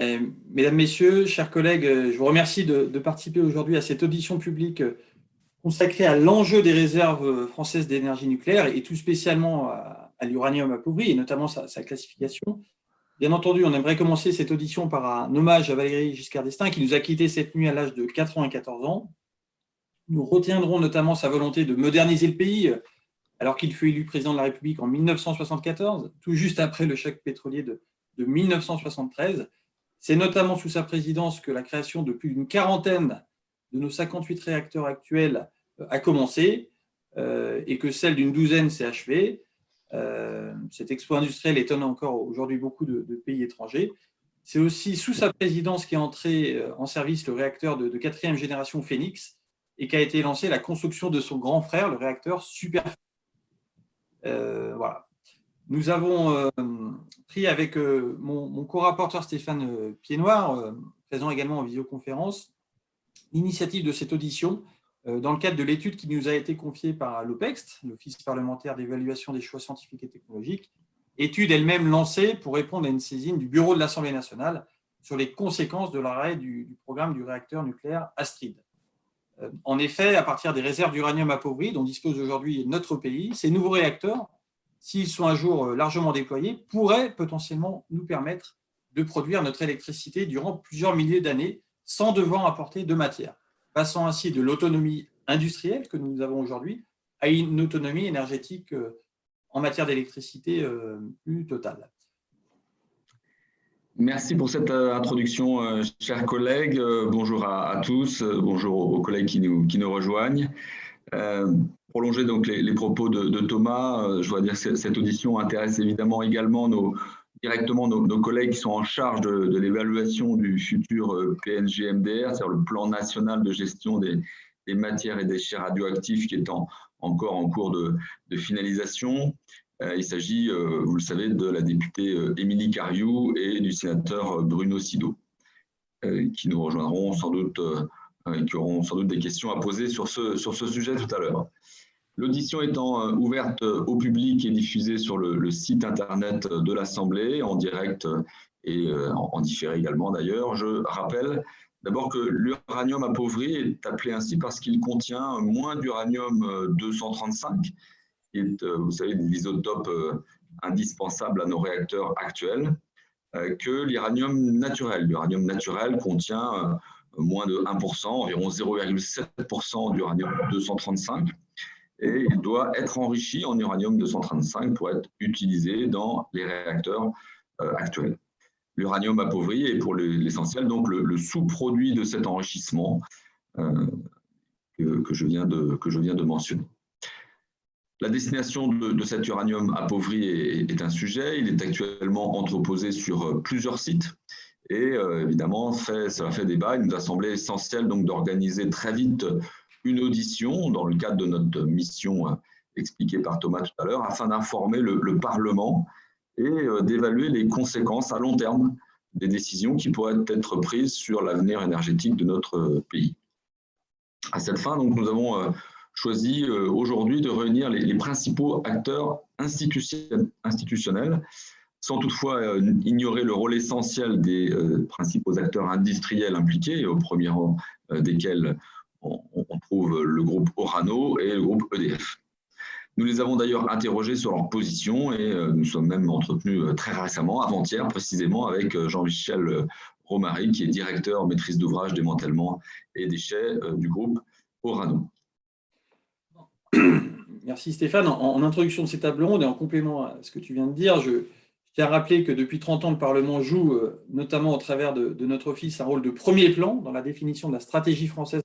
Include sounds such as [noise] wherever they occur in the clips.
Mesdames, Messieurs, chers collègues, je vous remercie de, participer aujourd'hui à cette audition publique consacrée à l'enjeu des réserves françaises d'énergie nucléaire et tout spécialement à, l'uranium appauvri et notamment sa, classification. Bien entendu, on aimerait commencer cette audition par un hommage à Valérie Giscard d'Estaing qui nous a quittés cette nuit à l'âge de 94 ans. Nous retiendrons notamment sa volonté de moderniser le pays alors qu'il fut élu président de la République en 1974, tout juste après le choc pétrolier de, de 1973 c'est notamment sous sa présidence que la création de plus d'une quarantaine de nos 58 réacteurs actuels euh, a commencé euh, et que celle d'une douzaine s'est achevée. Euh, cet exploit industriel étonne encore aujourd'hui beaucoup de, pays étrangers. C'est aussi sous sa présidence qu'est entré en service le réacteur de, quatrième génération Phoenix et qu'a été lancée la construction de son grand frère, le réacteur Super. voilà. Nous avons euh, pris avec euh, mon, co-rapporteur Stéphane euh, Piednoir, présent également en visioconférence, l'initiative de cette audition dans le cadre de l'étude qui nous a été confiée par l'OPEXT, l'Office parlementaire d'évaluation des choix scientifiques et technologiques, étude elle-même lancée pour répondre à une saisine du bureau de l'Assemblée nationale sur les conséquences de l'arrêt du, programme du réacteur nucléaire Astrid. En effet, à partir des réserves d'uranium appauvri dont dispose aujourd'hui notre pays, ces nouveaux réacteurs s'ils sont un jour euh, largement déployés, pourraient potentiellement nous permettre de produire notre électricité durant plusieurs milliers d'années sans devoir apporter de matière, passant ainsi de l'autonomie industrielle que nous avons aujourd'hui à une autonomie énergétique euh, en matière d'électricité euh, plus totale. Merci pour cette introduction, chers collègues. Bonjour à, tous, bonjour aux collègues qui qui nous rejoignent prolonger donc les, propos de, Thomas, euh, je dois dire que cette audition intéresse évidemment également directement nos, collègues qui sont en charge de, l'évaluation du futur euh, PNGMDR, c'est-à-dire le plan national de gestion des, matières et déchets radioactifs qui est encore en cours de, finalisation. Euh, il s'agit, vous le savez, de la députée Émilie Cariou et du sénateur Bruno Sido, qui nous rejoindront sans doute et qui auront sans doute des questions à poser sur ce, sur ce sujet tout à l'heure. L'audition étant euh, ouverte au public et diffusée sur le, site internet de l'Assemblée en direct euh, et euh, en différé également d'ailleurs, je rappelle d'abord que l'uranium appauvri est appelé ainsi parce qu'il contient moins d'uranium 235, qui est, vous savez, l'isotope indispensable à nos réacteurs actuels, que l'uranium naturel. L'uranium naturel contient moins de 1%, environ 0,7% d'uranium 235 et il doit être enrichi en uranium 235 pour être utilisé dans les réacteurs euh, actuels. L'uranium appauvri est pour l'essentiel donc le, sous-produit de cet enrichissement euh, que, je viens de, que je viens de mentionner. La destination de, cet uranium appauvri est, un sujet. Il est actuellement entreposé sur euh, plusieurs sites. Et évidemment, fait, cela fait débat. Il nous a semblé essentiel donc d'organiser très vite une audition dans le cadre de notre mission euh, expliquée par Thomas tout à l'heure, afin d'informer le, Parlement et euh, d'évaluer les conséquences à long terme des décisions qui pourraient être prises sur l'avenir énergétique de notre euh, pays. À cette fin, donc, nous avons choisi aujourd'hui de réunir les, principaux acteurs institutionnels, sans toutefois ignorer le rôle essentiel des principaux acteurs industriels impliqués, au premier rang desquels on, trouve le groupe Orano et le groupe EDF. Nous les avons d'ailleurs interrogés sur leur position et euh, nous sommes même entretenus euh, très récemment, avant-hier précisément, avec euh, Jean-Michel Romary, qui est directeur maîtrise d'ouvrage démantèlement et déchets du groupe Orano. [coughs] Merci Stéphane. En, introduction de ces tables rondes et en complément à ce que tu viens de dire, je, tiens à rappeler que depuis 30 ans, le Parlement joue, notamment au travers de, notre office, un rôle de premier plan dans la définition de la stratégie française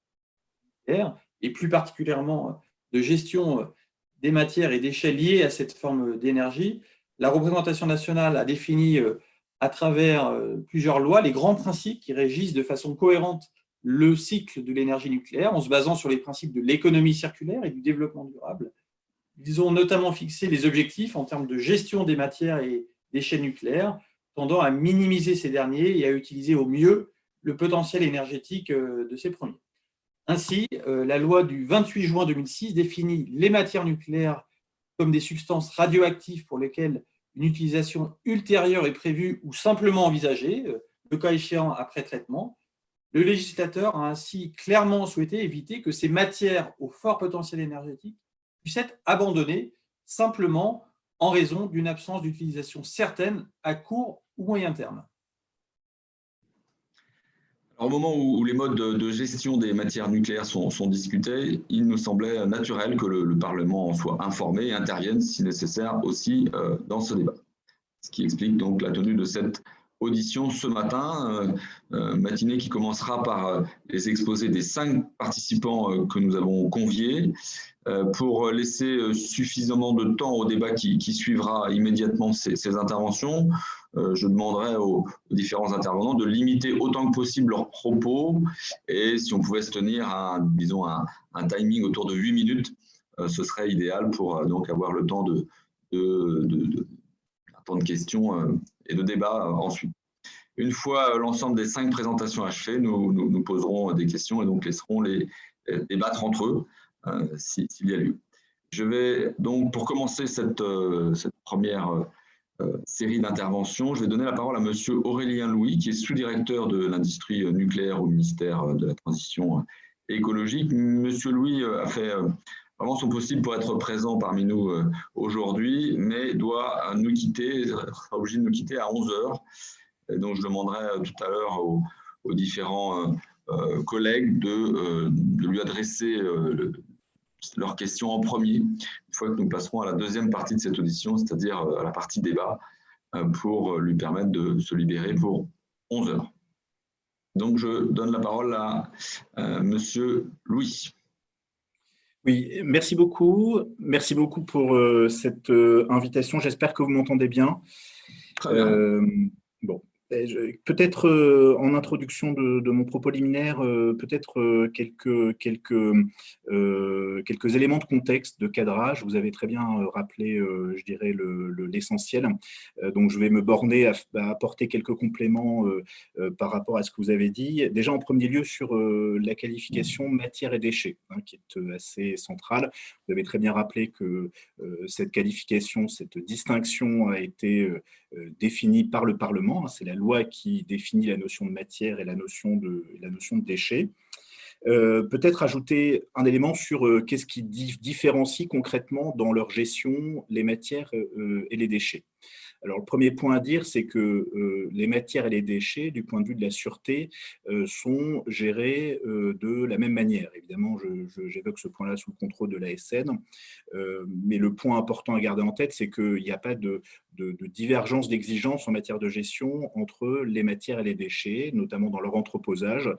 et plus particulièrement euh, de gestion euh, des matières et déchets liés à cette forme d'énergie. La représentation nationale a défini euh, à travers plusieurs lois les grands principes qui régissent de façon cohérente le cycle de l'énergie nucléaire en se basant sur les principes de l'économie circulaire et du développement durable. Ils ont notamment fixé les objectifs en termes de gestion des matières et déchets nucléaires, tendant à minimiser ces derniers et à utiliser au mieux le potentiel énergétique de ces premiers. Ainsi, euh, la loi du 28 juin 2006 définit les matières nucléaires comme des substances radioactives pour lesquelles une utilisation ultérieure est prévue ou simplement envisagée. Euh, le cas échéant après traitement. Le législateur a ainsi clairement souhaité éviter que ces matières au fort potentiel énergétique puissent être abandonnées simplement en raison d'une absence d'utilisation certaine à court ou moyen terme. au moment où, les modes de, gestion des matières nucléaires sont, discutés, il nous semblait naturel que le, Parlement en soit informé et intervienne, si nécessaire, aussi euh, dans ce débat. Ce qui explique donc la tenue de cette audition ce matin, euh, euh, matinée qui commencera par euh, les exposés des cinq participants que nous avons conviés, pour laisser suffisamment de temps au débat qui, suivra immédiatement ces, interventions. je demanderai aux, différents intervenants de limiter autant que possible leurs propos et si on pouvait se tenir à, disons, un, timing autour de 8 minutes, ce serait idéal pour donc avoir le temps de, de, de temps de questions et de débat ensuite. Une fois l'ensemble des cinq présentations achevées, nous, nous, poserons des questions et donc laisserons les, débattre entre eux euh, s'il y a lieu. Je vais donc, pour commencer cette, euh, première euh, série d'interventions, je vais donner la parole à M. Aurélien Louis, qui est sous-directeur de l'industrie nucléaire au ministère de la Transition écologique. M. Louis a fait vraiment son possible pour être présent parmi nous aujourd'hui, mais doit nous quitter, [laughs] sera obligé de nous quitter à 11 heures donc je demanderai euh, tout à l'heure aux, différents euh, euh, collègues de, lui adresser leurs questions en premier, une fois que nous passerons à la deuxième partie de cette audition, c'est-à-dire à la partie débat, pour lui permettre de se libérer pour 11 heures. Donc, je donne la parole à Monsieur Louis. Oui, merci beaucoup. Merci beaucoup pour cette invitation. J'espère que vous m'entendez bien. Très bien. bon, Peut-être euh, en introduction de, mon propos liminaire, euh, peut-être euh, quelques, quelques, quelques éléments de contexte, de cadrage. Vous avez très bien rappelé, je dirais, l'essentiel. donc, je vais me borner à, apporter quelques compléments par rapport à ce que vous avez dit. Déjà, en premier lieu, sur la qualification matière et déchets, hein, qui est assez centrale. Vous avez très bien rappelé que cette qualification, cette distinction a été définie par le Parlement. Hein, c'est la loi qui définit la notion de matière et la notion de, la notion de déchet. Euh, peut-être ajouter un élément sur euh, qu'est-ce qui différencie concrètement dans leur gestion les matières euh, et les déchets. Alors, le premier point à dire, c'est que euh, les matières et les déchets, du point de vue de la sûreté, euh, sont gérés euh, de la même manière. Évidemment, j'évoque ce point-là sous le contrôle de l'ASN, mais le point important à garder en tête, c'est qu'il n'y a pas de, de divergence d'exigence en matière de gestion entre les matières et les déchets, notamment dans leur entreposage.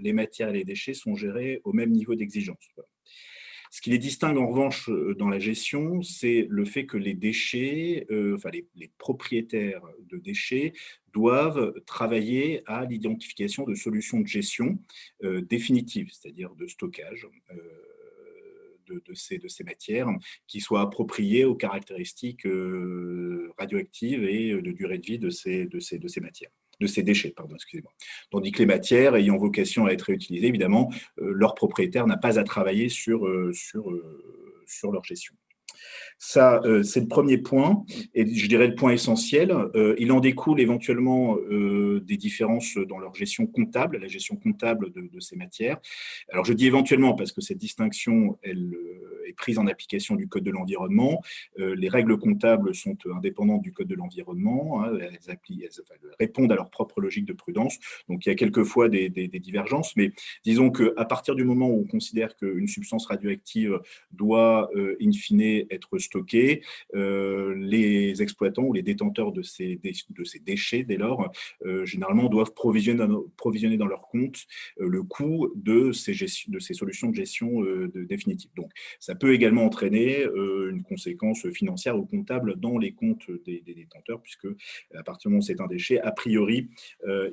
les matières et les déchets sont gérés au même niveau d'exigence. Ce qui les distingue en revanche euh, dans la gestion, c'est le fait que les déchets, euh, enfin les, propriétaires de déchets doivent travailler à l'identification de solutions de gestion euh, définitives, c'est-à-dire de stockage. de, ces, matières qui soient appropriées aux caractéristiques radioactives et de durée de vie de ces matières de ces déchets, pardon, excusez-moi. Tandis que les matières ayant vocation à être réutilisées, évidemment, euh, leur propriétaire n'a pas à travailler sur, euh, euh, sur leur gestion. Ça, euh, c'est le premier point, et je dirais le point essentiel. Euh, il en découle éventuellement euh, des différences dans leur gestion comptable, la gestion comptable de, ces matières. Alors, je dis éventuellement parce que cette distinction, elle est prise en application du Code de l'environnement. les règles comptables sont indépendantes du Code de l'environnement. Hein, elles, répondent à leur propre logique de prudence. Donc, il y a quelquefois des, des divergences, mais disons qu'à partir du moment où on considère qu'une substance radioactive doit, in fine, être stockés. Euh, les exploitants ou les détenteurs de ces, de ces déchets, dès lors, euh, généralement doivent provisionner dans, leur compte euh, le coût de ces, de ces solutions de gestion de, définitive. Donc, ça peut également entraîner une conséquence financière ou comptable dans les comptes des, détenteurs, puisque à partir du moment où c'est un déchet, a priori,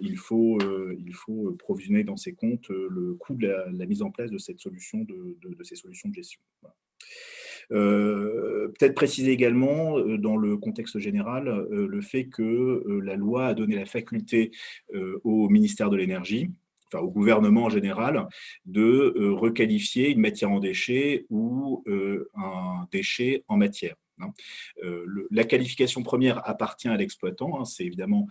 il, faut, il faut provisionner dans ces comptes le coût de la, mise en place de cette solution de, de, ces solutions de gestion. Euh, peut-être préciser également, euh, dans le contexte général, euh, le fait que la loi a donné la faculté au ministère de l'Énergie, enfin au gouvernement en général, de requalifier une matière en déchet ou un déchet en matière. Hein. la qualification première appartient à l'exploitant. Hein. C'est évidemment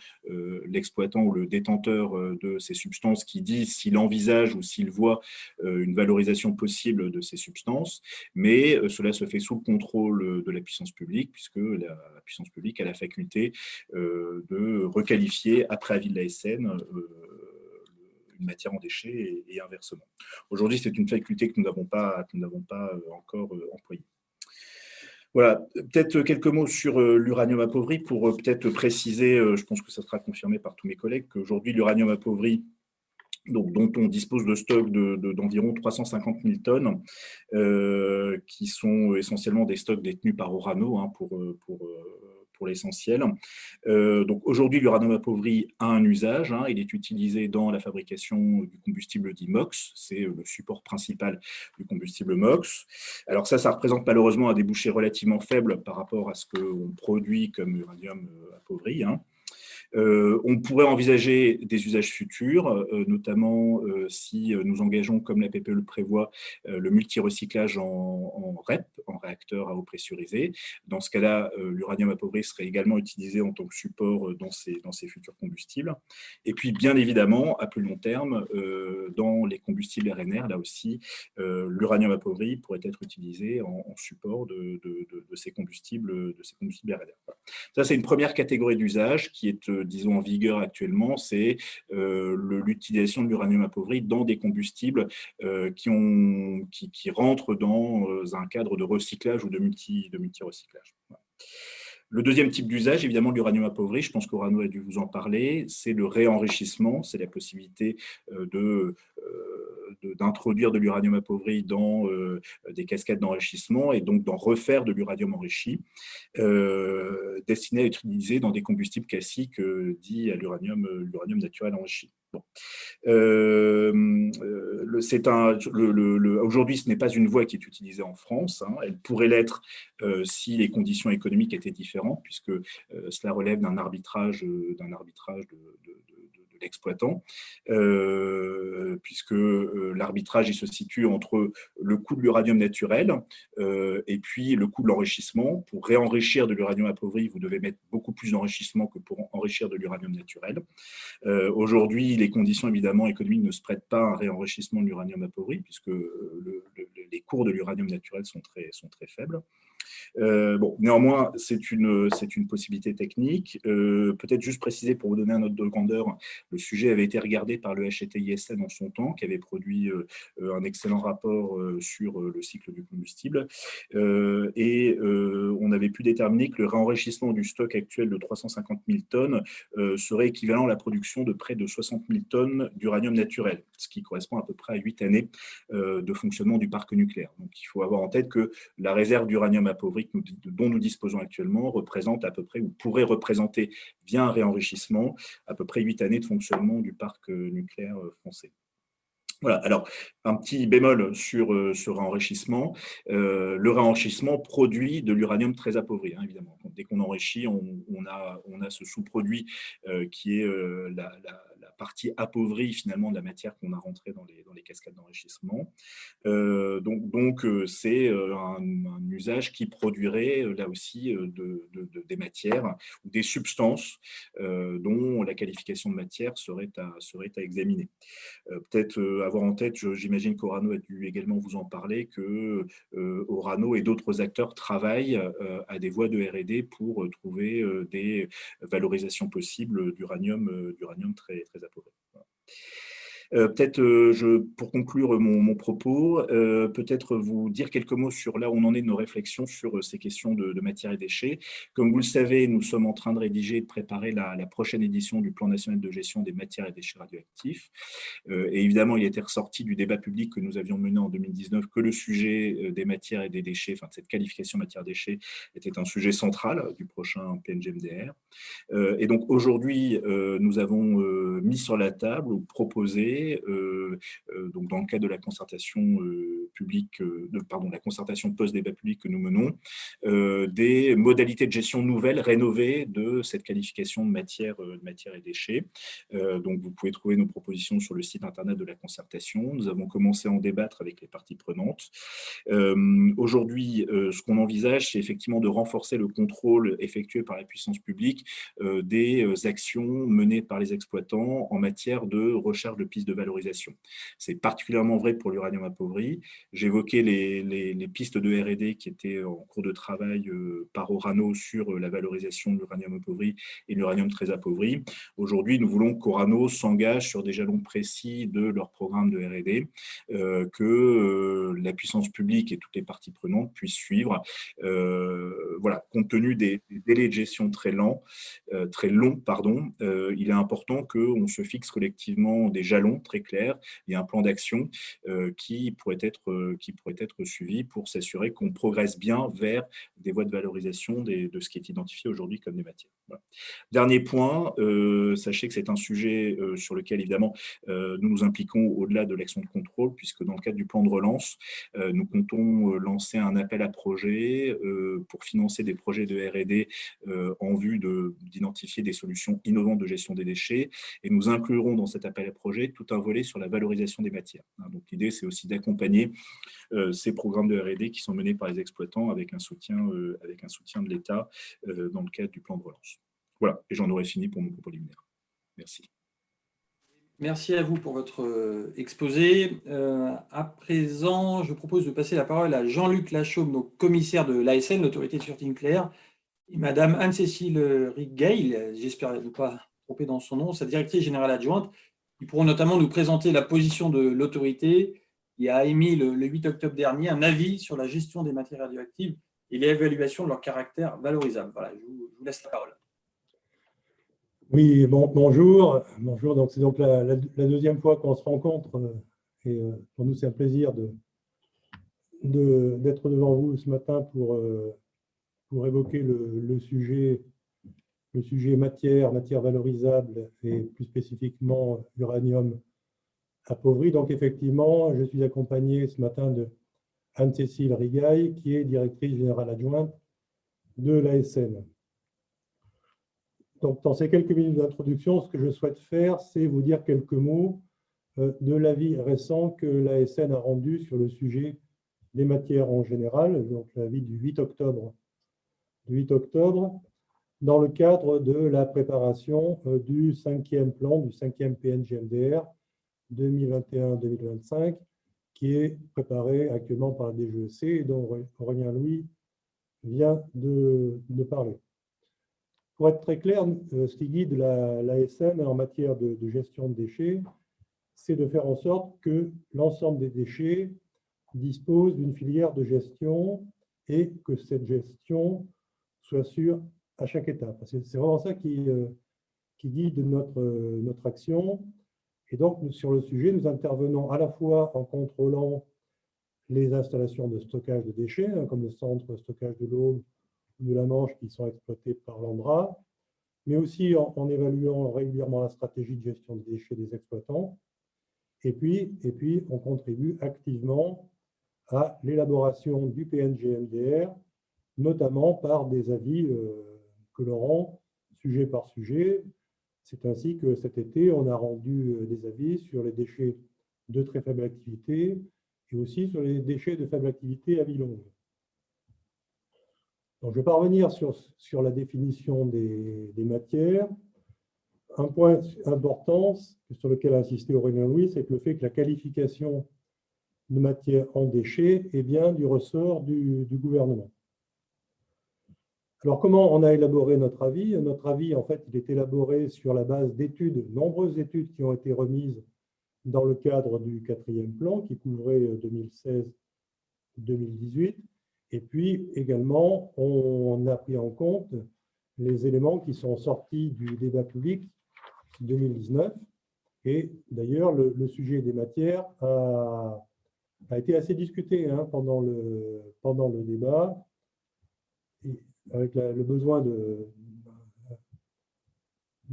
l'exploitant ou le détenteur de ces substances qui dit s'il envisage ou s'il voit une valorisation possible de ces substances, mais cela se fait sous le contrôle de la puissance publique, puisque la puissance publique a la faculté de requalifier après avis de la SN une matière en déchets et, inversement. Aujourd'hui, c'est une faculté que nous n'avons pas, pas encore employée. Voilà, peut-être quelques mots sur l'uranium appauvri pour peut-être préciser, je pense que ça sera confirmé par tous mes collègues, qu'aujourd'hui l'uranium appauvri donc, dont on dispose de stocks d'environ de, 350 000 tonnes, euh, qui sont essentiellement des stocks détenus par Orano hein, pour, pour, pour l'essentiel. Euh, donc aujourd'hui, l'uranium appauvri a un usage. Hein. il est utilisé dans la fabrication du combustible dit MOX. C'est le support principal du combustible MOX. Alors ça, ça représente malheureusement un débouché relativement faible par rapport à ce qu'on produit comme uranium appauvri. Hein. Euh, on pourrait envisager des usages futurs, euh, notamment euh, si nous engageons, comme la PPE le prévoit, le multi-recyclage en, REP, en réacteur à eau pressurisée. Dans ce cas-là, l'uranium appauvri serait également utilisé en tant que support dans ces, futurs combustibles. Et puis, bien évidemment, à plus long terme, dans les combustibles RNR, là aussi, l'uranium appauvri pourrait être utilisé en, support de, ces combustibles, de ces combustibles RNR. Ça, c'est une première catégorie d'usage qui est disons, en vigueur actuellement, c'est euh, l'utilisation de l'uranium appauvri dans des combustibles euh, qui, rentrent dans euh, un cadre de recyclage ou de multi-recyclage. Le deuxième type d'usage, évidemment, de l'uranium appauvri, je pense qu'Orano a dû vous en parler, c'est le réenrichissement, c'est la possibilité de d'introduire de, l'uranium appauvri dans des cascades d'enrichissement et donc d'en refaire de l'uranium enrichi, destiné à être utilisé dans des combustibles classiques dits à l'uranium naturel enrichi. Euh, le, Aujourd'hui, ce n'est pas une voie qui est utilisée en France. Hein. Elle pourrait l'être euh, si les conditions économiques étaient différentes, puisque euh, cela relève d'un arbitrage, d'un arbitrage de, l'exploitant, euh, puisque euh, l'arbitrage se situe entre le coût de l'uranium naturel euh, et puis le coût de l'enrichissement. Pour réenrichir de l'uranium appauvri, vous devez mettre beaucoup plus d'enrichissement que pour enrichir de l'uranium naturel. Aujourd'hui, les conditions évidemment économiques ne se prêtent pas à un réenrichissement de l'uranium appauvri, puisque les cours de l'uranium naturel sont très, sont très faibles. Euh, bon, néanmoins, c'est une, une possibilité technique. Euh, peut-être juste préciser pour vous donner un autre de grandeur, le sujet avait été regardé par le HTISN en son temps, qui avait produit euh, un excellent rapport sur le cycle du combustible. et on avait pu déterminer que le réenrichissement du stock actuel de 350 000 tonnes serait équivalent à la production de près de 60 000 tonnes d'uranium naturel, ce qui correspond à peu près à 8 années de fonctionnement du parc nucléaire. Donc il faut avoir en tête que la réserve d'uranium dont nous disposons actuellement représente à peu près, ou pourrait représenter, via un réenrichissement, à peu près 8 années de fonctionnement du parc euh, nucléaire euh, français. Voilà, alors un petit bémol sur euh, ce réenrichissement. le réenrichissement produit de l'uranium très appauvri, hein, évidemment. dès qu'on enrichit, on, a, on, a, ce sous-produit qui est la, partie appauvrie finalement de la matière qu'on a rentrée dans les, dans les cascades d'enrichissement. Euh, donc, donc euh, c'est euh, un, usage qui produirait là aussi de, des matières ou des substances dont la qualification de matière serait à, serait à examiner. Peut-être avoir en tête, j'imagine qu'Orano a dû également vous en parler, que Orano et d'autres acteurs travaillent à des voies de R&D pour trouver des valorisations possibles d'uranium d'uranium très, très euh, peut-être, euh, pour conclure mon, propos, euh, peut-être vous dire quelques mots sur là où on en est de nos réflexions sur ces questions de, matière et déchets. Comme vous le savez, nous sommes en train de rédiger et de préparer la, prochaine édition du Plan national de gestion des matières et déchets radioactifs. et évidemment, il était ressorti du débat public que nous avions mené en 2019 que le sujet des matières et des déchets, enfin de cette qualification matière-déchets, était un sujet central du prochain PNGMDR. et donc aujourd'hui, nous avons mis sur la table ou proposé euh, euh, donc dans le cadre de la concertation euh, public, de, pardon, la concertation post-débat public que nous menons, des modalités de gestion nouvelles, rénovées de cette qualification de matière, matière et déchets. donc, vous pouvez trouver nos propositions sur le site internet de la concertation. Nous avons commencé à en débattre avec les parties prenantes. Aujourd'hui, ce qu'on envisage, c'est effectivement de renforcer le contrôle effectué par la puissance publique des actions menées par les exploitants en matière de recherche de pistes de valorisation. C'est particulièrement vrai pour l'uranium appauvri. J'évoquais les, les, pistes de R&D qui étaient en cours de travail euh, par Orano sur euh, la valorisation de l'uranium appauvri et l'uranium très appauvri. Aujourd'hui, nous voulons qu'Orano s'engage sur des jalons précis de leur programme de R&D, euh, que la puissance publique et toutes les parties prenantes puissent suivre. voilà, compte tenu des, délais de gestion très longs, il est important qu'on se fixe collectivement des jalons très clairs et un plan d'action qui pourrait être qui pourrait être suivi pour s'assurer qu'on progresse bien vers des voies de valorisation de ce qui est identifié aujourd'hui comme des matières. Dernier point, euh, sachez que c'est un sujet euh, sur lequel évidemment euh, nous nous impliquons au-delà de l'action de contrôle, puisque dans le cadre du plan de relance, nous comptons lancer un appel à projet pour financer des projets de R&D en vue d'identifier des solutions innovantes de gestion des déchets, et nous inclurons dans cet appel à projet tout un volet sur la valorisation des matières. Hein, donc l'idée, c'est aussi d'accompagner ces programmes de R&D qui sont menés par les exploitants avec un soutien, avec un soutien de l'État dans le cadre du plan de relance. Voilà, et j'en aurais fini pour mon propos liminaire. Merci. Merci à vous pour votre euh, exposé. Euh, à présent, je propose de passer la parole à Jean-Luc Lachaume, donc commissaire de l'ASN, l'autorité de sûreté nucléaire, et Madame Anne-Cécile Riggail, j'espère ne pas tromper dans son nom, sa directrice générale adjointe. Ils pourront notamment nous présenter la position de l'autorité qui a émis le, 8 octobre dernier un avis sur la gestion des matières radioactives et l'évaluation de leur caractère valorisable. Voilà, je vous laisse la parole. Oui, bon, bonjour. Bonjour. Donc, c'est donc la, deuxième fois qu'on se rencontre. Euh, et euh, pour nous, c'est un plaisir d'être devant vous ce matin pour, euh, pour évoquer le, sujet, le sujet matière, matière valorisable et plus spécifiquement uranium appauvri. Donc, effectivement, je suis accompagné ce matin de Anne-Cécile Rigaille, qui est directrice générale adjointe de l'ASN. Donc, dans ces quelques minutes d'introduction, ce que je souhaite faire, c'est vous dire quelques mots euh, de l'avis récent que l'ASN a rendu sur le sujet des matières en général, donc l'avis du 8 octobre, du 8 octobre, dans le cadre de la préparation euh, du cinquième plan, du cinquième PNGMDR 2021-2025, qui est préparé actuellement par la DGEC et dont Aurélien Louis vient de parler. Pour être très clair, euh, ce qui guide l'ASN en matière de, gestion de déchets, c'est de faire en sorte que l'ensemble des déchets dispose d'une filière de gestion et que cette gestion soit sûre à chaque étape. C'est vraiment ça qui, euh, guide notre, notre action. Et donc, sur le sujet, nous intervenons à la fois en contrôlant les installations de stockage de déchets, hein, comme le centre de stockage de l'eau de la Manche qui sont exploités par l'Andra, mais aussi en, évaluant régulièrement la stratégie de gestion des déchets des exploitants. Et puis, et puis on contribue activement à l'élaboration du PNGMDR, notamment par des avis euh, rend sujet par sujet. C'est ainsi que cet été, on a rendu euh, des avis sur les déchets de très faible activité et aussi sur les déchets de faible activité à vie longue. Donc, je vais pas revenir sur, sur la définition des, des, matières. Un point important sur lequel a insisté Aurélien Louis, c'est le fait que la qualification de matière en déchets est bien du ressort du gouvernement. Alors, comment on a élaboré notre avis? Notre avis, en fait, il est élaboré sur la base d'études, nombreuses études qui ont été remises dans le cadre du quatrième plan qui couvrait 2016-2018 et puis également, on a pris en compte les éléments qui sont sortis du débat public 2019. Et d'ailleurs, le, sujet des matières a, été assez discuté hein, pendant, le, pendant le débat, avec le besoin de,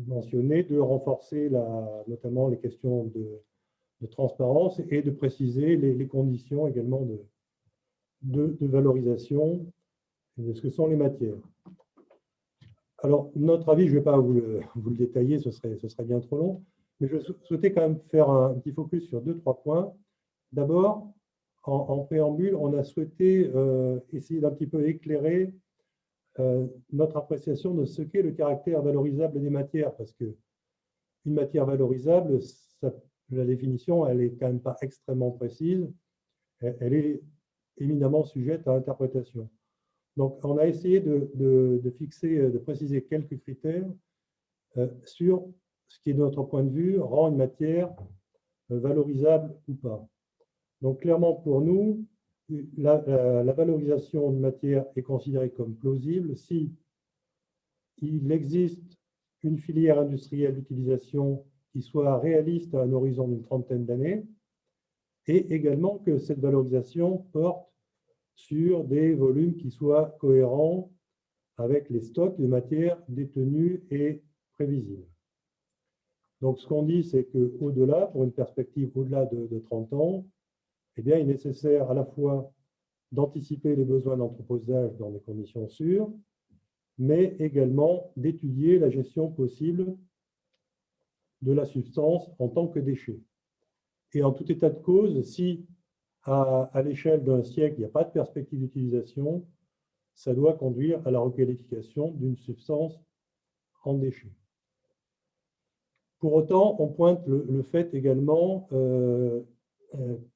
mentionner, de renforcer la, notamment les questions de, transparence et de préciser les, conditions également de, valorisation de ce que sont les matières. Alors, notre avis, je ne vais pas vous le, détailler, ce serait, ce serait bien trop long, mais je souhaitais quand même faire un petit focus sur deux, trois points. D'abord, en, préambule, on a souhaité euh, essayer d'un petit peu éclairer euh, notre appréciation de ce qu'est le caractère valorisable des matières, parce que une matière valorisable, la définition, elle n'est quand même pas extrêmement précise, elle, est éminemment sujette à interprétation. Donc, on a essayé de, fixer, de préciser quelques critères euh, sur ce qui, de notre point de vue, rend une matière valorisable ou pas. Donc clairement pour nous, la, valorisation de matière est considérée comme plausible si il existe une filière industrielle d'utilisation qui soit réaliste à un horizon d'une trentaine d'années et également que cette valorisation porte sur des volumes qui soient cohérents avec les stocks de matière détenus et prévisibles. Donc, ce qu'on dit, c'est qu'au-delà, pour une perspective au-delà de, de 30 ans, eh bien, il est nécessaire à la fois d'anticiper les besoins d'entreposage dans des conditions sûres, mais également d'étudier la gestion possible de la substance en tant que déchet. Et en tout état de cause, si à, l'échelle d'un siècle, il n'y a pas de perspective d'utilisation, ça doit conduire à la requalification d'une substance en déchet. Pour autant, on pointe le, fait également euh,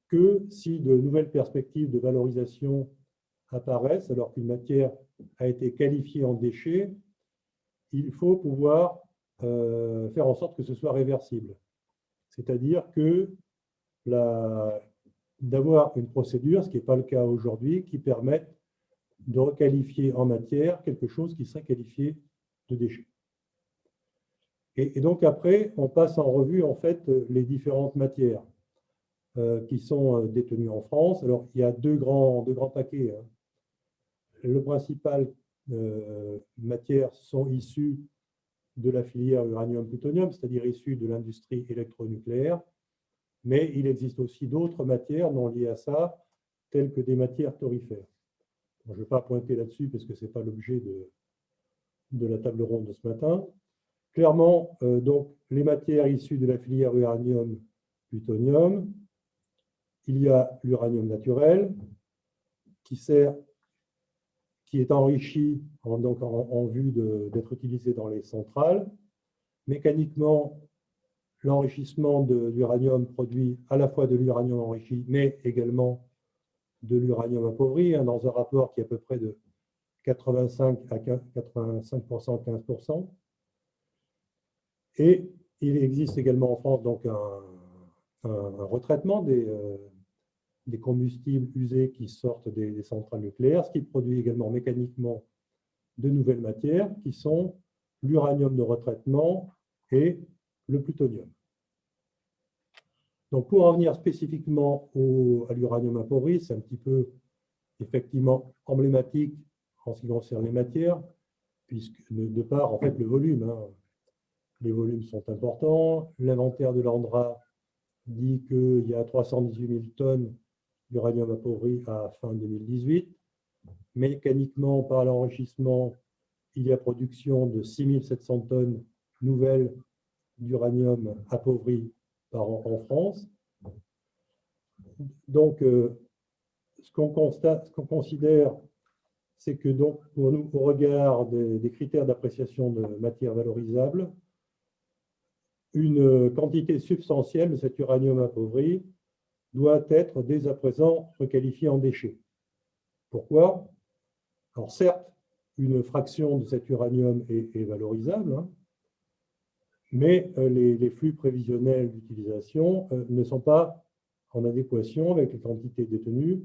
que si de nouvelles perspectives de valorisation apparaissent alors qu'une matière a été qualifiée en déchet, il faut pouvoir euh, faire en sorte que ce soit réversible. C'est-à-dire que d'avoir une procédure, ce qui n'est pas le cas aujourd'hui, qui permette de requalifier en matière quelque chose qui serait qualifié de déchet. Et, et donc après, on passe en revue en fait les différentes matières. Euh, qui sont euh, détenus en France. Alors, il y a deux grands, deux grands paquets. Hein. Le principal euh, matières sont issues de la filière uranium-plutonium, c'est-à-dire issues de l'industrie électronucléaire. Mais il existe aussi d'autres matières non liées à ça, telles que des matières torrifères. je ne vais pas pointer là-dessus parce que ce n'est pas l'objet de, de la table ronde de ce matin. Clairement, donc, les matières issues de la filière uranium-plutonium, il y a l'uranium naturel qui est enrichi en, vue d'être utilisé dans les centrales. Mécaniquement, l'enrichissement de l'uranium produit à la fois de l'uranium enrichi, mais également de l'uranium appauvri, hein, dans un rapport qui est à peu près de 85 à 85%, 15%. Et il existe également en France donc un, un, retraitement des, euh, des, combustibles usés qui sortent des, centrales nucléaires, ce qui produit également mécaniquement de nouvelles matières qui sont l'uranium de retraitement et le plutonium. Donc, pour en venir spécifiquement au, à l'uranium appauvri, c'est un petit peu effectivement emblématique en ce qui concerne les matières, puisque de, part en fait le volume, hein. les volumes sont importants. L'inventaire de l'Andra dit qu'il y a 318 000 tonnes d'uranium appauvri à fin 2018. Mécaniquement, par l'enrichissement, il y a production de 6 700 tonnes nouvelles d'uranium appauvri par an en France. Donc, euh, ce qu'on constate, ce qu'on considère, c'est que donc, pour nous, au regard des critères d'appréciation de matières valorisables, une quantité substantielle de cet uranium appauvri doit être dès à présent requalifiée en déchet. Pourquoi? Alors certes, une fraction de cet uranium est, valorisable, hein, mais euh, les, flux prévisionnels d'utilisation euh, ne sont pas en adéquation avec les quantités détenues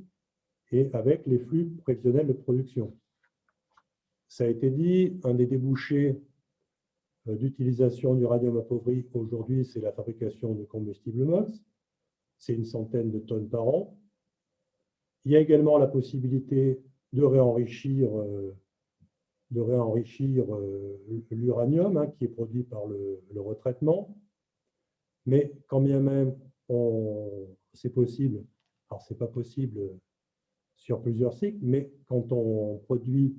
et avec les flux prévisionnels de production. Ça a été dit, un des débouchés euh, d'utilisation d'uranium appauvri aujourd'hui, c'est la fabrication de combustible MOX. C'est une centaine de tonnes par an. Il y a également la possibilité de réenrichir, euh, de réenrichir euh, l'uranium hein, qui est produit par le, retraitement. Mais quand bien même c'est possible. Alors, ce n'est pas possible sur plusieurs cycles, mais quand on produit,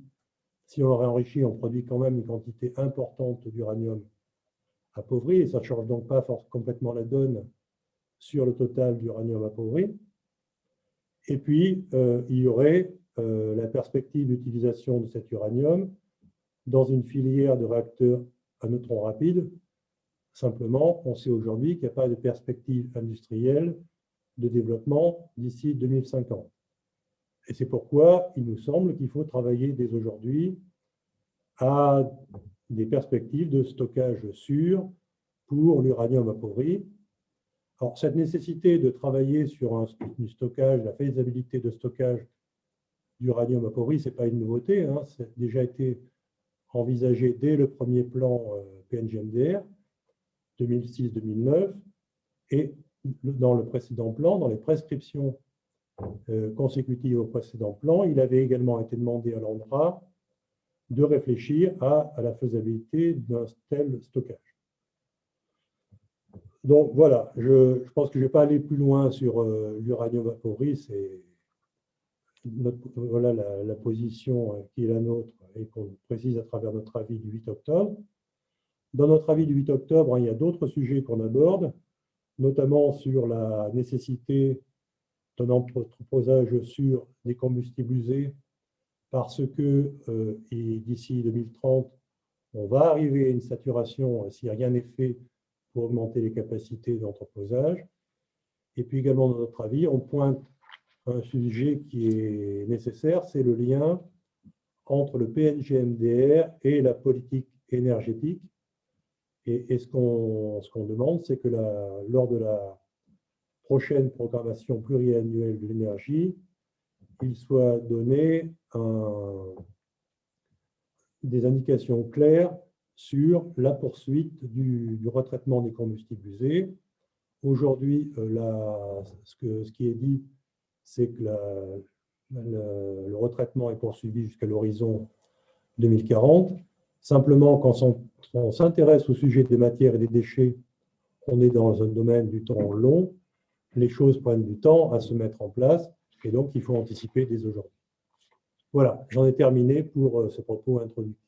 si on l'aurait enrichi, on produit quand même une quantité importante d'uranium appauvri, et ça ne change donc pas complètement la donne sur le total d'uranium appauvri. Et puis, euh, il y aurait euh, la perspective d'utilisation de cet uranium dans une filière de réacteurs à neutrons rapides. Simplement, on sait aujourd'hui qu'il n'y a pas de perspective industrielle de développement d'ici 2050. Et c'est pourquoi il nous semble qu'il faut travailler dès aujourd'hui à des perspectives de stockage sûr pour l'uranium appauvri. Alors, cette nécessité de travailler sur un, stockage, la faisabilité de stockage d'uranium appauvri, ce n'est pas une nouveauté. Hein, ça a déjà été envisagé dès le premier plan euh, PNGMDR 2006-2009 et dans le précédent plan, dans les prescriptions euh, consécutives au précédent plan, il avait également été demandé à l'ANDRA de réfléchir à, la faisabilité d'un tel stockage. Donc voilà, je, pense que je ne vais pas aller plus loin sur euh, l'uranium appauvri, c'est voilà la, position euh, qui est la nôtre et qu'on précise à travers notre avis du 8 octobre. Dans notre avis du 8 octobre, il y a d'autres sujets qu'on aborde, notamment sur la nécessité d'un entreposage sur des combustibles usés parce que euh, d'ici 2030, on va arriver à une saturation euh, si rien n'est fait pour augmenter les capacités d'entreposage. Et puis également, dans notre avis, on pointe un sujet qui est nécessaire, c'est le lien entre le PNGMDR et la politique énergétique. Et, ce qu'on demande, c'est que lors de la prochaine programmation pluriannuelle de l'énergie, il soit donné des indications claires sur la poursuite du, retraitement des combustibles usés. Aujourd'hui, euh, ce, ce, qui est dit, c'est que le, retraitement est poursuivi jusqu'à l'horizon 2040. Simplement, quand on s'intéresse au sujet des matières et des déchets, on est dans un domaine du temps long. Les choses prennent du temps à se mettre en place et donc il faut anticiper dès aujourd'hui. Voilà, j'en ai terminé pour euh, ce propos introductif.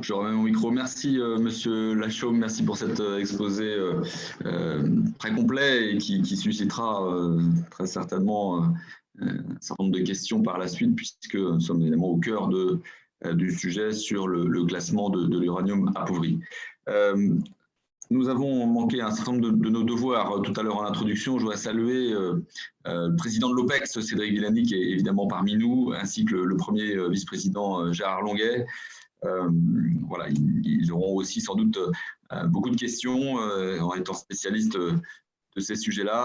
je remets mon micro. Merci, euh, Monsieur Lachaume. Merci pour cet euh, exposé très complet et qui, suscitera très certainement un certain nombre de questions par la suite, puisque nous sommes évidemment au cœur de, du sujet sur le, classement de, de l'uranium appauvri. Nous avons manqué un certain nombre de, nos devoirs euh, tout à l'heure en introduction. Je voudrais saluer euh, euh, le président de l'OPEX, Cédric Villani, qui est évidemment parmi nous, ainsi que le, premier vice-président Gérard Longuet. voilà, ils, auront aussi sans doute beaucoup de questions en étant spécialistes de ces sujets-là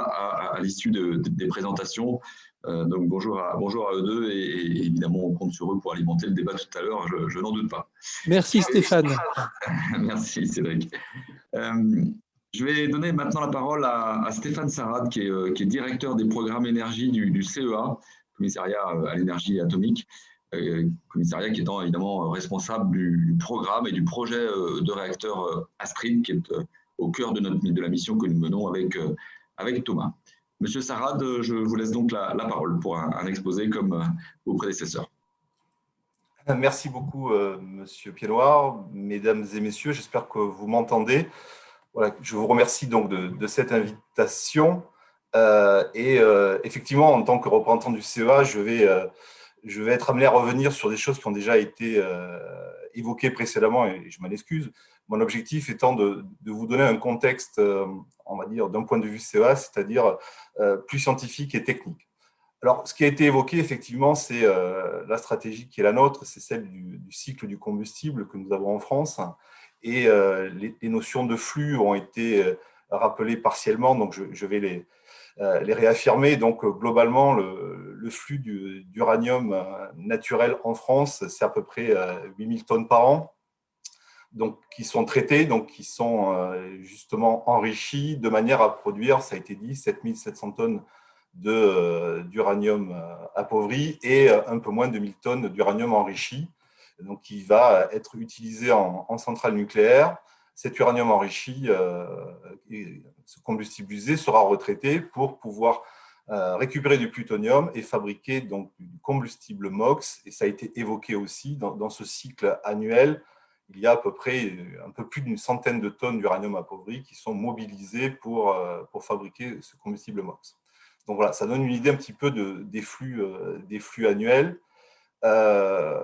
à, l'issue des présentations. Euh, donc bonjour à, bonjour à eux deux et, évidemment on compte sur eux pour alimenter le débat tout à l'heure, je, n'en doute pas. Merci Stéphane. [laughs] Merci Cédric. Euh, je vais donner maintenant la parole à, Stéphane Sarad qui est, euh, qui est, directeur des programmes énergie du, CEA, commissariat à l'énergie atomique, commissariat qui étant évidemment responsable du, programme et du projet de réacteur Astrid qui est au cœur de, notre, de la mission que nous menons avec, avec Thomas. Monsieur Sarad, je vous laisse donc la, parole pour un, exposé comme euh, vos prédécesseurs. Merci beaucoup, euh, Monsieur Pied-Noir. Mesdames et messieurs, j'espère que vous m'entendez. Voilà, je vous remercie donc de, cette invitation. Euh, et effectivement, en tant que représentant du CEA, je vais, je vais être amené à revenir sur des choses qui ont déjà été évoquées précédemment, et je m'en excuse. Mon objectif étant de, vous donner un contexte, euh, on va dire, d'un point de vue CEA, c'est-à-dire euh, plus scientifique et technique. Alors, ce qui a été évoqué, effectivement, c'est euh, la stratégie qui est la nôtre, c'est celle du, cycle du combustible que nous avons en France. Et les, notions de flux ont été rappelées partiellement, donc je, vais les, réaffirmer. Donc, globalement, le, le flux d'uranium naturel en France, c'est à peu près 8000 tonnes par an donc, qui sont traités, donc qui sont euh, justement enrichis de manière à produire, ça a été dit, 7700 tonnes euh, d'uranium euh, appauvri et un peu moins de 1000 tonnes d'uranium enrichi, donc qui va être utilisé en, centrale nucléaire cet uranium enrichi, ce combustible usé, sera retraité pour pouvoir récupérer du plutonium et fabriquer donc du combustible MOX. Et ça a été évoqué aussi dans, ce cycle annuel. Il y a à peu près un peu plus d'une centaine de tonnes d'uranium appauvri qui sont mobilisées pour, pour fabriquer ce combustible MOX. Donc voilà, ça donne une idée un petit peu de, des, flux, des flux annuels. Euh,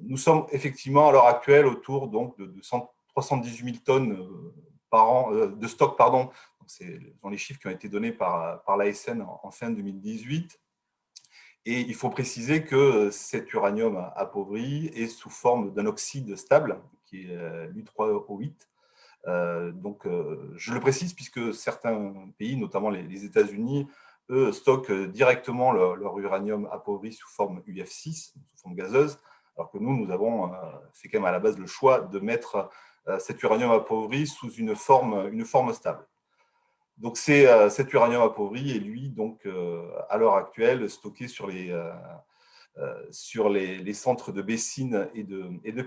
nous sommes effectivement à l'heure actuelle autour donc, de, 318 000 tonnes euh, par an, euh, de stock. Pardon. C'est dans les chiffres qui ont été donnés par, par l'ASN en fin 2018. Et il faut préciser que cet uranium appauvri est sous forme d'un oxyde stable, qui est l'U3O8. donc, je le précise puisque certains pays, notamment les États-Unis, eux, stockent directement leur, uranium appauvri sous forme UF6, sous forme gazeuse, alors que nous, nous avons euh, fait quand même à la base le choix de mettre euh, cet uranium appauvri sous une forme, une forme stable. Donc c'est euh, cet uranium appauvri est lui donc à l'heure actuelle stocké sur les sur les, centres de Bessines et de et de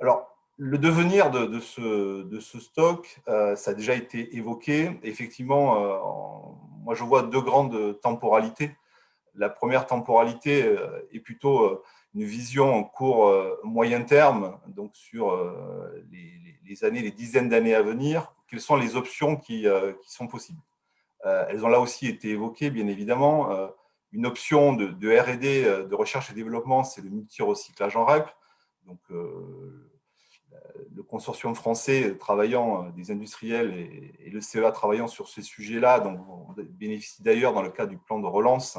Alors le devenir de, ce, stock, ça a déjà été évoqué. Effectivement, moi je vois deux grandes temporalités. La première temporalité est plutôt une vision en court euh, moyen terme, donc sur euh, les, années, les dizaines d'années à venir, quelles sont les options qui, euh, sont possibles. elles ont là aussi été évoquées, bien évidemment. une option de, R&D, de recherche et développement, c'est le multi-recyclage en REP. Donc, le consortium français travaillant, des industriels et, le CEA travaillant sur ces sujets-là, donc on bénéficie d'ailleurs dans le cadre du plan de relance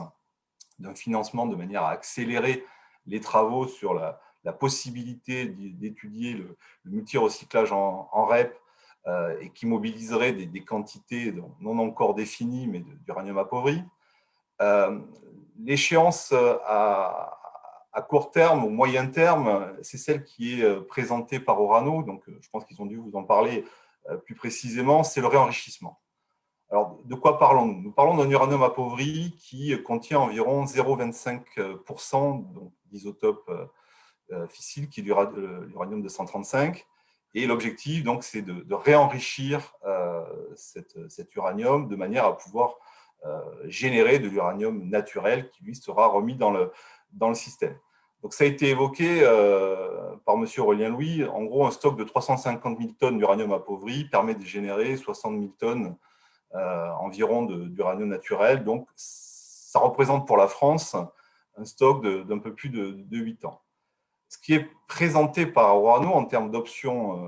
d'un financement de manière à accélérer les travaux sur la, possibilité d'étudier le, multi-recyclage en, REP euh, et qui mobiliserait des, quantités non encore définies, mais d'uranium appauvri. Euh, l'échéance à, court terme ou moyen terme, c'est celle qui est euh, présentée par Orano, donc je pense qu'ils ont dû vous en parler plus précisément, c'est le réenrichissement. Alors, de quoi parlons-nous? Nous parlons d'un uranium appauvri qui contient environ 0,25% d'isotope euh, euh, fissile, qui est l'uranium 235. Et l'objectif, donc, c'est de, réenrichir euh, cet uranium de manière à pouvoir générer de l'uranium naturel qui, lui, sera remis dans le, dans le système. Donc, ça a été évoqué par M. Aurélien Louis. En gros, un stock de 350 000 tonnes d'uranium appauvri permet de générer 60 000 tonnes environ d'uranium naturel. Donc, ça représente pour la France un stock d'un peu plus de, 8 ans. Ce qui est présenté par Orano en termes d'options euh,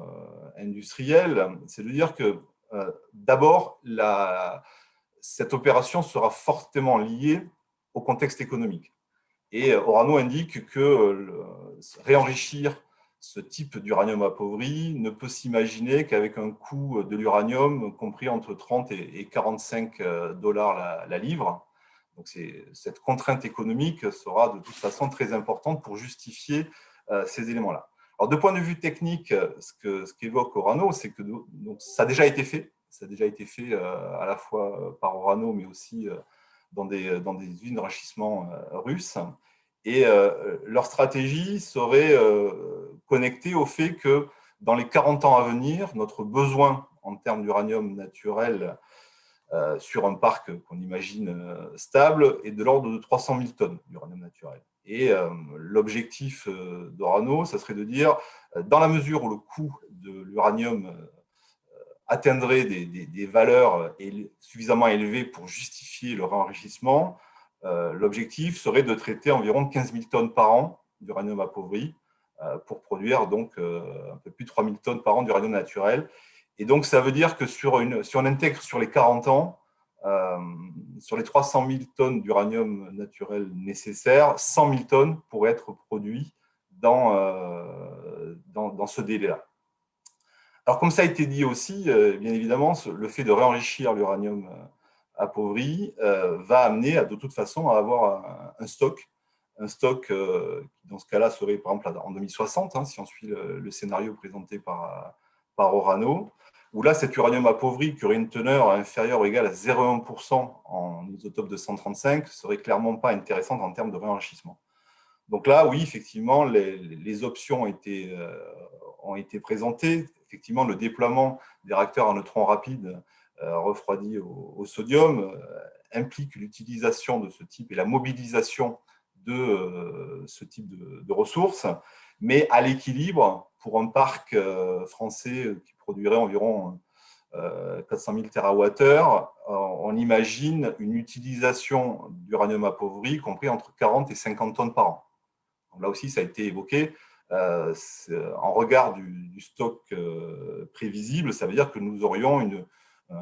industrielles, c'est de dire que euh, d'abord, cette opération sera fortement liée au contexte économique. Et Orano indique que réenrichir ce type d'uranium appauvri ne peut s'imaginer qu'avec un coût de l'uranium compris entre 30 et 45 euh, dollars la livre. Donc cette contrainte économique sera de toute façon très importante pour justifier euh, ces éléments-là. Alors, de point de vue technique, ce qu'évoque ce Orano, c'est que ça a déjà été fait. Ça a déjà été fait euh, à la fois par Orano, mais aussi euh, dans des, dans des usines d'enrichissement russes. Et leur stratégie serait connectée au fait que dans les 40 ans à venir, notre besoin en termes d'uranium naturel euh, sur un parc qu'on imagine euh, stable est de l'ordre de 300 000 tonnes d'uranium naturel. Et euh, l'objectif d'Orano, ça serait de dire, dans la mesure où le coût de l'uranium atteindrait des, valeurs suffisamment élevées pour justifier le réenrichissement, l'objectif serait de traiter environ 15 000 tonnes par an d'uranium appauvri pour produire donc un peu plus de 3 000 tonnes par an d'uranium naturel. Et donc, ça veut dire que sur une, si on intègre sur les 40 ans, euh, sur les 300 000 tonnes d'uranium naturel nécessaires, 100 000 tonnes pourraient être produits dans, euh, dans, ce délai-là. Alors, comme ça a été dit aussi, euh, bien évidemment, le fait de réenrichir l'uranium appauvri va amener à, de toute façon à avoir un, stock, un stock qui, dans ce cas-là, serait par exemple en 2060, hein, si on suit le, scénario présenté par, par Orano, où là, cet uranium appauvri, qui aurait une teneur inférieure ou égale à 0,1% en isotope de 135, serait clairement pas intéressante en termes de réenrichissement. Donc là, oui, effectivement, les, options ont été, euh, ont été présentées. effectivement, le déploiement des réacteurs à neutrons rapides refroidis au, sodium implique l'utilisation de ce type et la mobilisation de ce type de ressources, mais à l'équilibre pour un parc français qui produirait environ 400 000 TWh, on imagine une utilisation d'uranium appauvri compris entre 40 et 50 tonnes par an. là aussi, ça a été évoqué. Euh, en regard du, stock euh, prévisible, ça veut dire que nous aurions une, euh,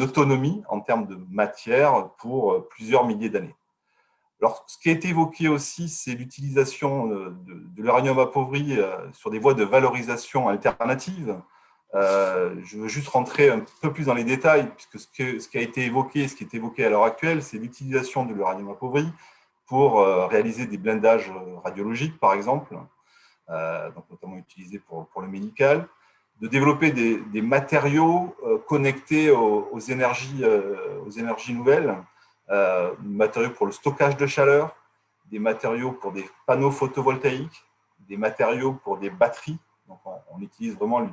autonomie en termes de matière pour plusieurs milliers d'années. Alors, ce qui été évoqué aussi, c'est l'utilisation de, de l'uranium appauvri sur des voies de valorisation alternatives. Euh, je veux juste rentrer un peu plus dans les détails, puisque ce, qui a été évoqué, ce qui est évoqué à l'heure actuelle, c'est l'utilisation de l'uranium appauvri pour euh, réaliser des blindages radiologiques, par exemple, euh, donc notamment utilisés pour, le médical, de développer des, matériaux connectés aux, énergies, aux énergies nouvelles, matériaux pour le stockage de chaleur, des matériaux pour des panneaux photovoltaïques, des matériaux pour des batteries. Donc on, utilise vraiment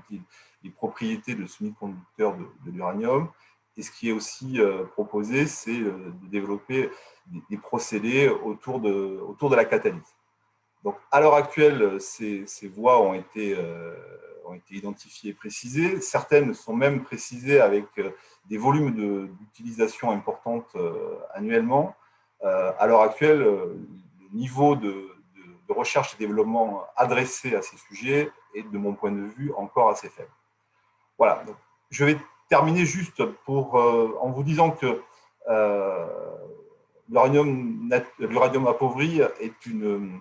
les propriétés de semi-conducteurs de, l'uranium. Et ce qui est aussi euh, proposé, c'est euh, de développer des, procédés autour de, autour de la catalyse. Donc, à l'heure actuelle, ces, ces, voies ont été, euh, ont été identifiées et précisées. Certaines sont même précisées avec des volumes d'utilisation importantes annuellement. à l'heure actuelle, le niveau de, recherche et développement adressé à ces sujets est, de mon point de vue, encore assez faible. Voilà, je vais terminer juste pour, euh, en vous disant que euh, l'uranium appauvri est, une,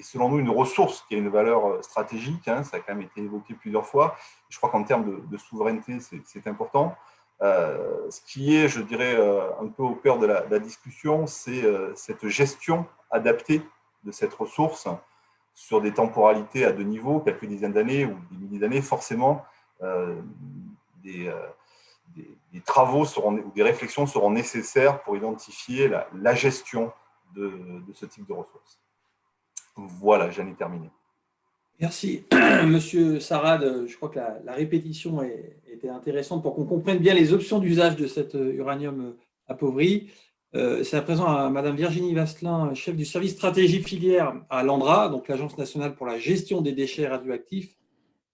selon nous une ressource qui a une valeur stratégique, hein, ça a quand même été évoqué plusieurs fois. Je crois qu'en termes de, souveraineté, c'est important. Euh, ce qui est, je dirais, un peu au cœur de la, de discussion, c'est cette gestion adaptée de cette ressource sur des temporalités à deux niveaux, quelques dizaines d'années ou des milliers d'années, forcément, euh, euh, des, travaux ou des réflexions seront nécessaires pour identifier la, gestion de, ce type de ressources. Voilà, j'en ai terminé. Merci, [clears throat] Monsieur Sarad. Je crois que la, répétition était intéressante pour qu'on comprenne bien les options d'usage de cet uranium appauvri. Euh, c'est à présent à Madame Virginie Vasselin, chef du service stratégie filière à l'ANDRA, donc l'Agence nationale pour la gestion des déchets radioactifs,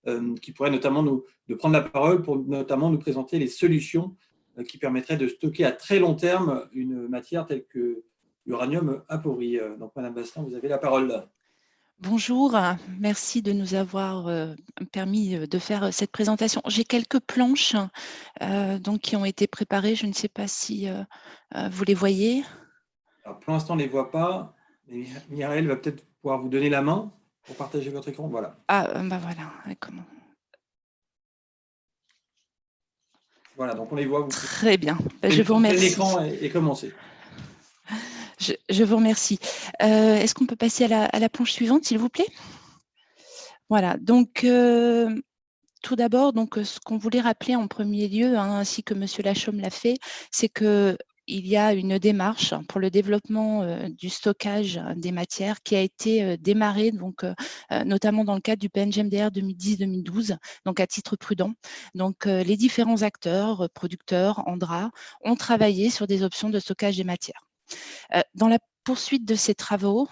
euh, qui pourrait notamment nous prendre la parole pour notamment nous présenter les solutions euh, qui permettraient de stocker à très long terme une matière telle que l'uranium appauvri. Euh, donc, Madame Bastin, vous avez la parole. Bonjour, merci de nous avoir permis de faire cette présentation. J'ai quelques planches donc, qui ont été préparées. Je ne sais pas si vous les voyez. pour l'instant, on ne les voit pas. Mireille va peut-être pouvoir vous donner la main pour partager votre écran. Voilà. Ah, euh, bah voilà. Comment Voilà, donc on les voit. Vous Très bien. Bah, je vous remercie. L'écran est, commencé. Je, vous remercie. Euh, est-ce qu'on peut passer à la, planche suivante, s'il vous plaît? Voilà. Donc, euh, tout d'abord, donc, ce qu'on voulait rappeler en premier lieu, hein, ainsi que M. Lachaume l'a fait, c'est que il y a une démarche pour le développement euh, du stockage des matières qui a été euh, démarrée, donc, euh, notamment dans le cadre du PNGMDR 2010-2012, donc à titre prudent. Donc, les différents acteurs, producteurs, Andra, ont travaillé sur des options de stockage des matières. Dans la poursuite de ces travaux,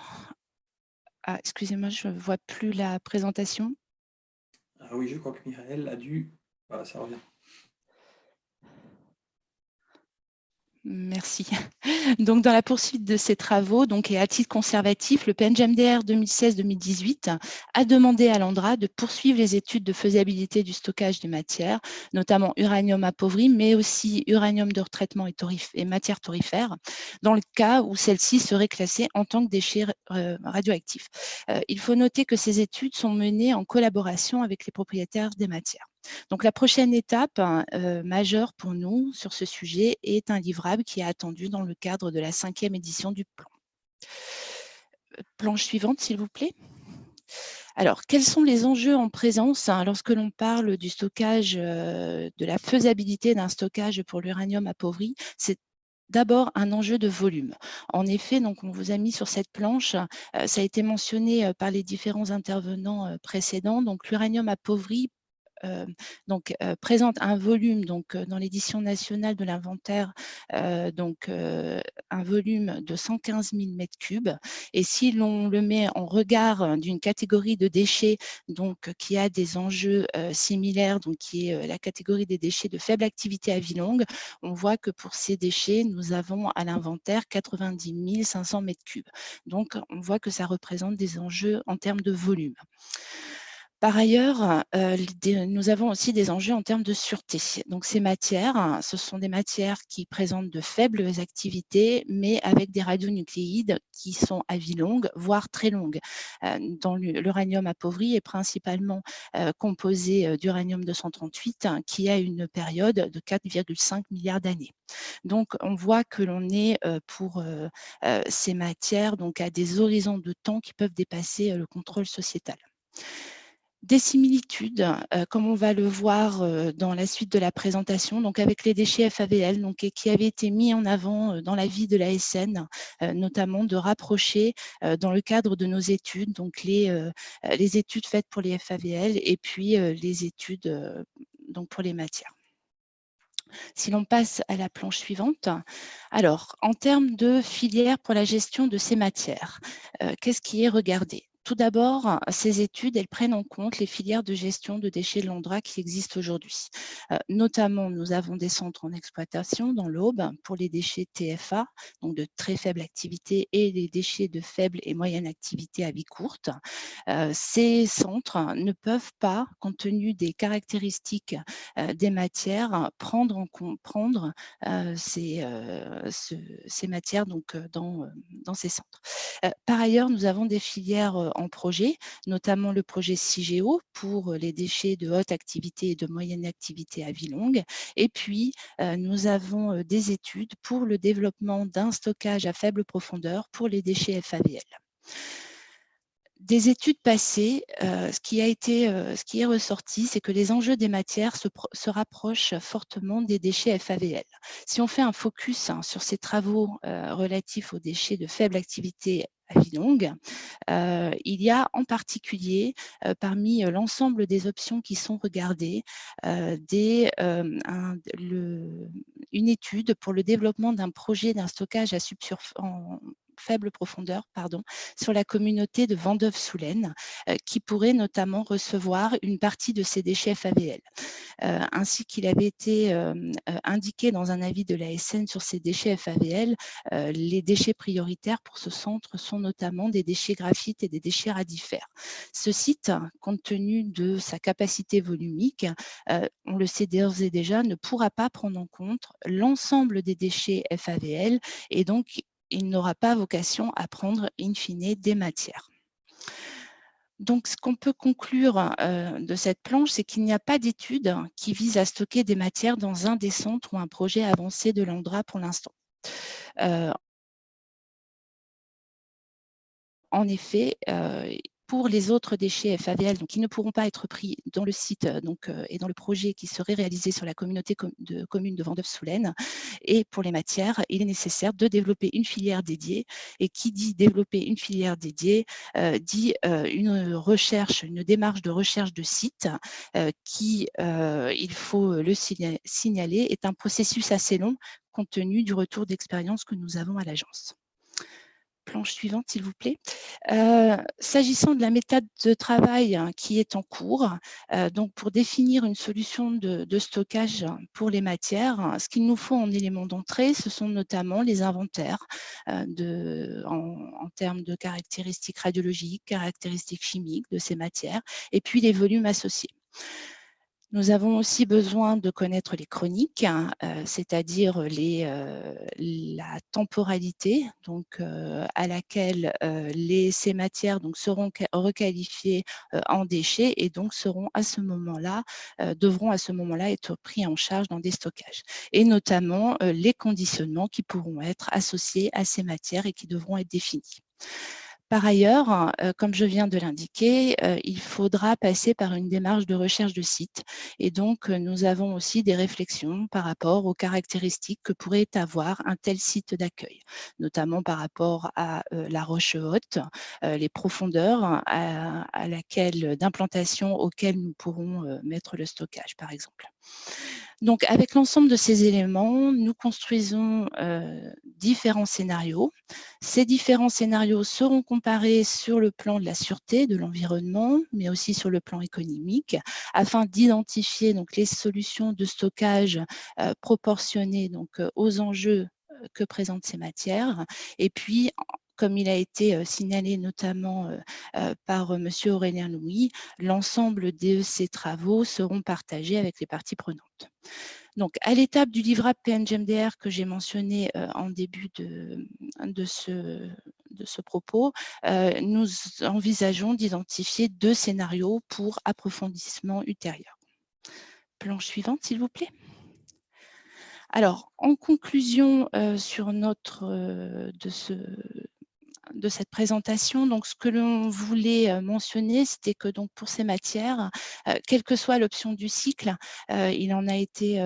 ah, excusez-moi, je ne vois plus la présentation. Ah oui, je crois que Michael a dû... Voilà, ça revient. Merci. [laughs] Donc, dans la poursuite de ces travaux, donc, et à titre conservatif, le PNGMDR 2016-2018 a demandé à l'ANDRA de poursuivre les études de faisabilité du stockage des matières, notamment uranium appauvri, mais aussi uranium de retraitement et, matières torrifères, dans le cas où celles-ci seraient classées en tant que déchets euh, radioactifs. Euh, il faut noter que ces études sont menées en collaboration avec les propriétaires des matières. Donc la prochaine étape euh, majeure pour nous sur ce sujet est un livrable qui est attendu dans le cadre de la cinquième édition du plan. Euh, planche suivante, s'il vous plaît. Alors, quels sont les enjeux en présence hein, lorsque l'on parle du stockage, euh, de la faisabilité d'un stockage pour l'uranium appauvri? C'est d'abord un enjeu de volume. En effet, donc on vous a mis sur cette planche, ça a été mentionné par les différents intervenants précédents, donc l'uranium appauvri donc, présente un volume donc, dans l'édition nationale de l'inventaire, donc un volume de 115 000 mètres cubes. Et si l'on le met en regard d'une catégorie de déchets donc, qui a des enjeux similaires, donc qui est la catégorie des déchets de faible activité à vie longue, on voit que pour ces déchets, nous avons à l'inventaire 90 500 mètres cubes. Donc, on voit que ça représente des enjeux en termes de volume. Par ailleurs, euh, nous avons aussi des enjeux en termes de sûreté. Donc, ces matières, ce sont des matières qui présentent de faibles activités, mais avec des radionucléides qui sont à vie longue, voire très longue. Euh, l'uranium appauvri est principalement euh, composé d'uranium 238, hein, qui a une période de 4,5 milliards d'années. Donc, on voit que l'on est pour ces matières donc à des horizons de temps qui peuvent dépasser le contrôle sociétal des similitudes, euh, comme on va le voir euh, dans la suite de la présentation, donc avec les déchets FAVL, donc, qui avaient été mis en avant euh, dans la vie de la SN, notamment de rapprocher dans le cadre de nos études, donc les, études faites pour les FAVL et puis les études donc pour les matières. Si l'on passe à la planche suivante, alors en termes de filière pour la gestion de ces matières, qu'est-ce qui est regardé? Tout d'abord, ces études, elles prennent en compte les filières de gestion de déchets de l'Andra qui existent aujourd'hui. Euh, notamment, nous avons des centres en exploitation dans l'Aube pour les déchets TFA, donc de très faible activité, et les déchets de faible et moyenne activité à vie courte. Euh, ces centres ne peuvent pas, compte tenu des caractéristiques euh, des matières, prendre en compte ces, matières donc, dans, dans ces centres. par ailleurs, nous avons des filières en projet, notamment le projet CIGEO pour les déchets de haute activité et de moyenne activité à vie longue. Et puis, euh, nous avons euh, des études pour le développement d'un stockage à faible profondeur pour les déchets FAVL des études passées, euh, ce, qui a été, ce qui est ressorti, c'est que les enjeux des matières se, rapprochent fortement des déchets FAVL. Si on fait un focus hein, sur ces travaux relatifs aux déchets de faible activité à vie longue. Euh, il y a en particulier, euh, parmi euh, l'ensemble des options qui sont regardées, une étude pour le développement d'un projet d'un stockage à en faible profondeur pardon, sur la communauté de Vendeuve-Soulaine, qui pourrait notamment recevoir une partie de ces déchets FAVL. ainsi qu'il avait été indiqué dans un avis de la SN sur ces déchets FAVL, les déchets prioritaires pour ce centre sont notamment des déchets graphites et des déchets radifères. Ce site, compte tenu de sa capacité volumique, on le sait d'ores et déjà, ne pourra pas prendre en compte l'ensemble des déchets FAVL et donc il n'aura pas vocation à prendre in fine des matières. Donc, ce qu'on peut conclure euh, de cette planche, c'est qu'il n'y a pas d'étude qui vise à stocker des matières dans un des centres ou un projet avancé de l'Andra pour l'instant. Euh, en effet, euh, pour les autres déchets FAVL, donc, qui ne pourront pas être pris dans le site euh, donc, euh, et dans le projet qui serait réalisé sur la communauté de communes de Vendeuve-Soulaine. Et pour les matières, il est nécessaire de développer une filière dédiée. Et qui dit développer une filière dédiée, euh, dit une recherche, une démarche de recherche de site qui, il faut le signaler, est un processus assez long compte tenu du retour d'expérience que nous avons à l'agence planche suivante, s'il vous plaît. Euh, s'agissant de la méthode de travail hein, qui est en cours, euh, donc pour définir une solution de, stockage pour les matières, ce qu'il nous faut en éléments d'entrée, ce sont notamment les inventaires euh, en, termes de caractéristiques radiologiques, caractéristiques chimiques de ces matières, et puis les volumes associés. Nous avons aussi besoin de connaître les chroniques, euh, c'est-à-dire euh, la temporalité donc, euh, à laquelle ces matières seront requalifiées en déchets et donc seront à ce moment-là, devront à ce moment-là être pris en charge dans des stockages. Et notamment les conditionnements qui pourront être associés à ces matières et qui devront être définis. Par ailleurs, euh, comme je viens de l'indiquer, euh, il faudra passer par une démarche de recherche de site. Et donc, euh, nous avons aussi des réflexions par rapport aux caractéristiques que pourrait avoir un tel site d'accueil, notamment par rapport à la roche haute, les profondeurs à, d'implantation auxquelles nous pourrons mettre le stockage, par exemple. Donc, avec l'ensemble de ces éléments, nous construisons différents scénarios. Ces différents scénarios seront comparés sur le plan de la sûreté, de l'environnement, mais aussi sur le plan économique, afin d'identifier donc les solutions de stockage proportionnées donc aux enjeux que présentent ces matières, et puis comme il a été signalé notamment par M. Aurélien Louis, l'ensemble de ces travaux seront partagés avec les parties prenantes. Donc, à l'étape du livrable PNGMDR que j'ai mentionné en début de, de, ce, de ce propos, nous envisageons d'identifier deux scénarios pour approfondissement ultérieur. Planche suivante, s'il vous plaît. Alors, en conclusion sur notre, de ce, de cette présentation. Donc, ce que l'on voulait mentionner, c'était que donc pour ces matières, quelle que soit l'option du cycle, il en a été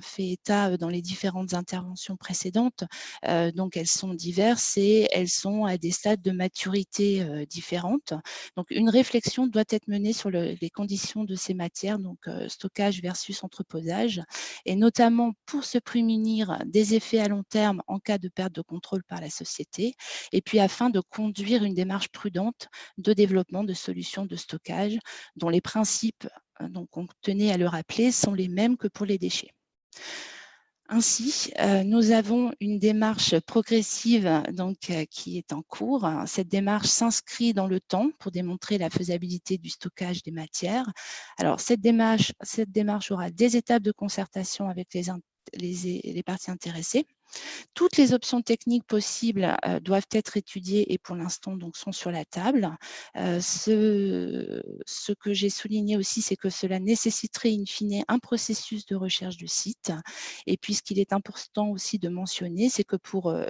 fait état dans les différentes interventions précédentes. donc, elles sont diverses et elles sont à des stades de maturité différentes. Donc, une réflexion doit être menée sur les conditions de ces matières, donc stockage versus entreposage, et notamment pour se prémunir des effets à long terme en cas de perte de contrôle par la société. Et puis, de conduire une démarche prudente de développement de solutions de stockage dont les principes, euh, donc on tenait à le rappeler, sont les mêmes que pour les déchets. Ainsi, euh, nous avons une démarche progressive donc, euh, qui est en cours. Cette démarche s'inscrit dans le temps pour démontrer la faisabilité du stockage des matières. Alors, cette démarche, cette démarche aura des étapes de concertation avec les, les, les parties intéressées. Toutes les options techniques possibles euh, doivent être étudiées et pour l'instant donc sont sur la table. Euh, ce, que j'ai souligné aussi, c'est que cela nécessiterait in fine un processus de recherche de site. Et puis ce qu'il est important aussi de mentionner, c'est que pour euh,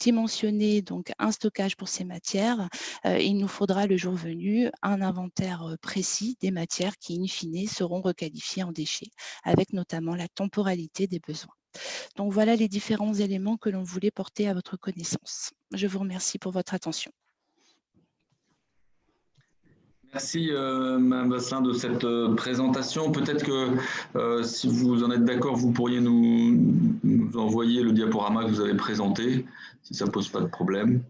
dimensionner donc un stockage pour ces matières, il nous faudra le jour venu un inventaire précis des matières qui in fine seront requalifiées en déchets, avec notamment la temporalité des besoins. Donc voilà les différents éléments que l'on voulait porter à votre connaissance. Je vous remercie pour votre attention. Merci euh, Mme Vasselin de cette euh, présentation. Peut-être que euh, si vous en êtes d'accord, vous pourriez nous, nous, envoyer le diaporama que vous avez présenté, si ça ne pose pas de problème.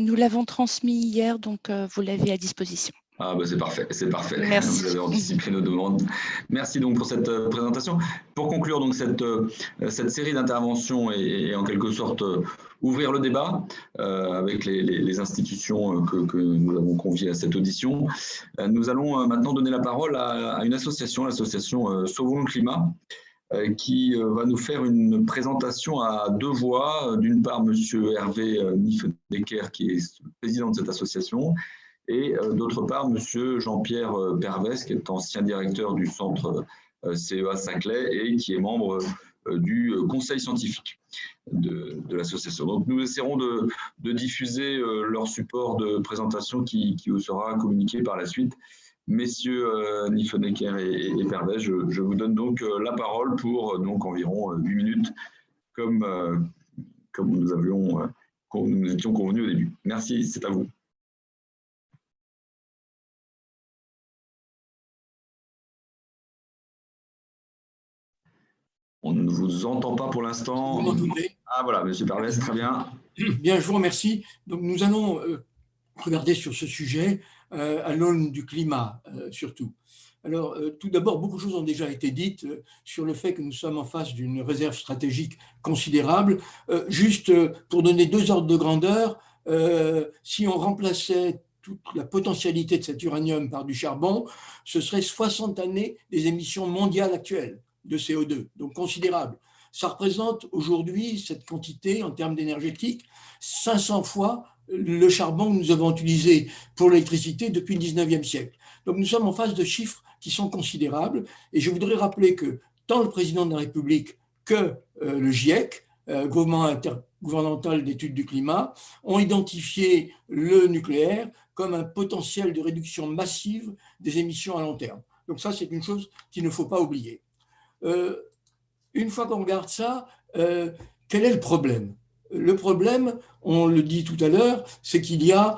nous l'avons transmis hier, donc vous l'avez à disposition. Ah bah c'est parfait, c'est parfait. [laughs] Merci. Vous avez anticipé nos demandes. Merci donc pour cette euh, présentation. Pour conclure donc cette, euh, cette série d'interventions et, en quelque sorte euh, ouvrir le débat avec les, les, institutions que, que, nous avons conviées à cette audition, nous allons maintenant donner la parole à, une association, l'association Sauvons le climat, qui va nous faire une présentation à deux voix. D'une part, Monsieur Hervé Niffenecker, qui est président de cette association, et euh, d'autre part, Monsieur Jean-Pierre euh, Pervès, qui est ancien directeur du centre euh, CEA Saclay et qui est membre du conseil scientifique de, l'association. Donc nous essaierons de, diffuser leur support de présentation qui, vous sera communiqué par la suite. Messieurs euh, et, et Pervez, je, vous donne donc la parole pour donc environ 8 minutes, comme, comme nous, avions, nous étions convenus au début. Merci, c'est à vous. On ne vous entend pas pour l'instant. Ah voilà, Monsieur Pervez, très bien. Bien, je vous remercie. Donc nous allons euh, regarder sur ce sujet euh, à l'aune du climat euh, surtout. Alors, tout d'abord, beaucoup de choses ont déjà été dites sur le fait que nous sommes en face d'une réserve stratégique considérable. juste pour donner deux ordres de grandeur, si on remplaçait toute la potentialité de cet uranium par du charbon, ce serait 60 années des émissions mondiales actuelles de CO2, donc considérable. Ça représente aujourd'hui, cette quantité en termes d'énergétique, 500 fois le charbon que nous avons utilisé pour l'électricité depuis le 19e siècle. Donc nous sommes en face de chiffres qui sont considérables. Et je voudrais rappeler que tant le président de la République que euh, le GIEC, euh, gouvernementale d'études du climat ont identifié le nucléaire comme un potentiel de réduction massive des émissions à long terme. Donc ça, c'est une chose qu'il ne faut pas oublier. Euh, une fois qu'on regarde ça, euh, quel est le problème? Le problème, on le dit tout à l'heure, c'est qu'il y a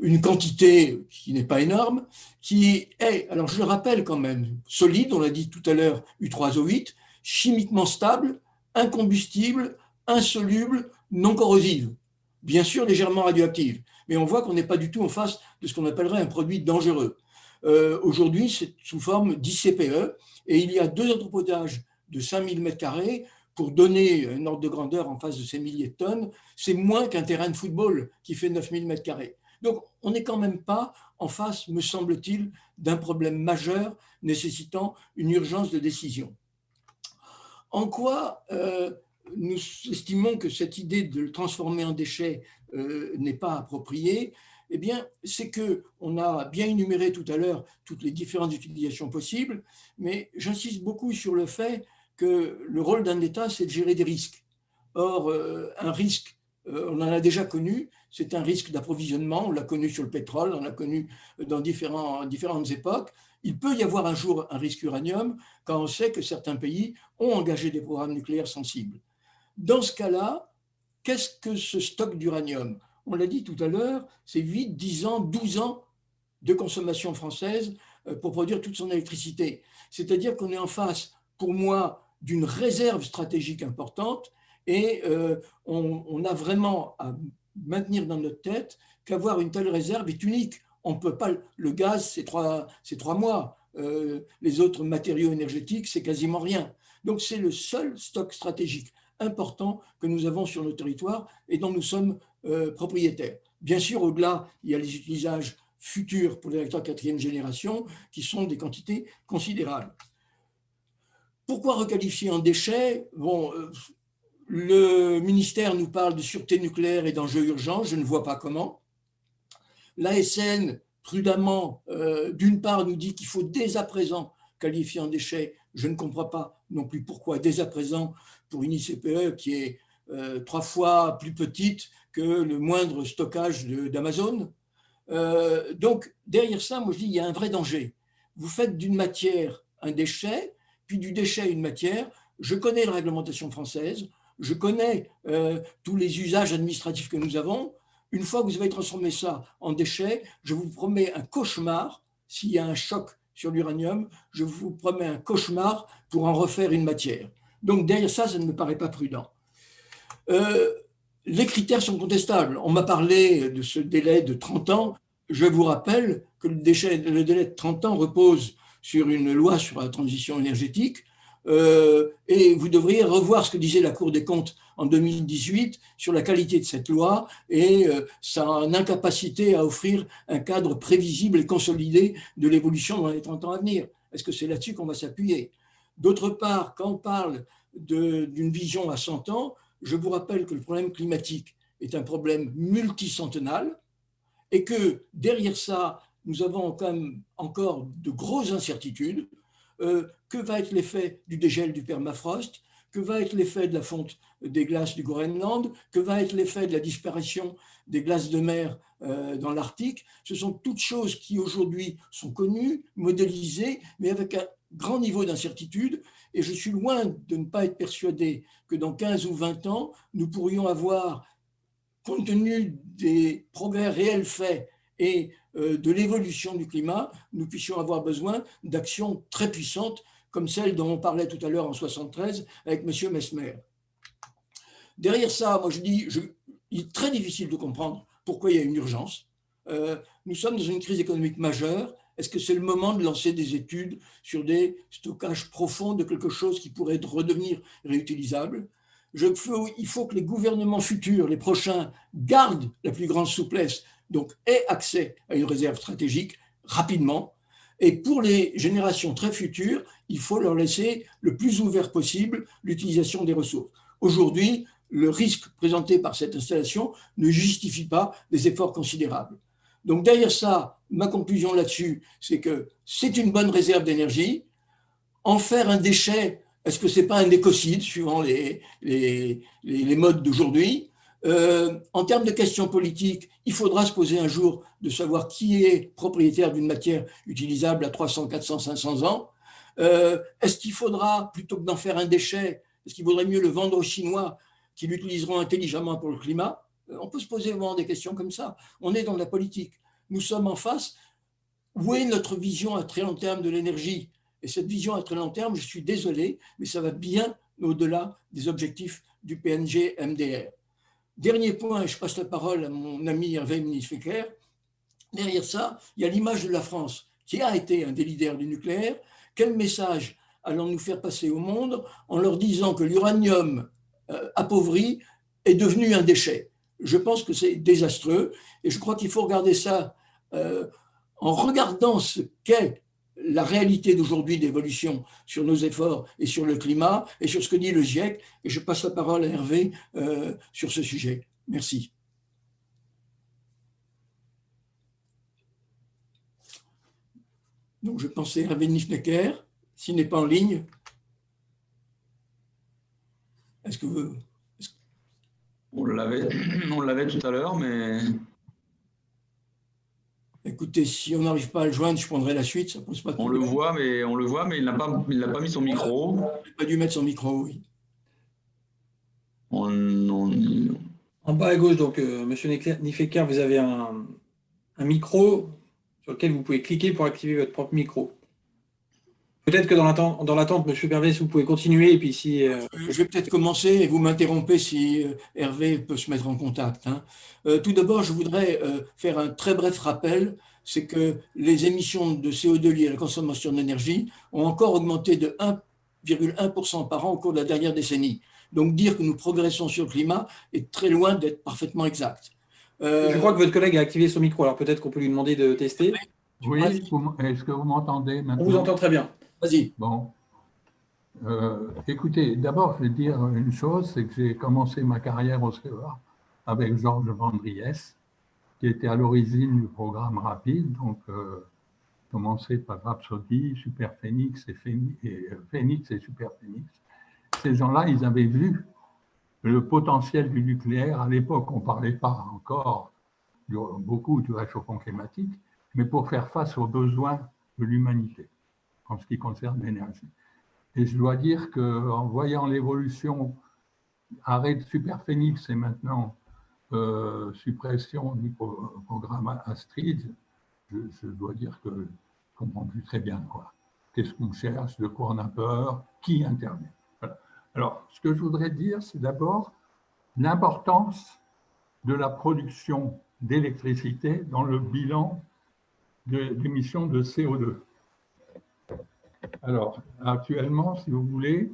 une quantité qui n'est pas énorme, qui est, alors je le rappelle quand même, solide, on l'a dit tout à l'heure, U3O8, chimiquement stable, incombustible, insoluble, non corrosive, bien sûr légèrement radioactive, mais on voit qu'on n'est pas du tout en face de ce qu'on appellerait un produit dangereux. Euh, aujourd'hui, c'est sous forme d'ICPE et il y a deux entrepotages de 5000 m2 pour donner un ordre de grandeur en face de ces milliers de tonnes. C'est moins qu'un terrain de football qui fait 9000 m2. Donc, on n'est quand même pas en face, me semble-t-il, d'un problème majeur nécessitant une urgence de décision. En quoi euh, nous estimons que cette idée de le transformer en déchet euh, n'est pas appropriée? Eh bien, c'est que on a bien énuméré tout à l'heure toutes les différentes utilisations possibles, mais j'insiste beaucoup sur le fait que le rôle d'un État, c'est de gérer des risques. Or, euh, un risque, euh, on en a déjà connu, c'est un risque d'approvisionnement, on l'a connu sur le pétrole, on l'a connu dans différentes époques. Il peut y avoir un jour un risque uranium quand on sait que certains pays ont engagé des programmes nucléaires sensibles. Dans ce cas-là, qu'est-ce que ce stock d'uranium? On l'a dit tout à l'heure, c'est 8, 10 ans, 12 ans de consommation française euh, pour produire toute son électricité. C'est-à-dire qu'on est en face, pour moi, d'une réserve stratégique importante et euh, on, a vraiment à maintenir dans notre tête qu'avoir une telle réserve est unique. On peut pas, le gaz, c'est trois, trois mois. Euh, les autres matériaux énergétiques, c'est quasiment rien. Donc c'est le seul stock stratégique important que nous avons sur nos territoires et dont nous sommes euh, propriétaires. Bien sûr, au-delà, il y a les utilisages futurs pour les réacteurs quatrième génération qui sont des quantités considérables. Pourquoi requalifier en déchets? Bon, euh, le ministère nous parle de sûreté nucléaire et d'enjeux urgents, je ne vois pas comment. L'ASN, prudemment, euh, d'une part, nous dit qu'il faut dès à présent qualifier en déchets. Je ne comprends pas non plus pourquoi dès à présent pour une ICPE qui est euh, trois fois plus petite que le moindre stockage d'Amazon. Euh, donc, derrière ça, moi je dis, il y a un vrai danger. Vous faites d'une matière un déchet, puis du déchet une matière. Je connais la réglementation française, je connais euh, tous les usages administratifs que nous avons. Une fois que vous avez transformé ça en déchet, je vous promets un cauchemar s'il y a un choc sur l'uranium, je vous promets un cauchemar pour en refaire une matière. Donc derrière ça, ça ne me paraît pas prudent. Euh, les critères sont contestables. On m'a parlé de ce délai de 30 ans. Je vous rappelle que le, délai de 30 ans repose sur une loi sur la transition énergétique. Euh, et vous devriez revoir ce que disait la Cour des comptes en 2018 sur la qualité de cette loi et euh, sa incapacité à offrir un cadre prévisible et consolidé de l'évolution dans les 30 ans à venir. Est-ce que c'est là-dessus qu'on va s'appuyer? D'autre part, quand on parle d'une vision à 100 ans, je vous rappelle que le problème climatique est un problème multicentenal et que derrière ça, nous avons quand même encore de grosses incertitudes. Euh, que va être l'effet du dégel du permafrost? Que va être l'effet de la fonte des glaces du Groenland? Que va être l'effet de la disparition des glaces de mer euh, dans l'Arctique? Ce sont toutes choses qui aujourd'hui sont connues, modélisées, mais avec un grand niveau d'incertitude et je suis loin de ne pas être persuadé que dans 15 ou 20 ans, nous pourrions avoir, compte tenu des progrès réels faits et euh, de l'évolution du climat, nous puissions avoir besoin d'actions très puissantes comme celle dont on parlait tout à l'heure en 73 avec M. Mesmer. Derrière ça, moi je dis, il est très difficile de comprendre pourquoi il y a une urgence. Euh, nous sommes dans une crise économique majeure est-ce que c'est le moment de lancer des études sur des stockages profonds de quelque chose qui pourrait redevenir réutilisable? Il faut que les gouvernements futurs, les prochains, gardent la plus grande souplesse, donc aient accès à une réserve stratégique rapidement. Et pour les générations très futures, il faut leur laisser le plus ouvert possible l'utilisation des ressources. Aujourd'hui, le risque présenté par cette installation ne justifie pas des efforts considérables. Donc derrière ça, ma conclusion là-dessus, c'est que c'est une bonne réserve d'énergie. En faire un déchet, Est-ce que ce n'est pas un écocide suivant les, les, les modes d'aujourd'hui? Euh, En termes de questions politiques, il faudra se poser un jour de savoir qui est propriétaire d'une matière utilisable à 300, 400, 500 ans. Euh, est-ce qu'il faudra, plutôt que d'en faire un déchet, est-ce qu'il vaudrait mieux le vendre aux Chinois qui l'utiliseront intelligemment pour le climat? Euh, On peut se poser vraiment des questions comme ça. On est dans la politique. Nous sommes en face. Où est notre vision à très long terme de l'énergie? Et cette vision à très long terme, je suis désolé, mais ça va bien au-delà des objectifs du PNG MDR. Dernier point, et je passe la parole à mon ami Hervé Fecker. Derrière ça, il y a l'image de la France, qui a été un des leaders du nucléaire. Quel message allons-nous faire passer au monde en leur disant que l'uranium euh, appauvri est devenu un déchet? Je pense que c'est désastreux et je crois qu'il faut regarder ça euh, en regardant ce qu'est la réalité d'aujourd'hui d'évolution sur nos efforts et sur le climat et sur ce que dit le GIEC. Et je passe la parole à Hervé euh, sur ce sujet. Merci. Donc je pensais à Hervé Nifnecker, s'il n'est pas en ligne. Est-ce que vous... On [clears throat] l'avait tout à l'heure, mais Écoutez, si on n'arrive pas à le joindre, je prendrai la suite. Ça pose pas on le voit, mais on le voit, mais il n'a pas, il n'a pas mis son micro. Il n'a pas dû mettre son micro, oui. En bas à gauche, donc, euh, Monsieur Nifekar, vous avez un, un micro sur lequel vous pouvez cliquer pour activer votre propre micro. Peut-être que dans l'attente, dans l'attente, Monsieur Hervé, vous pouvez continuer et puis si. Euh, je vais peut-être commencer et vous m'interrompez si euh, Hervé peut se mettre en contact. Hein. Euh, tout d'abord, je voudrais faire un très bref rappel, c'est que les émissions de CO2 liées à la consommation d'énergie ont encore augmenté de 1,1% par an au cours de la dernière décennie. Donc dire que nous progressons sur le climat est très loin d'être parfaitement exact. Je crois que votre collègue a activé son micro, alors peut-être qu'on peut lui demander de tester. Oui, est-ce que vous m'entendez maintenant? On vous entend très bien. Bon. Euh, écoutez, d'abord, je vais dire une chose, c'est que j'ai commencé ma carrière au CEA avec Georges Vandriès, qui était à l'origine du programme Rapide, donc euh, commencé par Rhapsody, Super Phoenix et, euh, Phoenix et Super Phoenix. Ces gens-là, ils avaient vu le potentiel du nucléaire. À l'époque, on ne parlait pas encore beaucoup du réchauffement climatique, mais pour faire face aux besoins de l'humanité en ce qui concerne l'énergie. Et je dois dire qu'en voyant l'évolution, arrêt de Superphénix et maintenant euh, suppression du programme Astrid, je, dois dire que je ne comprends plus très bien quoi. Qu'est-ce qu'on cherche, de quoi on a peur, qui intervient. Alors, ce que je voudrais dire, c'est d'abord l'importance de la production d'électricité dans le bilan d'émissions de CO2. Alors, actuellement, si vous voulez,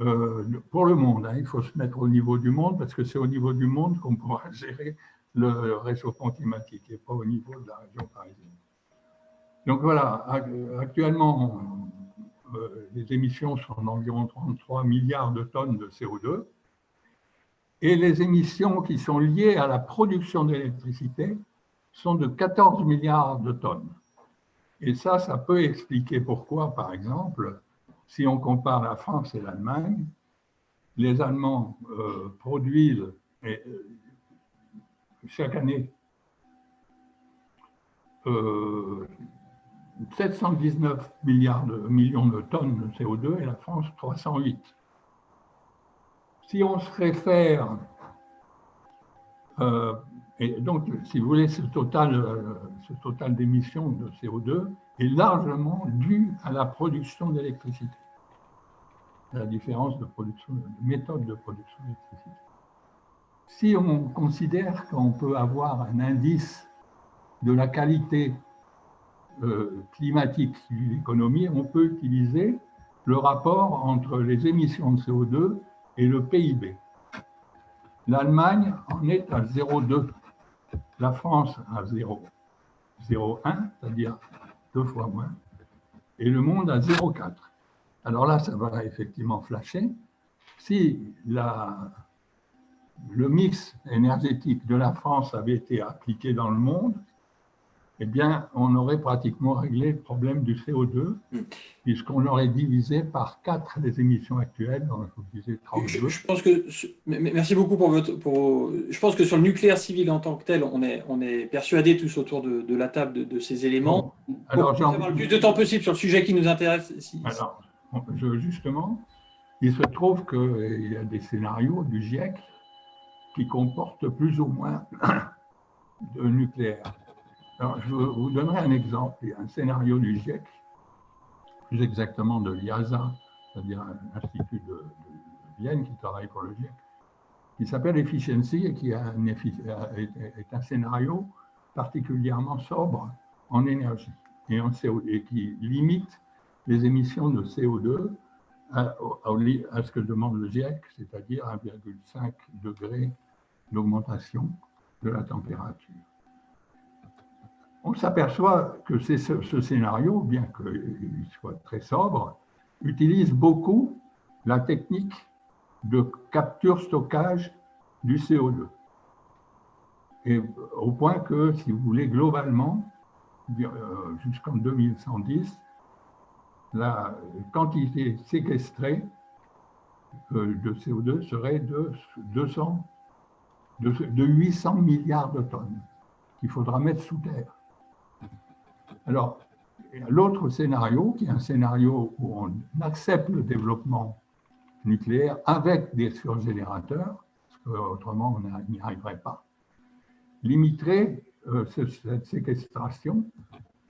euh, pour le monde, hein, il faut se mettre au niveau du monde parce que c'est au niveau du monde qu'on pourra [laughs] gérer le réchauffement climatique et pas au niveau de la région parisienne. Donc voilà, actuellement, euh, les émissions sont d'environ 33 milliards de tonnes de CO2 et les émissions qui sont liées à la production d'électricité sont de 14 milliards de tonnes. Et ça, ça peut expliquer pourquoi, par exemple, si on compare la France et l'Allemagne, les Allemands euh, produisent euh, chaque année 719 euh, milliards de, millions de tonnes de CO2 et la France 308. Si on se réfère et donc, si vous voulez, ce total, euh, ce total d'émissions de CO2 est largement dû à la production d'électricité, la différence de, production, de méthode de production d'électricité. Si on considère qu'on peut avoir un indice de la qualité euh, climatique de l'économie, on peut utiliser le rapport entre les émissions de CO2 et le PIB. L'Allemagne en est à 0,2 la France à 0,1, c'est-à-dire deux fois moins, et le monde à 0,4. Alors là, ça va effectivement flasher. Si le mix énergétique de la France avait été appliqué dans le monde, eh bien, on aurait pratiquement réglé le problème du CO2, Hmm. puisqu'on aurait divisé par 4 les émissions actuelles, donc je vous disais Je, 32. je pense que, merci beaucoup pour votre. Pour, je pense que sur le nucléaire civil en tant que tel, on est, on est persuadés tous autour de, de la table de, de ces éléments. Alors, pour avoir le plus de temps possible sur le sujet qui nous intéresse. si- Alors, je- justement, il se trouve qu'il y a des scénarios du GIEC qui comportent plus ou moins [coughs] de nucléaire. Alors, je vous donnerai un exemple. Il un scénario du GIEC, plus exactement de l'IASA, c'est-à-dire un institut de, Vienne qui travaille pour le GIEC, qui s'appelle Efficiency et qui est, un scénario particulièrement sobre en énergie et, qui limite les émissions de CO2 à, à ce que demande le GIEC, c'est-à-dire 1,5 degré d'augmentation de la température. On s'aperçoit que ce, scénario, bien qu'il soit très sobre, utilise beaucoup la technique de capture-stockage du CO2. Et au point que, si vous voulez, globalement, euh, jusqu'en 2110, la quantité séquestrée euh, de CO2 serait de 200, de, de 800 milliards de tonnes qu'il faudra mettre sous terre. Alors, l'autre scénario, qui est un scénario où on accepte le développement nucléaire avec des surgénérateurs, parce qu'autrement on n'y arriverait pas, limiterait euh, ce- cette séquestration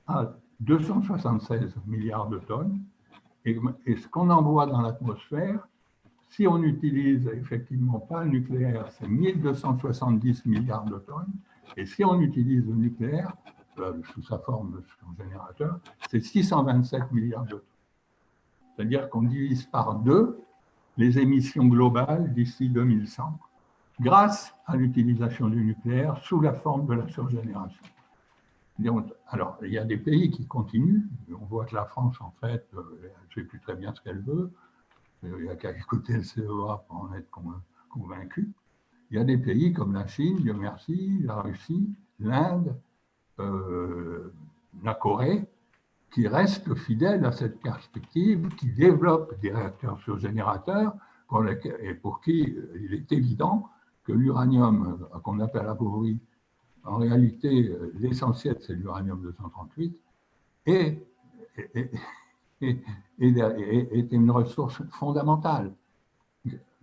à 276 milliards de tonnes. Et, et ce qu'on envoie dans l'atmosphère, si on n'utilise effectivement pas le nucléaire, c'est 1270 milliards de tonnes. Et si on utilise le nucléaire, sous sa forme de générateur, c'est 627 milliards de tonnes. C'est-à-dire qu'on divise par deux les émissions globales d'ici 2100 grâce à l'utilisation du nucléaire sous la forme de la surgénération. Alors, il y a des pays qui continuent. On voit que la France, en fait, euh, elle ne sait plus très bien ce qu'elle veut. Euh, Il n'y a qu'à écouter le CEA pour en être con- convaincu. Il y a des pays comme la Chine, Dieu merci, la Russie, l'Inde, la Corée, qui restent fidèles à cette perspective, qui développent des réacteurs surgénérateurs pour lesquels- et pour qui euh, il est évident que l'uranium euh, qu'on appelle appauvri, en réalité, euh, l'essentiel, c'est l'uranium 238, et, et- et- est une ressource fondamentale.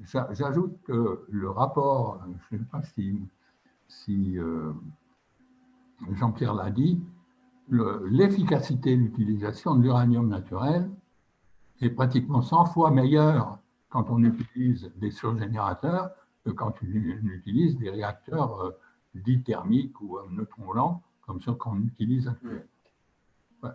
J'a- J'ajoute que le rapport, je ne sais pas si, euh, Jean-Pierre l'a dit, le- l'efficacité de l'utilisation de l'uranium naturel est pratiquement 100 fois meilleure quand on utilise des surgénérateurs que quand on utilise des réacteurs euh, dits thermiques ou neutrons lents, comme ceux qu'on utilise actuellement. Ouais.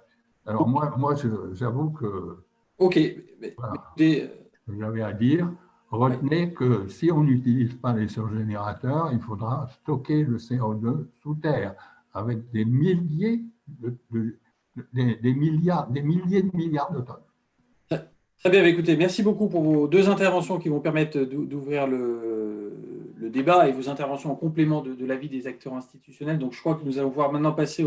Alors moi, j'avoue que Ok. mais- Voilà. que j'avais à dire, retenez que si on n'utilise pas les surgénérateurs, il faudra stocker le CO2 sous terre avec des milliers de, de- de- des, milliards, des milliers de milliards de tonnes. Très bien, bah, écoutez, merci beaucoup pour vos deux interventions qui vont permettre d'ou- d'ouvrir le, débat et vos interventions en complément de, l'avis des acteurs institutionnels. Donc, je crois que nous allons pouvoir maintenant passer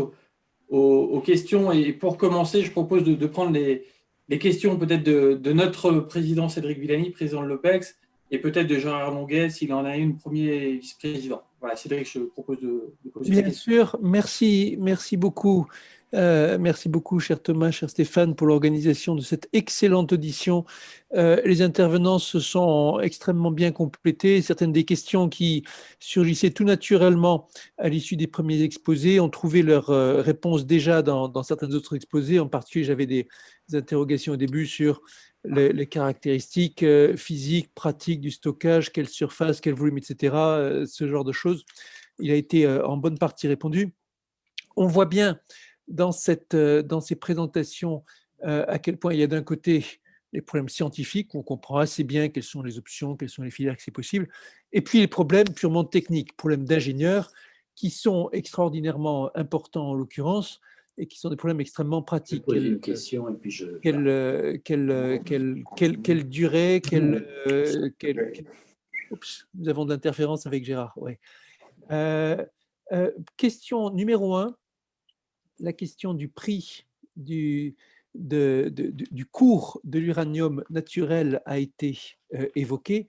aux, questions. Et pour commencer, je propose de, prendre les, questions peut-être de, de notre président Cédric Villani, président de l'OPEX, et peut-être de Gérard Longuet, s'il en a une, premier vice-président. Voilà, Cédric, je propose de, de poser Bien question. sûr, merci, merci beaucoup. Euh, merci beaucoup, cher Thomas, cher Stéphane, pour l'organisation de cette excellente audition. Euh, les intervenants se sont extrêmement bien complétés. Certaines des questions qui surgissaient tout naturellement à l'issue des premiers exposés ont trouvé leur euh, réponse déjà dans, dans certains autres exposés. En particulier, j'avais des, des interrogations au début sur les, caractéristiques euh, physiques, pratiques du stockage, quelle surface, quel volume, etc., euh, ce genre de choses. Il a été euh, en bonne partie répondu. On voit bien dans, cette, dans ces présentations à quel point il y a d'un côté les problèmes scientifiques, où on comprend assez bien quelles sont les options, quelles sont les filières que c'est possible, et puis les problèmes purement techniques, problèmes d'ingénieurs, qui sont extraordinairement importants en l'occurrence, et qui sont des problèmes extrêmement pratiques. une question et puis je. quelle, euh, quelle, euh, quelle, quelle, quelle durée, quelle, euh, Oups, nous avons de l'interférence avec Gérard. Ouais. Euh, euh, question numéro un. la question du prix du, du cours de l'uranium naturel a été évoquée.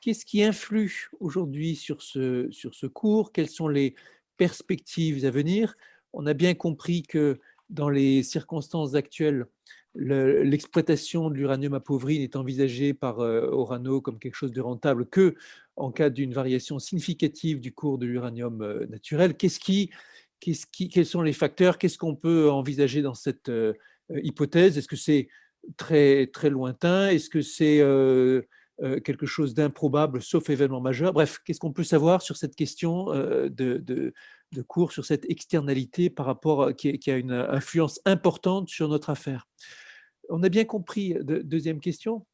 Qu'est-ce qui influe aujourd'hui sur ce, sur ce cours? Quelles sont les perspectives à venir? On a bien compris que dans les circonstances actuelles, l'exploitation de l'uranium appauvri n'est envisagée par Orano comme quelque chose de rentable que en cas d'une variation significative du cours de l'uranium naturel. Qu'est-ce qui, qui, quels sont les facteurs? Qu'est-ce qu'on peut envisager dans cette hypothèse? Est-ce que c'est très, très lointain? Est-ce que c'est quelque chose d'improbable sauf événement majeur? Bref, qu'est-ce qu'on peut savoir sur cette question de cours sur cette externalité par rapport qui, qui, a une influence importante sur notre affaire. On a bien compris, deuxième question,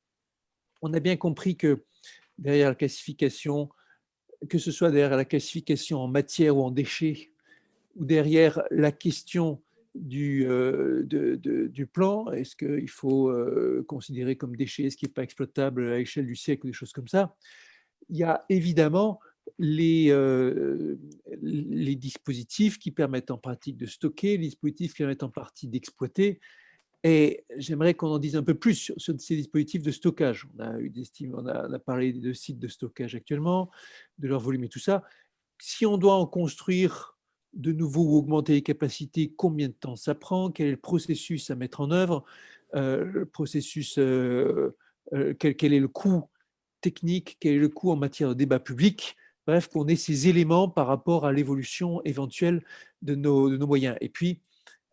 on a bien compris que derrière la classification, que ce soit derrière la classification en matière ou en déchets, ou derrière la question du, euh, du plan, est-ce qu'il faut euh, considérer comme déchet ce qui n'est pas exploitable à l'échelle du siècle ou des choses comme ça, il y a évidemment les, euh, les dispositifs qui permettent en pratique de stocker, les dispositifs qui permettent en partie d'exploiter. Et j'aimerais qu'on en dise un peu plus sur, ces dispositifs de stockage. On a, eu des on, on a parlé de sites de stockage actuellement, de leur volume et tout ça. Si on doit en construire de nouveau ou augmenter les capacités, combien de temps ça prend? Quel est le processus à mettre en œuvre? Euh, processus, euh, quel, est le coût technique? Quel est le coût en matière de débat public Bref, qu'on ait ces éléments par rapport à l'évolution éventuelle de nos, moyens. Et puis,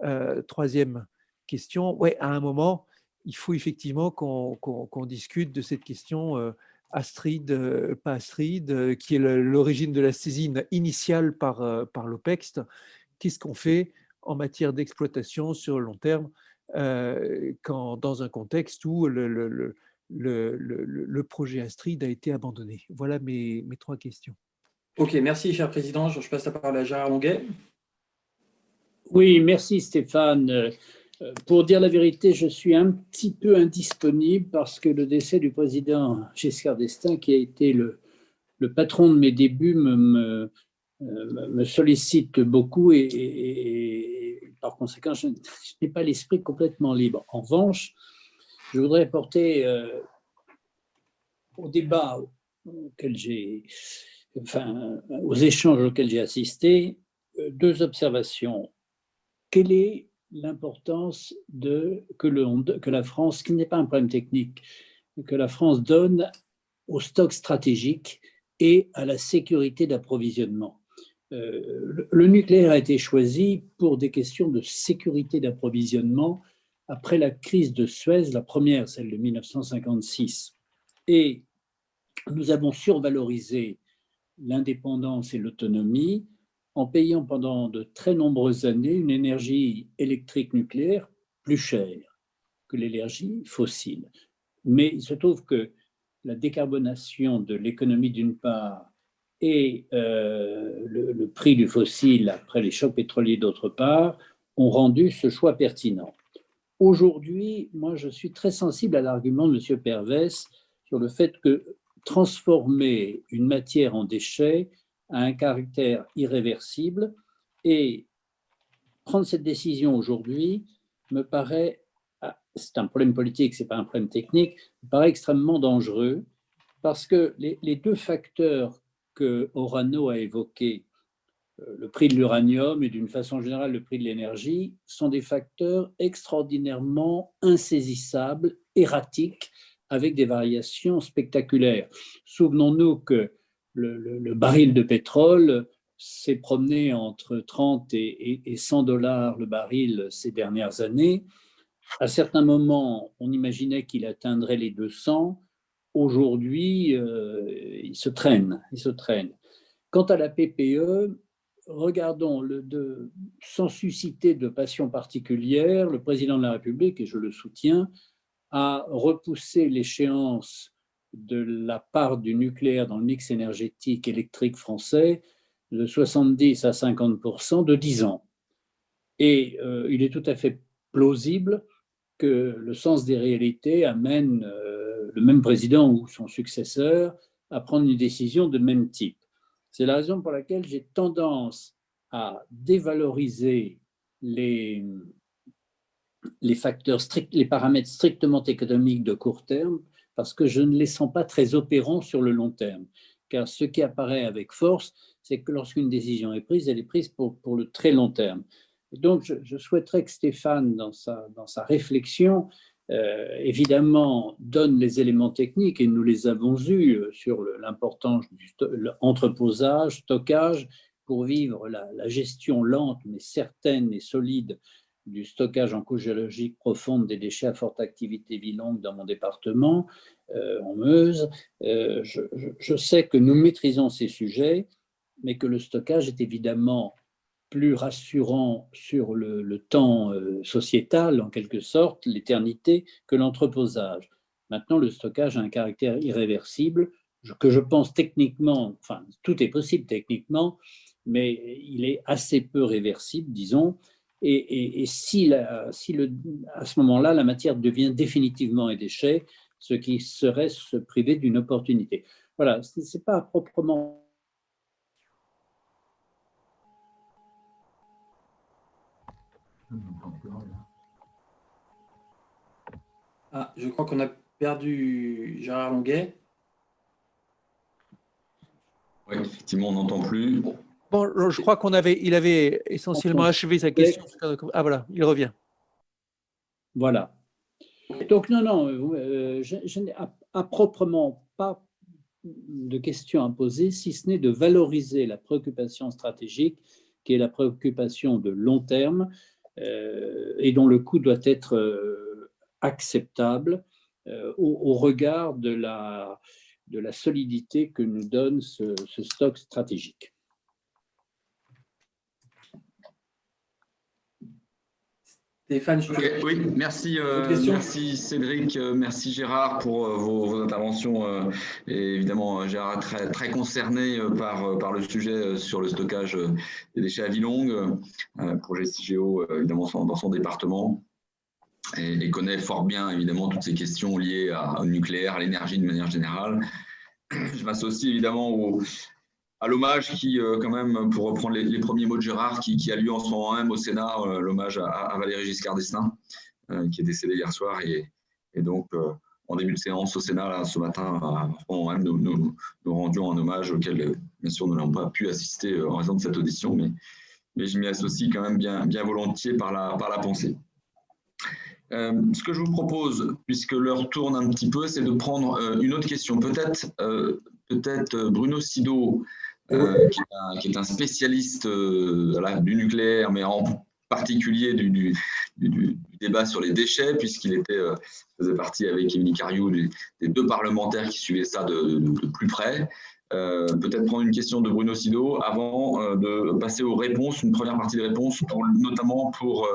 euh, troisième question, ouais, à un moment, il faut effectivement qu'on discute de cette question euh, Astrid, euh, pas Astrid, qui est l'origine de la saisine initiale par, par l'OPEX. Qu'est-ce qu'on fait en matière d'exploitation sur le long terme quand, dans un contexte où le, projet Astrid a été abandonné? Voilà mes trois questions. Ok, merci, cher président. Je passe la parole à Gérard Longuet. Oui, merci Stéphane. Euh, pour dire la vérité, je suis un petit peu indisponible parce que le décès du président Giscard d'Estaing, qui a été le, patron de mes débuts, me, euh, sollicite beaucoup et, par conséquent, je, n'ai pas l'esprit complètement libre. En revanche, je voudrais porter euh, au débat auquel j'ai enfin, aux échanges auxquels j'ai assisté, euh, deux observations. Quelle est l'importance que la France, qui n'est pas un problème technique, que la France donne au stock stratégique et à la sécurité d'approvisionnement? Euh, le nucléaire a été choisi pour des questions de sécurité d'approvisionnement après la crise de Suez, la première, celle de 1956. Et nous avons survalorisé l'indépendance et l'autonomie en payant pendant de très nombreuses années une énergie électrique nucléaire plus chère que l'énergie fossile. Mais il se trouve que la décarbonation de l'économie d'une part et euh, le, le, prix du fossile après les chocs pétroliers d'autre part ont rendu ce choix pertinent. Aujourd'hui, moi, je suis très sensible à l'argument de M. Pervès sur le fait que transformer une matière en déchet a un caractère irréversible. Et prendre cette décision aujourd'hui me paraît, ah, c'est un problème politique, c'est pas un problème technique, me paraît extrêmement dangereux parce que les, deux facteurs que Orano a évoqués, euh, le prix de l'uranium et d'une façon générale le prix de l'énergie, sont des facteurs extraordinairement insaisissables, erratiques, avec des variations spectaculaires. Souvenons-nous que le, baril de pétrole s'est promené entre 30 et, et, 100 dollars le baril ces dernières années. À certains moments, on imaginait qu'il atteindrait les 200. Aujourd'hui, euh, il se traîne, il se traîne. Quant à la PPE, regardons le, de, sans susciter de passion particulière, le président de la République, et je le soutiens, a repoussé l'échéance de la part du nucléaire dans le mix énergétique électrique français de 70 à 50 de 10 ans. Et euh, il est tout à fait plausible que le sens des réalités amène euh, le même président ou son successeur à prendre une décision de même type. C'est la raison pour laquelle j'ai tendance à dévaloriser les, les facteurs les paramètres strictement économiques de court terme parce que je ne les sens pas très opérants sur le long terme. Car ce qui apparaît avec force, c'est que lorsqu'une décision est prise, elle est prise pour, pour le très long terme. Donc, je, souhaiterais que Stéphane, dans sa, dans sa réflexion, euh, évidemment, donne les éléments techniques, et nous les avons eus euh, sur l'importance du entreposage, stockage, pour vivre la, la, gestion lente mais certaine et solide du stockage en couche géologique profonde des déchets à forte activité vie longue dans mon département, euh, en Meuse. Euh, je, sais que nous maîtrisons ces sujets, mais que le stockage est évidemment plus rassurant sur le, temps euh, sociétal, en quelque sorte, l'éternité, que l'entreposage. Maintenant, le stockage a un caractère irréversible, que je pense techniquement, enfin, tout est possible techniquement, mais il est assez peu réversible, disons, et, si, si le, à ce moment-là, la matière devient définitivement un déchet, ce qui serait se priver d'une opportunité. Voilà, ce n'est pas proprement Ah, je crois qu'on a perdu Gérard Longuet. Oui, effectivement, on n'entend plus. Bon, je crois qu'on avait, il avait essentiellement achevé sa question. Ah voilà, il revient. Voilà. Donc non, non, euh, je, n'ai à, proprement pas de questions à poser, si ce n'est de valoriser la préoccupation stratégique, qui est la préoccupation de long terme, euh, et dont le coût doit être euh, acceptable au, regard de la, de la solidité que nous donne ce stock stratégique. Stéphane, Oui, merci, euh, merci Cédric, euh, merci Gérard pour euh, vos, interventions. et évidemment, Gérard très, très concerné par, par le sujet sur le stockage des déchets à vie longue, projet CIGEO évidemment dans son département. Et, connaît fort bien évidemment toutes ces questions liées à, au nucléaire, à l'énergie de manière générale. Je m'associe évidemment au, à l'hommage qui, euh, quand même, pour reprendre les, premiers mots de Gérard, qui, a lieu en ce moment même au Sénat, euh, l'hommage à, Valéry Giscard d'Estaing, euh, qui est décédé hier soir. Et, donc, en début de séance au Sénat, ce matin, à moment même, nous, nous, rendions un hommage auquel, bien sûr, nous n'avons pas pu assister en raison de cette audition, mais, je m'y associe quand même bien, volontiers par la, pensée. ce que je vous propose, puisque l'heure tourne un petit peu, c'est de prendre une autre question. Peut-être peut-être Bruno Sido euh, qui, est un, spécialiste euh, du nucléaire, mais en particulier du, débat sur les déchets, puisqu'il euh, faisait partie avec Émilie Cariou des, deux parlementaires qui suivaient ça de, plus près. Peut-être prendre une question de Bruno Sido avant de passer aux réponses, une première partie de réponses, notamment pour,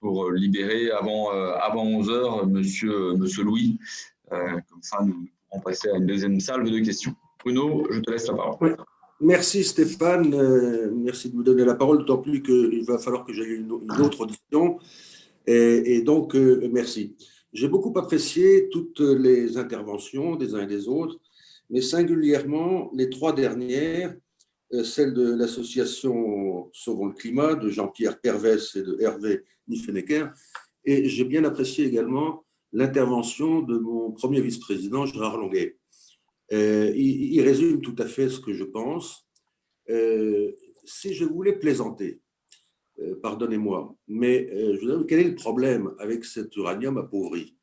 pour libérer avant, avant 11 heures monsieur, monsieur Louis. comme ça, nous pourrons passer à une deuxième salve de questions. Bruno, je te laisse la parole. Merci Stéphane, euh, merci de me donner la parole, d'autant plus qu'il va falloir que j'aille une, autre audition. Et, donc, euh, merci. J'ai beaucoup apprécié toutes les interventions des uns et des autres, mais singulièrement les trois dernières, euh, celle de l'association Sauvons le climat de Jean-Pierre Hervès et de Hervé Niffenecker. Et j'ai bien apprécié également l'intervention de mon premier vice-président, Gérard Longuet. Euh, il, résume tout à fait ce que je pense. Euh, si je voulais plaisanter, euh, pardonnez-moi, mais je vous quel est le problème avec cet uranium appauvri?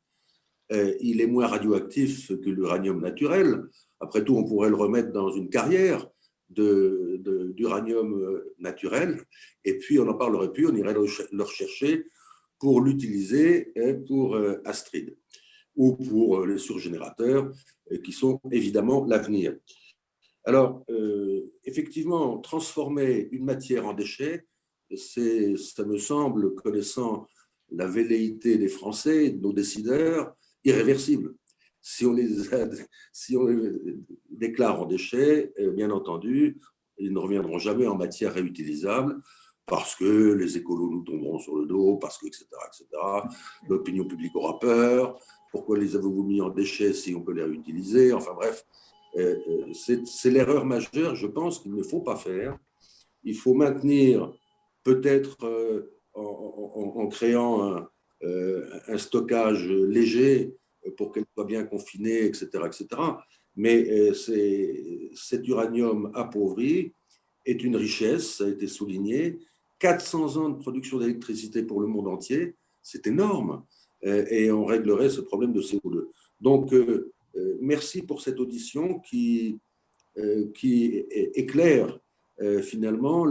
Il est moins radioactif que l'uranium naturel. Après tout, on pourrait le remettre dans une carrière d'uranium naturel, et puis on n'en parlerait plus, on irait le rechercher pour l'utiliser pour Astrid ou pour les surgénérateurs qui sont évidemment l'avenir. Alors, euh, effectivement, transformer une matière en déchet, ça me semble, connaissant la velléité des Français, nos décideurs, irréversible. Si on les, si on déclare en déchets, euh, bien entendu, ils ne reviendront jamais en matière réutilisable parce que les écolos nous tomberont sur le dos, parce que, etc., etc. L'opinion publique aura peur, pourquoi les avez-vous mis en déchets si on peut les réutiliser Enfin bref, euh, euh, c'est l'erreur majeure, je pense qu'il ne faut pas faire. Il faut maintenir peut-être en, créant un, un, stockage léger pour qu'elle soit bien confinée, etc. etc. Mais cet uranium appauvri est une richesse, ça a été souligné. 400 ans de production d'électricité pour le monde entier, c'est énorme. Et on réglerait ce problème de CO2. Donc, merci pour cette audition qui, qui éclaire finalement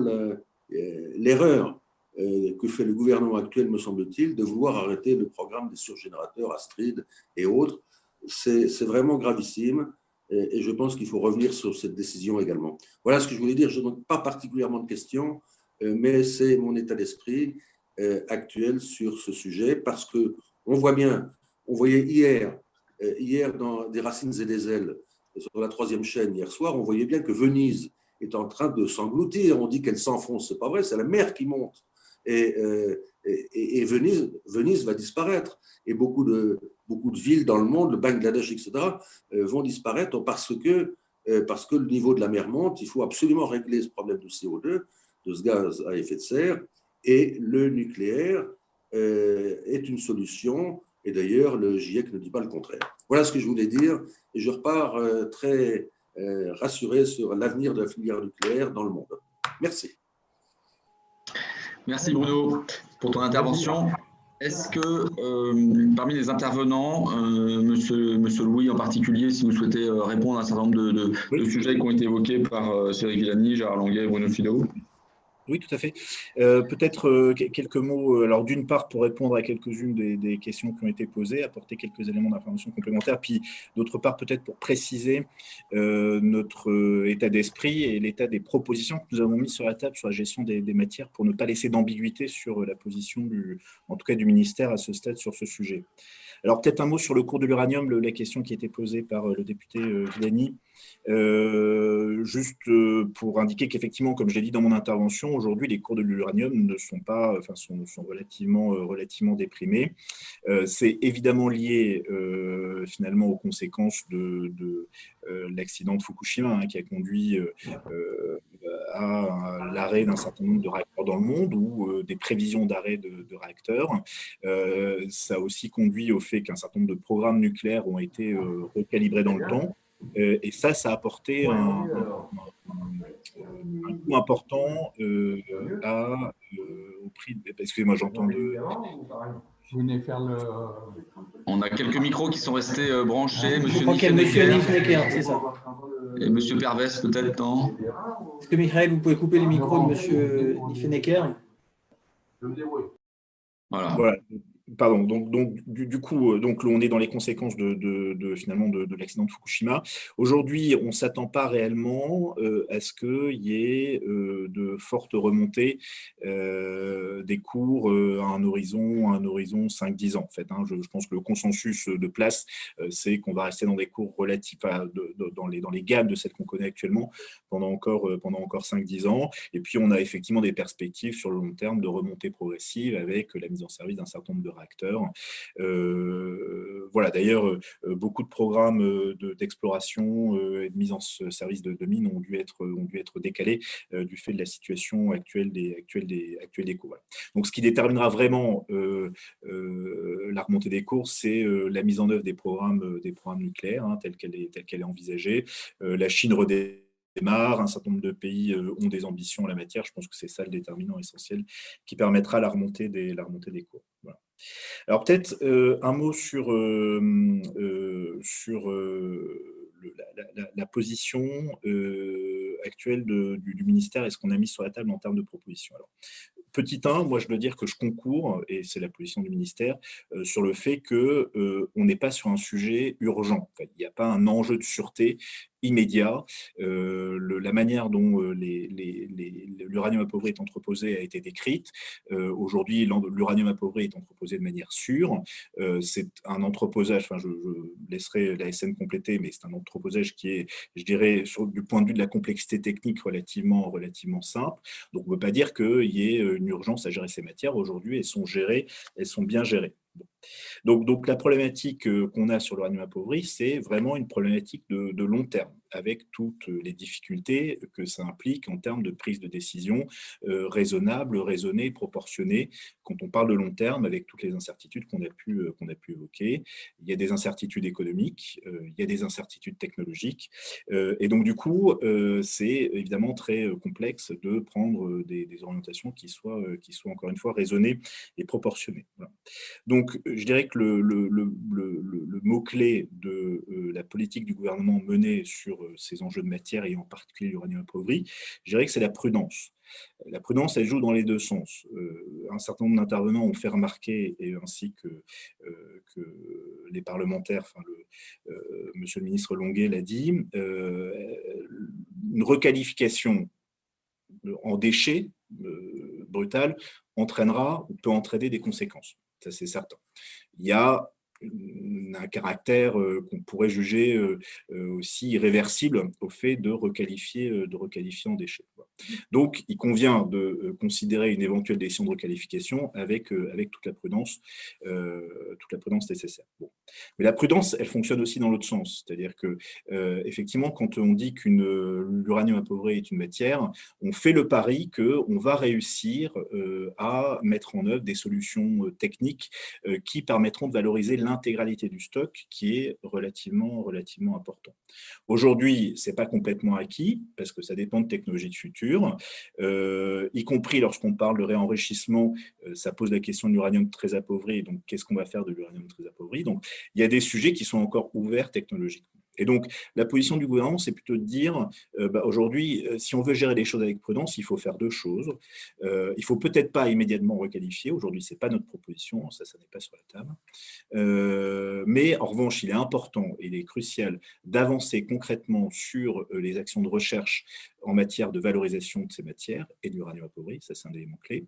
l'erreur que fait le gouvernement actuel, me semble-t-il, de vouloir arrêter le programme des surgénérateurs Astrid et autres. C'est vraiment gravissime et, je pense qu'il faut revenir sur cette décision également. Voilà ce que je voulais dire. Je n'ai pas particulièrement de questions, euh, mais c'est mon état d'esprit euh, actuel sur ce sujet parce que on voit bien, on voyait hier, euh, hier dans des racines et des ailes sur la troisième chaîne hier soir, on voyait bien que Venise est en train de s'engloutir. On dit qu'elle s'enfonce, c'est pas vrai, c'est la mer qui monte. Et, et, Venise, Venise va disparaître. Et beaucoup de, beaucoup de villes dans le monde, le Bangladesh, etc., euh, vont disparaître parce que, euh, parce que le niveau de la mer monte. Il faut absolument régler ce problème de CO2, de ce gaz à effet de serre. Et le nucléaire euh, est une solution. Et d'ailleurs, le GIEC ne dit pas le contraire. Voilà ce que je voulais dire. Et je repars très rassuré sur l'avenir de la filière nucléaire dans le monde. Merci. Merci Bruno pour ton intervention. Est-ce que euh, parmi les intervenants, euh, monsieur, monsieur, Louis en particulier, si vous souhaitez euh, répondre à un certain nombre de, sujets qui ont été évoqués par Cyril Villani, Gérard Languet et Bruno Fido? Oui, tout à fait. Euh, peut-être euh, quelques mots, euh, alors d'une part pour répondre à quelques-unes des, questions qui ont été posées, apporter quelques éléments d'information complémentaires, puis d'autre part peut-être pour préciser notre état d'esprit et l'état des propositions que nous avons mis sur la table sur la gestion des, des matières pour ne pas laisser d'ambiguïté sur la position, du, en tout cas du ministère à ce stade sur ce sujet. Alors peut-être un mot sur le cours de l'uranium, la question qui a été posée par le député Villani. Euh, juste euh, pour indiquer qu'effectivement, comme je l'ai dit dans mon intervention, aujourd'hui, les cours de l'uranium ne sont pas, enfin, sont, relativement, euh, relativement déprimés. c'est évidemment lié finalement aux conséquences de, l'accident de Fukushima hein, qui a conduit à l'arrêt d'un certain nombre de réacteurs dans le monde ou des prévisions d'arrêt de, de, réacteurs. ça a aussi conduit au fait qu'un certain nombre de programmes nucléaires ont été recalibrés dans le temps. Euh, et ça, ça a apporté un, coût important euh, à, euh, au prix. Excusez-moi, j'entends de. Vous venez faire le. On a quelques micros qui sont restés branchés. Ah, Monsieur Niffenecker, c'est ça. Et Monsieur Pervès, peut-être, non? Est-ce que Michael, vous pouvez couper les micros de Monsieur Niffenecker Voilà. voilà. Pardon, donc, du, coup, euh, donc, on est dans les conséquences de, finalement de, l'accident de Fukushima. Aujourd'hui, on ne s'attend pas réellement euh, à ce qu'il y ait euh, de fortes remontées des cours à un horizon, horizon 5-10 ans. En fait, hein. je, pense que le consensus de place, c'est qu'on va rester dans des cours relatifs dans, les, dans les gammes de celles qu'on connaît actuellement pendant encore, encore 5-10 ans. Et puis, on a effectivement des perspectives sur le long terme de remontée progressive avec la mise en service d'un certain nombre de acteurs. Euh, voilà, d'ailleurs, euh, beaucoup de programmes euh, d'exploration et de mise en service de, mines ont dû être, ont dû être décalés du fait de la situation actuelle des, actuelle des, actuelle des cours. Donc, ce qui déterminera vraiment la remontée des cours, c'est la mise en œuvre des programmes, des programmes nucléaires, hein, telle qu'elle est, telle est envisagée. la Chine redémarre, un certain nombre de pays ont des ambitions en la matière. Je pense que c'est ça le déterminant essentiel qui permettra la remontée des, la remontée des cours. Alors peut-être euh, un mot sur, euh, euh, sur la, position actuelle du, ministère et ce qu'on a mis sur la table en termes de propositions. Alors, petit 1, moi je dois dire que je concours, et c'est la position du ministère, sur le fait qu'on on n'est pas sur un sujet urgent. il n'y a pas un enjeu de sûreté immédiat. Euh, la manière dont euh, l'uranium appauvri est entreposé a été décrite. Euh, aujourd'hui, l'uranium appauvri est entreposé de manière sûre. c'est un entreposage, enfin, je, laisserai la SN compléter, mais c'est un entreposage qui est, je dirais, du point de vue de la complexité technique, relativement, relativement simple. Donc, on ne peut pas dire qu'il y ait une urgence à gérer ces matières. Aujourd'hui, elles sont gérées, elles sont bien gérées. Donc, donc la problématique qu'on a sur l'uranium appauvri, c'est vraiment une problématique de, long terme, avec toutes les difficultés que ça implique en termes de prise de décision raisonnable, raisonnée, proportionnée, quand on parle de long terme, avec toutes les incertitudes qu'on a, pu, qu'on a pu évoquer. Il y a des incertitudes économiques, il y a des incertitudes technologiques, et donc du coup, c'est évidemment très complexe de prendre des, orientations qui soient, qui soient, encore une fois, raisonnées et proportionnées. Donc, je dirais que le, mot-clé de euh, la politique du gouvernement menée sur euh, ces enjeux de matière et en particulier l'uranium appauvri, je dirais que c'est la prudence. La prudence, elle joue dans les deux sens. Euh, un certain nombre d'intervenants ont fait remarquer, et ainsi que, les parlementaires, enfin le, monsieur le ministre Longuet l'a dit, une requalification en déchets brutal entraînera ou peut entraîner des conséquences ça c'est certain. Il y a un caractère euh, qu'on pourrait juger euh, euh, aussi irréversible au fait de requalifier, de requalifier en déchet. Donc, il convient de considérer une éventuelle décision de requalification avec, avec toute, la prudence, toute la prudence nécessaire. Mais la prudence, elle fonctionne aussi dans l'autre sens. C'est-à-dire que, effectivement, quand on dit qu'une l'uranium appauvri est une matière, on fait le pari qu'on va réussir à mettre en œuvre des solutions techniques qui permettront de valoriser l'intégralité du stock qui est relativement, relativement important. Aujourd'hui, ce n'est pas complètement acquis parce que ça dépend de technologies de futur, euh, y compris lorsqu'on parle de réenrichissement, euh, ça pose la question de l'uranium très appauvri, donc qu'est-ce qu'on va faire de l'uranium très appauvri? Donc, il y a des sujets qui sont encore ouverts technologiquement. Et donc, la position du gouvernement, c'est plutôt de dire, euh, bah, aujourd'hui, euh, si on veut gérer les choses avec prudence, il faut faire deux choses. Euh, il ne faut peut-être pas immédiatement requalifier. Aujourd'hui, ce n'est pas notre proposition, ça, ça n'est pas sur la table. mais en revanche, il est important il est crucial d'avancer concrètement sur les actions de recherche en matière de valorisation de ces matières et de l'uranium appauvri, ça c'est un élément clé.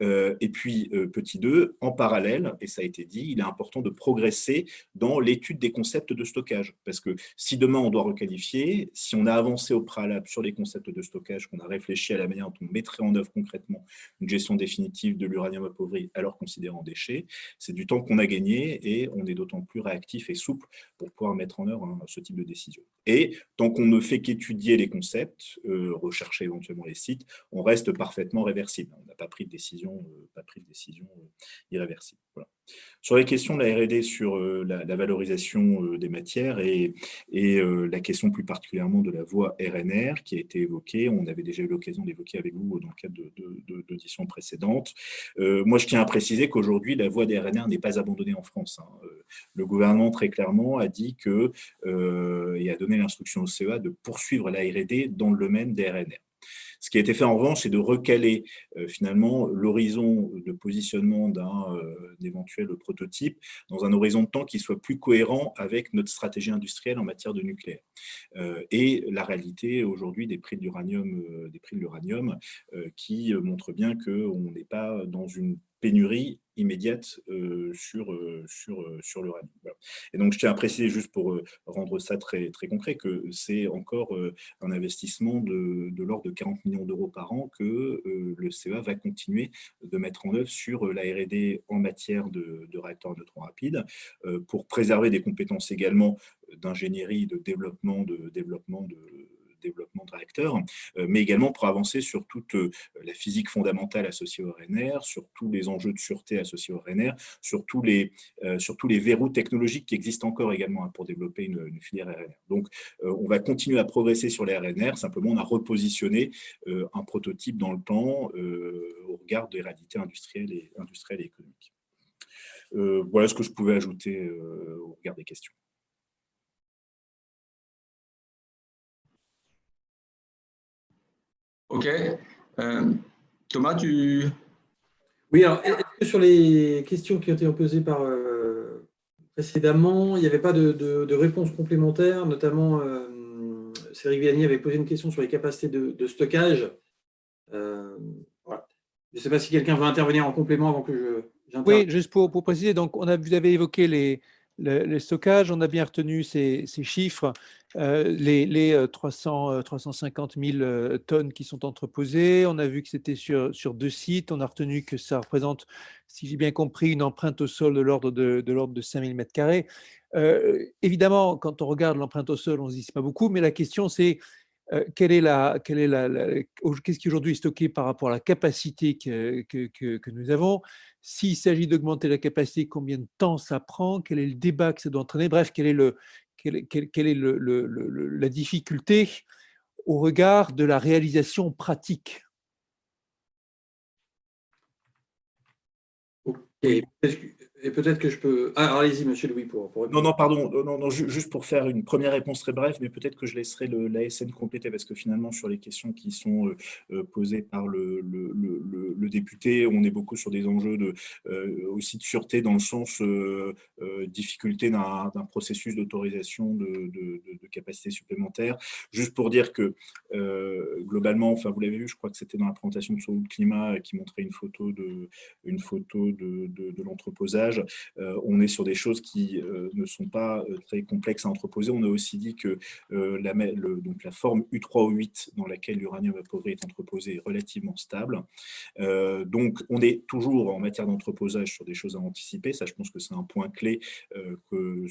Et puis, petit 2, en parallèle, et ça a été dit, il est important de progresser dans l'étude des concepts de stockage. Parce que si demain on doit requalifier, si on a avancé au préalable sur les concepts de stockage, qu'on a réfléchi à la manière dont on mettrait en œuvre concrètement une gestion définitive de l'uranium appauvri alors considéré en déchet, c'est du temps qu'on a gagné et on est d'autant plus réactif et souple pour pouvoir mettre en œuvre hein, ce type de décision. Et tant qu'on ne fait qu'étudier les concepts, euh, rechercher éventuellement les sites, on reste parfaitement réversible. On n'a pas pris de décision, euh, pas pris de décision euh, irréversible. Sur les questions de la R&D sur la, valorisation des matières et, et la question plus particulièrement de la voie RNR qui a été évoquée, on avait déjà eu l'occasion d'évoquer avec vous dans le cadre d'auditions de, précédentes. moi, je tiens à préciser qu'aujourd'hui, la voie des RNR n'est pas abandonnée en France. Hein. Le gouvernement, très clairement, a dit que, et a donné l'instruction au CEA de poursuivre la R&D dans le domaine des RNR. Ce qui a été fait en revanche, c'est de recaler euh, finalement l'horizon de positionnement d'un euh, éventuel prototype dans un horizon de temps qui soit plus cohérent avec notre stratégie industrielle en matière de nucléaire. Euh, et la réalité aujourd'hui des prix de l'uranium, des prix de l'uranium, qui montre bien qu'on n'est pas dans une pénurie immédiate euh, sur, euh, sur, euh, sur l'uranium. Et donc, je tiens à préciser, juste pour rendre ça très, très concret, que c'est encore un investissement de, de l'ordre de 40 millions d'euros par an que le CEA va continuer de mettre en œuvre sur la R&D en matière de, de réacteurs neutrons rapides, pour préserver des compétences également d'ingénierie, de développement, de développement de développement de réacteurs, euh, mais également pour avancer sur toute euh, la physique fondamentale associée au RNR, sur tous les enjeux de sûreté associés au RNR, sur tous les, euh, les verrous technologiques qui existent encore également hein, pour développer une, filière RNR. Donc, on va continuer à progresser sur les RNR, simplement on a repositionné un prototype dans le temps au regard des réalités industrielles et, industrielles et économiques. voilà ce que je pouvais ajouter au regard des questions. Ok. Euh, Thomas, tu... Oui, alors, sur les questions qui ont été posées par, euh, précédemment, il n'y avait pas de, de, réponse complémentaire, notamment euh, Cédric Vianney avait posé une question sur les capacités de, stockage. Euh, Je ne sais pas si quelqu'un veut intervenir en complément avant que je... Oui, juste pour, pour, préciser, donc on a, vous avez évoqué les, le, stockage, on a bien retenu ces, ces chiffres les, 300, 350 000 tonnes qui sont entreposées. On a vu que c'était sur, deux sites. On a retenu que ça représente, si j'ai bien compris, une empreinte au sol de l'ordre de, de, de 5 000 m2. évidemment, quand on regarde l'empreinte au sol, on se dit c'est pas beaucoup, mais la question c'est quelle est la, quelle est la, qu'est-ce qui aujourd'hui est stocké par rapport à la capacité que, nous avons? S'il s'agit d'augmenter la capacité, combien de temps ça prend? Quel est le débat que ça doit entraîner? Bref, quelle est, le, quelle, est la difficulté au regard de la réalisation pratique? Ok, et peut-être que je peux. Ah, allez-y, monsieur Louis, pour, pour, Non, non, pardon, euh, non, non, juste pour faire une première réponse très brève, mais peut-être que je laisserai l'ASN compléter, parce que finalement, sur les questions qui sont euh, euh, posées par le, le, le, député, on est beaucoup sur des enjeux de, aussi de sûreté, dans le sens difficulté d'un processus d'autorisation de, de, capacité supplémentaire. Juste pour dire que, globalement, enfin, vous l'avez vu, je crois que c'était dans la présentation de le Climat qui montrait une photo de, une photo de, de l'entreposage euh, on est sur des choses qui euh, ne sont pas euh, très complexes à entreposer. On a aussi dit que la, forme U3O8 dans laquelle l'uranium appauvri est entreposé est relativement stable. donc, on est toujours en matière d'entreposage sur des choses à anticiper. Ça, je pense que c'est un point clé de,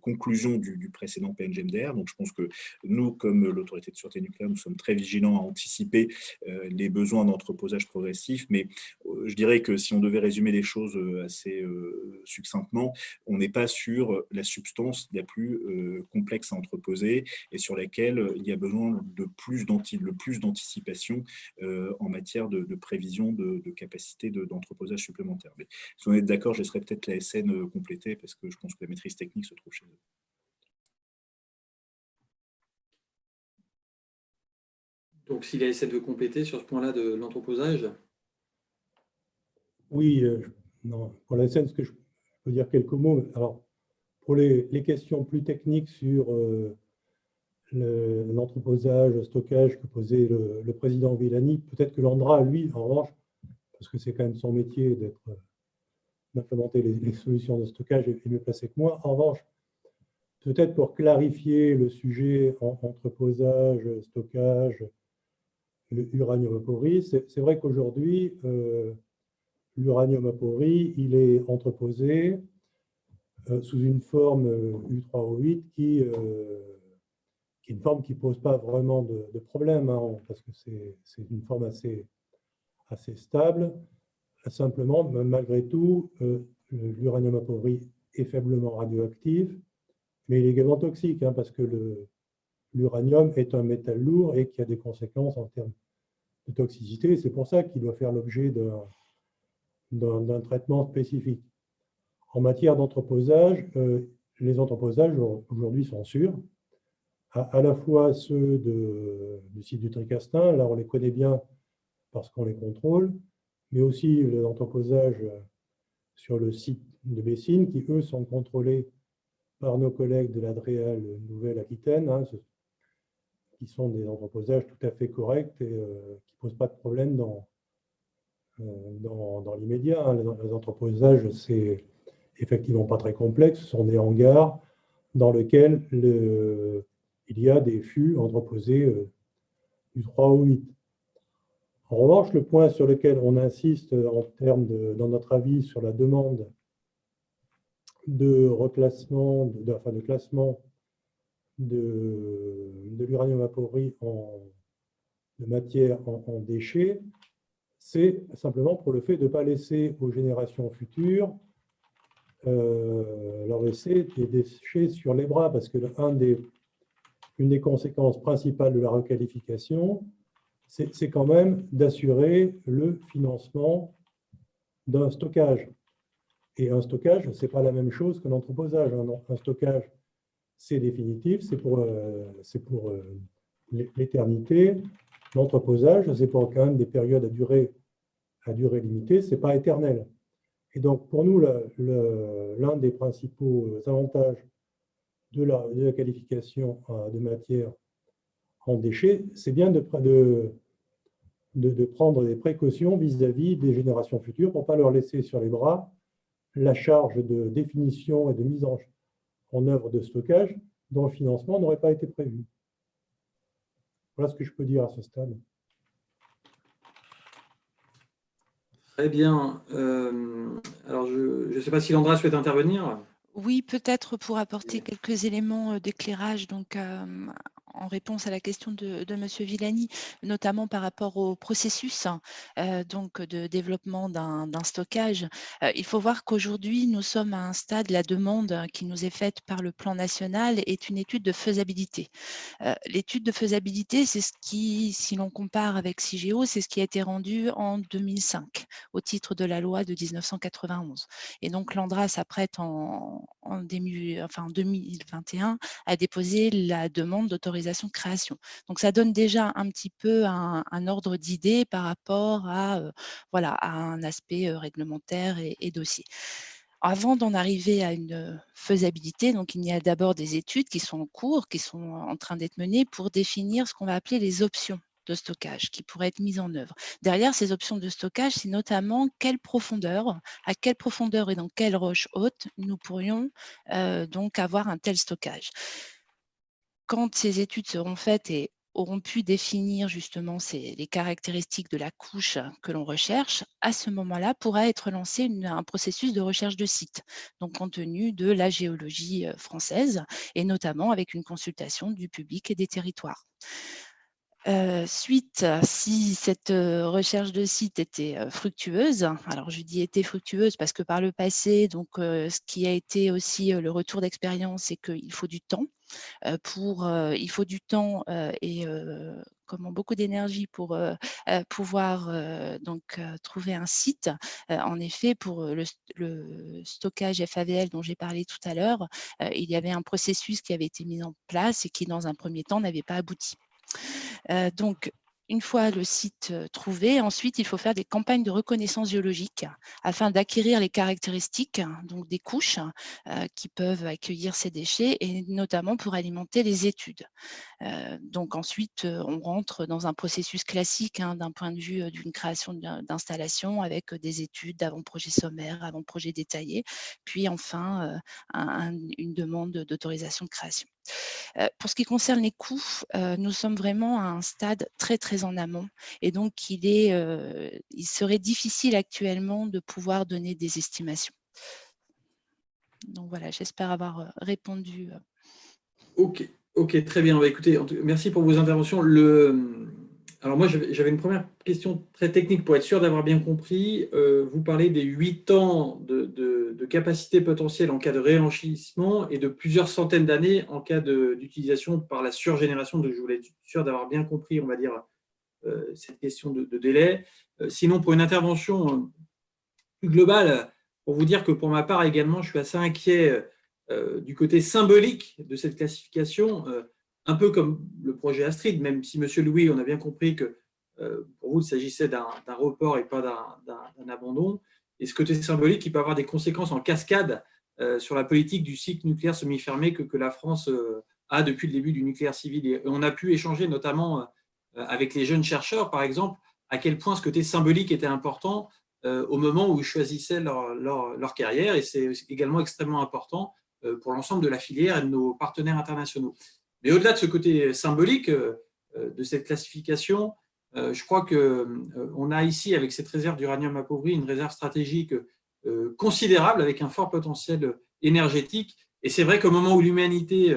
conclusion du, précédent PNGMDR. Donc, je pense que nous, comme l'autorité de sûreté nucléaire, nous sommes très vigilants à anticiper les besoins d'entreposage progressif. Mais je dirais que si on devait résumer les choses assez euh, succinctement, on n'est pas sur la substance la plus euh, complexe à entreposer et sur laquelle il y a besoin de plus le plus d'anticipation euh, en matière de, prévision de, capacité d'entreposage supplémentaire. Mais si on est d'accord, je laisserai peut-être la SN compléter parce que je pense que la maîtrise technique se trouve chez eux. Donc, si la SN veut compléter sur ce point-là de l'entreposage? Oui, pour la scène, je peux dire quelques mots. Alors, pour les, questions plus techniques sur euh, l'entreposage, le, stockage que posait le, président Villani, peut-être que Landra, lui, en revanche, parce que c'est quand même son métier d'être d'implémenter les, solutions de stockage, est mieux placé que moi. En revanche, peut-être pour clarifier le sujet en, entreposage, stockage, uranium c'est vrai qu'aujourd'hui, euh, l'uranium appauvri, il est entreposé euh, sous une forme U3O8 qui, euh, qui, est une forme qui ne pose pas vraiment de, problème, hein, parce que c'est une forme assez, stable. Simplement, malgré tout, euh, l'uranium appauvri est faiblement radioactif, mais il est également toxique, hein, parce que l'uranium est un métal lourd et qui a des conséquences en termes de toxicité. C'est pour ça qu'il doit faire l'objet d'un d'un traitement spécifique. En matière d'entreposage, euh, les entreposages aujourd'hui sont sûrs, à, la fois ceux du site du Tricastin, là on les connaît bien parce qu'on les contrôle, mais aussi les entreposages sur le site de Bessines, qui eux sont contrôlés par nos collègues de l'Adréal Nouvelle-Aquitaine, hein, qui sont des entreposages tout à fait corrects et euh, qui ne posent pas de problème dans, euh, dans, l'immédiat. Hein. Les, entreposages, c'est effectivement pas très complexe. Ce sont des hangars dans lesquels le, il y a des fûts entreposés euh, du 3 au 8. En revanche, le point sur lequel on insiste en termes dans notre avis sur la demande de reclassement, de, enfin de classement de, de l'uranium appauvri en matière en déchets, c'est simplement pour le fait de ne pas laisser aux générations futures euh, leur laisser des déchets sur les bras, parce que des, une des conséquences principales de la requalification, c'est quand même d'assurer le financement d'un stockage. Et un stockage, ce n'est pas la même chose qu'un entreposage. Un, stockage, c'est définitif, c'est pour, euh, euh, l'éternité. L'entreposage, c'est pour quand même des périodes à durée, limitée, ce n'est pas éternel. Et donc, pour nous, l'un des principaux avantages de la, qualification de matière en déchets, c'est bien de, prendre des précautions vis-à-vis des générations futures pour ne pas leur laisser sur les bras la charge de définition et de mise en œuvre de stockage dont le financement n'aurait pas été prévu. Voilà ce que je peux dire à ce stade. Très bien. alors, je ne sais pas si Landra souhaite intervenir. Oui, peut-être pour apporter quelques éléments d'éclairage. Donc, en réponse à la question de, de M. Villani, notamment par rapport au processus euh, donc de développement d'un stockage. Euh, il faut voir qu'aujourd'hui, nous sommes à un stade, la demande qui nous est faite par le plan national est une étude de faisabilité. Euh, l'étude de faisabilité, c'est ce qui, si l'on compare avec CIGEO, c'est ce qui a été rendu en 2005 au titre de la loi de 1991. Et donc, l'ANDRA s'apprête en 2021 à déposer la demande d'autorisation création. Donc, ça donne déjà un petit peu un, ordre d'idée par rapport à, euh, voilà, un aspect euh, réglementaire et, dossier. Avant d'en arriver à une faisabilité, donc il y a d'abord des études qui sont en cours, qui sont en train d'être menées pour définir ce qu'on va appeler les options de stockage qui pourraient être mises en œuvre. Derrière ces options de stockage, c'est notamment quelle profondeur, à quelle profondeur et dans quelle roche haute nous pourrions euh, donc avoir un tel stockage quand ces études seront faites et auront pu définir justement les caractéristiques de la couche que l'on recherche, à ce moment-là pourra être lancé un processus de recherche de site, donc compte tenu de la géologie euh, française et notamment avec une consultation du public et des territoires. Suite, si cette recherche de site était fructueuse, alors je dis était fructueuse parce que par le passé, donc ce qui a été aussi le retour d'expérience, c'est qu'il faut du temps pour, il faut du temps et comment beaucoup d'énergie pour pouvoir donc trouver un site. en effet, pour le, stockage FAVL dont j'ai parlé tout à l'heure, il y avait un processus qui avait été mis en place et qui, dans un premier temps, n'avait pas abouti. Donc, une fois le site trouvé, ensuite, il faut faire des campagnes de reconnaissance géologique afin d'acquérir les caractéristiques donc des couches qui peuvent accueillir ces déchets et notamment pour alimenter les études. donc ensuite, on rentre dans un processus classique hein, d'un point de vue d'une création d'installation avec des études d'avant-projet sommaire, avant-projet détaillé, puis enfin une demande d'autorisation de création. Pour ce qui concerne les coûts, nous sommes vraiment à un stade très très en amont. Et donc, il, est, il serait difficile actuellement de pouvoir donner des estimations. Donc voilà, j'espère avoir répondu. Ok, très bien. Bah, écoutez, merci pour vos interventions. Le... Alors moi, j'avais une première question très technique pour être sûr d'avoir bien compris. vous parlez des 8 ans de, capacité potentielle en cas de réenchissement et de plusieurs centaines d'années en cas d'utilisation par la surgénération. De, je voulais être sûr d'avoir bien compris, on va dire, euh, cette question de, délai. Euh, sinon, pour une intervention euh, plus globale, pour vous dire que pour ma part également, je suis assez inquiet du côté symbolique de cette classification, un peu comme le projet Astrid, même si, Monsieur Louis, on a bien compris que pour vous, il s'agissait d'un report et pas d'un abandon. Et ce côté symbolique, il peut avoir des conséquences en cascade sur la politique du cycle nucléaire semi-fermé que, la France a depuis le début du nucléaire civil. Et on a pu échanger notamment euh, avec les jeunes chercheurs, par exemple, à quel point ce côté symbolique était important euh, au moment où ils choisissaient leur, carrière, et c'est également extrêmement important euh, pour l'ensemble de la filière et de nos partenaires internationaux. Mais au-delà de ce côté symbolique de cette classification, je crois qu'on a ici, avec cette réserve d'uranium appauvri, une réserve stratégique considérable avec un fort potentiel énergétique. Et c'est vrai qu'au moment où l'humanité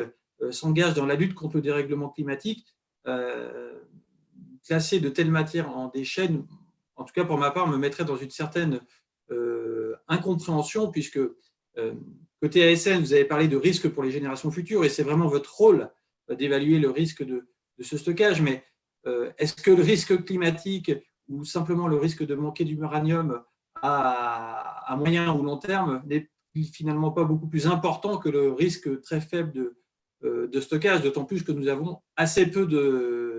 s'engage dans la lutte contre le dérèglement climatique, classer de telles matières en déchets, en tout cas pour ma part, me mettrait dans une certaine euh, incompréhension, puisque euh, côté ASN, vous avez parlé de risque pour les générations futures, et c'est vraiment votre rôle euh, d'évaluer le risque de, ce stockage, mais est-ce que le risque climatique ou simplement le risque de manquer d'uranium à, à, moyen ou long terme n'est finalement pas beaucoup plus important que le risque très faible de, de stockage, d'autant plus que nous avons assez peu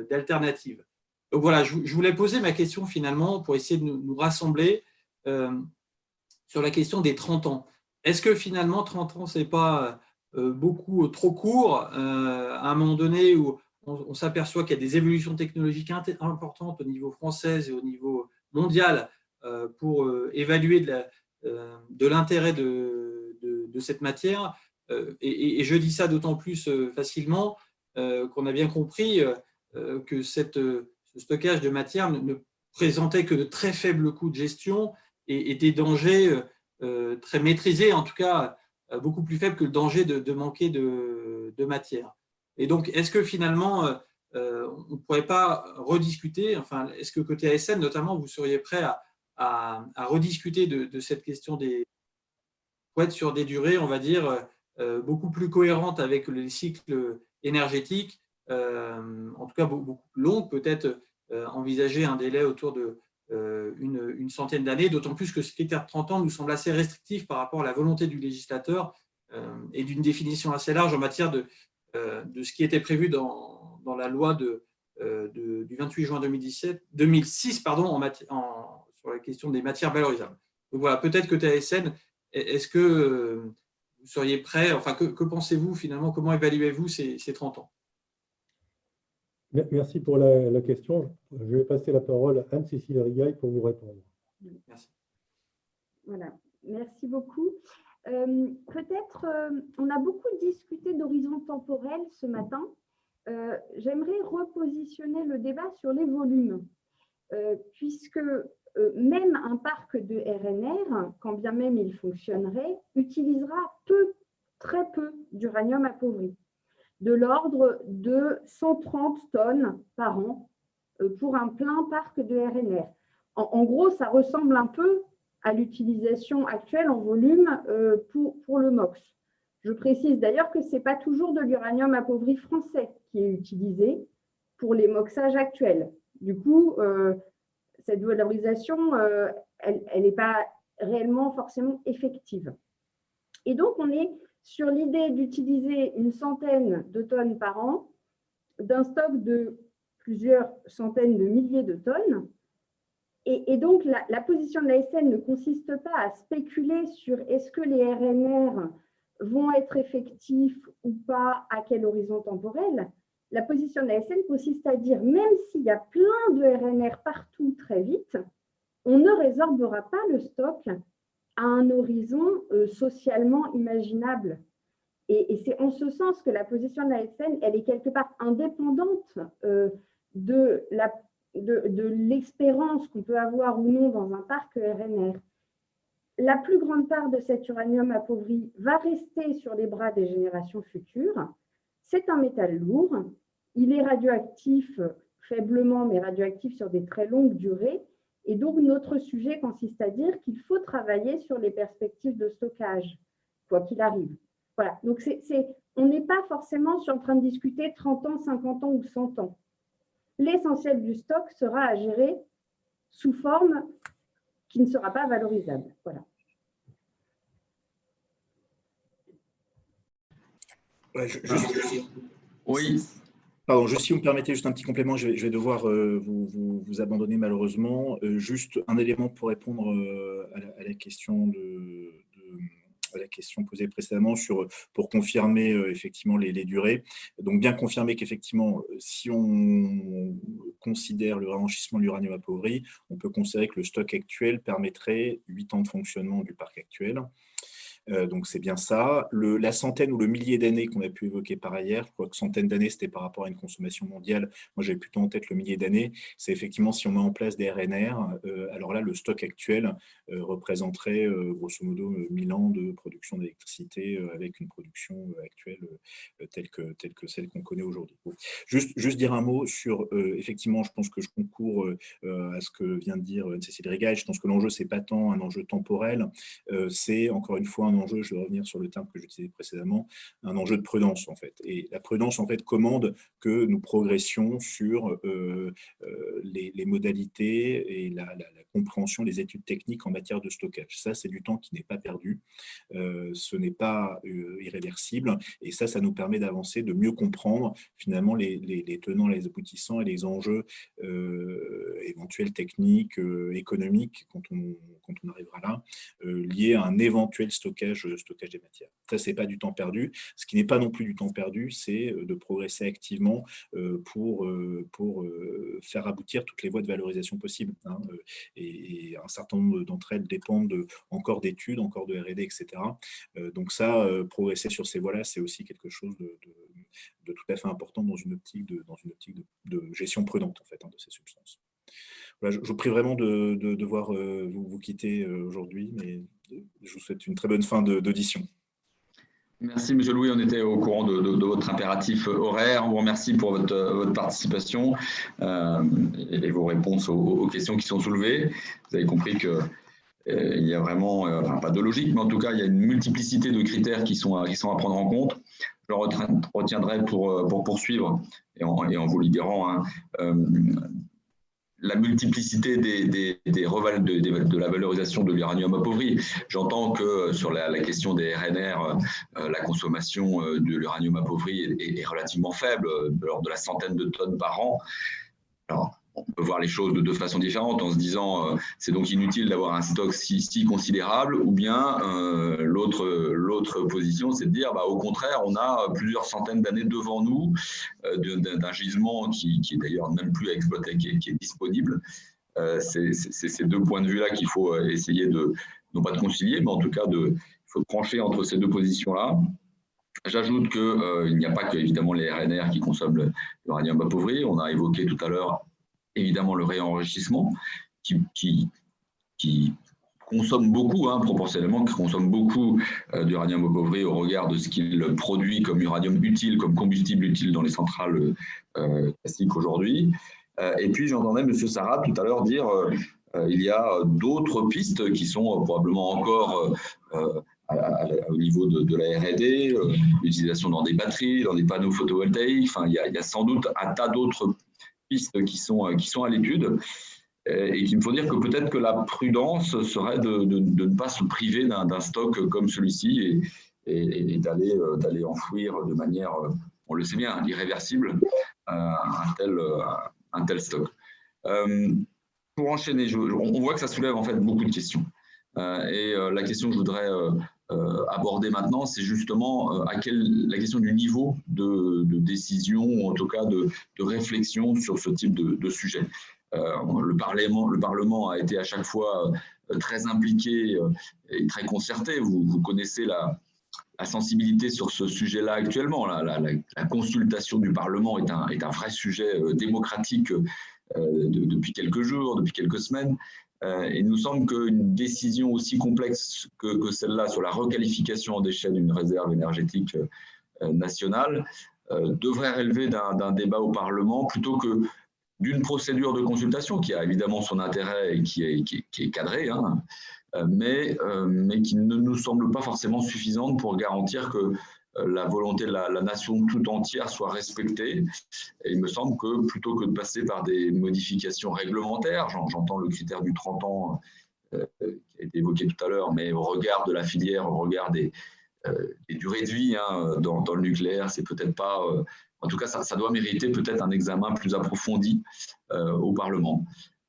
d'alternatives. Donc voilà, je, voulais poser ma question finalement pour essayer de nous, rassembler euh, sur la question des 30 ans. Est-ce que finalement 30 ans, ce n'est pas euh, beaucoup trop court euh, à un moment donné où on, s'aperçoit qu'il y a des évolutions technologiques importantes au niveau français et au niveau mondial pour évaluer de l'intérêt de, cette matière. Et, je dis ça d'autant plus facilement qu'on a bien compris que ce stockage de matière ne, présentait que de très faibles coûts de gestion et, des dangers très maîtrisés, en tout cas beaucoup plus faibles que le danger de, manquer de, matière. Et donc, est-ce que finalement, euh, on ne pourrait pas rediscuter, enfin, est-ce que côté ASN notamment, vous seriez prêt à, rediscuter de, cette question des pour être sur des durées, on va dire, euh, beaucoup plus cohérentes avec les cycles énergétiques, euh, en tout cas beaucoup plus longues, peut-être envisager un délai autour de une, centaine d'années, d'autant plus que ce critère de 30 ans nous semble assez restrictif par rapport à la volonté du législateur et d'une définition assez large en matière de, de ce qui était prévu dans, dans la loi de, euh, du 28 juin 2017, 2006 pardon, en, sur la question des matières valorisables. Donc voilà, peut-être que TSN, est-ce que euh, vous seriez prêt, enfin, que, pensez-vous finalement, comment évaluez-vous ces, 30 ans? Merci pour la, question. Je vais passer la parole à Anne-Cécile Rigaille pour vous répondre. Merci. Voilà, merci beaucoup. Euh, peut-être, on a beaucoup discuté d'horizon temporel ce matin. Euh, j'aimerais repositionner le débat sur les volumes, euh, puisque euh, même un parc de RNR, quand bien même il fonctionnerait, utilisera peu, très peu d'uranium appauvri, de l'ordre de 130 tonnes par an pour un plein parc de RNR. En, gros, ça ressemble un peu à l'utilisation actuelle en volume pour, pour le MOX. Je précise d'ailleurs que ce n'est pas toujours de l'uranium appauvri français qui est utilisé pour les moxages actuels. Du coup, euh, cette valorisation, euh, elle n'est pas réellement forcément effective. Et donc, on est sur l'idée d'utiliser une centaine de tonnes par an d'un stock de plusieurs centaines de milliers de tonnes. Et, donc, la, la, position de l'ASN ne consiste pas à spéculer sur est-ce que les RNR vont être effectifs ou pas, à quel horizon temporel, la position de la SN consiste à dire, même s'il y a plein de RNR partout très vite, on ne résorbera pas le stock à un horizon euh, socialement imaginable. Et, c'est en ce sens que la position de la SN, elle est quelque part indépendante euh, de l'espérance qu'on peut avoir ou non dans un parc RNR la plus grande part de cet uranium appauvri va rester sur les bras des générations futures. C'est un métal lourd. Il est radioactif faiblement, mais radioactif sur des très longues durées. Et donc, notre sujet consiste à dire qu'il faut travailler sur les perspectives de stockage, quoi qu'il arrive. Voilà. Donc, on n'est pas forcément en train de discuter 30 ans, 50 ans ou 100 ans. L'essentiel du stock sera à gérer sous forme qui ne sera pas valorisable. Voilà. oui. Pardon, si vous me permettez juste un petit complément, je vais, devoir euh, vous, abandonner malheureusement. Euh, juste un élément pour répondre euh, à, la, question posée précédemment sur, pour confirmer effectivement les, durées. Donc bien confirmer qu'effectivement, si on considère le renchissement de l'uranium appauvri, on peut considérer que le stock actuel permettrait 8 ans de fonctionnement du parc actuel. Euh, donc c'est bien ça. la centaine ou le millier d'années qu'on a pu évoquer par ailleurs, je crois que centaine d'années c'était par rapport à une consommation mondiale, moi j'avais plutôt en tête le millier d'années, c'est effectivement si on met en place des RNR, euh, alors là le stock actuel euh, représenterait grosso modo 1000 ans de production d'électricité avec une production actuelle telle, que, telle que celle qu'on connaît aujourd'hui. Juste, juste dire un mot sur, effectivement je pense que je concours à ce que vient de dire Cécile Rigaille, je pense que l'enjeu c'est pas tant un enjeu temporel, c'est encore une fois un enjeu, je vais revenir sur le terme que j'utilisais précédemment, un enjeu de prudence en fait. Et la prudence en fait commande que nous progressions sur euh, euh, les, modalités et la, compréhension des études techniques en matière de stockage. Ça, c'est du temps qui n'est pas perdu, euh, ce n'est pas irréversible, et ça, ça nous permet d'avancer, de mieux comprendre finalement les, tenants, les aboutissants et les enjeux éventuels techniques, économiques quand on, quand on arrivera là, liées à un éventuel stockage, stockage des matières. Ça, ce n'est pas du temps perdu. Ce qui n'est pas non plus du temps perdu, c'est de progresser activement pour, faire aboutir toutes les voies de valorisation possibles. Hein, et, un certain nombre d'entre elles dépendent encore d'études, encore de R&D, etc. donc ça, progresser sur ces voies-là, c'est aussi quelque chose de, tout à fait important dans une optique de, dans une optique de, gestion prudente en fait, hein, de ces substances. Je, vous prie vraiment de, devoir vous, vous, quitter aujourd'hui, mais je vous souhaite une très bonne fin d'audition. Merci, Monsieur Louis. On était au courant de, votre impératif horaire. On vous remercie pour votre, votre participation euh, et vos réponses aux, questions qui sont soulevées. Vous avez compris que euh, il y a vraiment, euh, pas de logique, mais en tout cas, il y a une multiplicité de critères qui sont à, qui sont à prendre en compte. Je retiendrai pour, pour poursuivre et en, en vous libérant hein, la multiplicité des, des, des de, la valorisation de l'uranium appauvri. J'entends que sur la, question des RNR, euh, la consommation euh, de l'uranium appauvri est, relativement faible, euh, de de la centaine de tonnes par an. Alors, on peut voir les choses de deux façons différentes en se disant euh, c'est donc inutile d'avoir un stock si, si considérable ou bien euh, l'autre position c'est de dire bah, au contraire on a plusieurs centaines d'années devant nous euh, d'un gisement qui, qui est d'ailleurs même plus à exploiter qui est, disponible c'est ces deux points de vue là qu'il faut essayer de non pas de concilier mais en tout cas de il faut trancher entre ces deux positions là J'ajoute qu'il n'y a pas que évidemment les RNR qui consomment l'uranium appauvri. On a évoqué tout à l'heure évidemment le réenrichissement qui, qui, consomme beaucoup, hein, proportionnellement, qui consomme beaucoup euh, d'uranium appauvri au regard de ce qu'il produit comme uranium utile, comme combustible utile dans les centrales euh, classiques aujourd'hui. Euh, et puis j'entendais M. Sarrat tout à l'heure dire il y a d'autres pistes qui sont probablement encore au niveau de, la R&D, l'utilisation dans des batteries, dans des panneaux photovoltaïques. Enfin, il y a, il y a sans doute un tas d'autres pistes qui sont, euh, qui sont à l'étude euh, et qu'il me faut dire que peut-être que la prudence serait de, de, ne pas se priver d'un stock comme celui-ci et, et, euh, d'aller enfouir de manière, on le sait bien, irréversible un tel, un tel stock. pour enchaîner, on voit que ça soulève en fait beaucoup de questions. et la question que je voudrais euh, aborder maintenant, c'est justement euh, la question du niveau de, décision, ou en tout cas de, réflexion sur ce type de, sujet. Euh, le, Parlement, le Parlement a été à chaque fois très impliqué et très concerté. Vous, connaissez la, sensibilité sur ce sujet-là actuellement. La, consultation du Parlement est un vrai sujet démocratique depuis quelques jours, depuis quelques semaines. Euh, il nous semble qu'une décision aussi complexe que, celle-là sur la requalification en déchets d'une réserve énergétique euh, nationale euh, devrait relever d'un débat au Parlement plutôt que d'une procédure de consultation qui a évidemment son intérêt et qui est, cadrée, hein, mais, qui ne nous semble pas forcément suffisante pour garantir que la volonté de la, nation tout entière soit respectée. Et il me semble que plutôt que de passer par des modifications réglementaires, j'entends le critère du 30 ans euh, qui a été évoqué tout à l'heure, mais au regard de la filière, au regard des, euh, durées de vie hein, dans, le nucléaire, c'est peut-être pas. en tout cas, ça, doit mériter peut-être un examen plus approfondi au Parlement.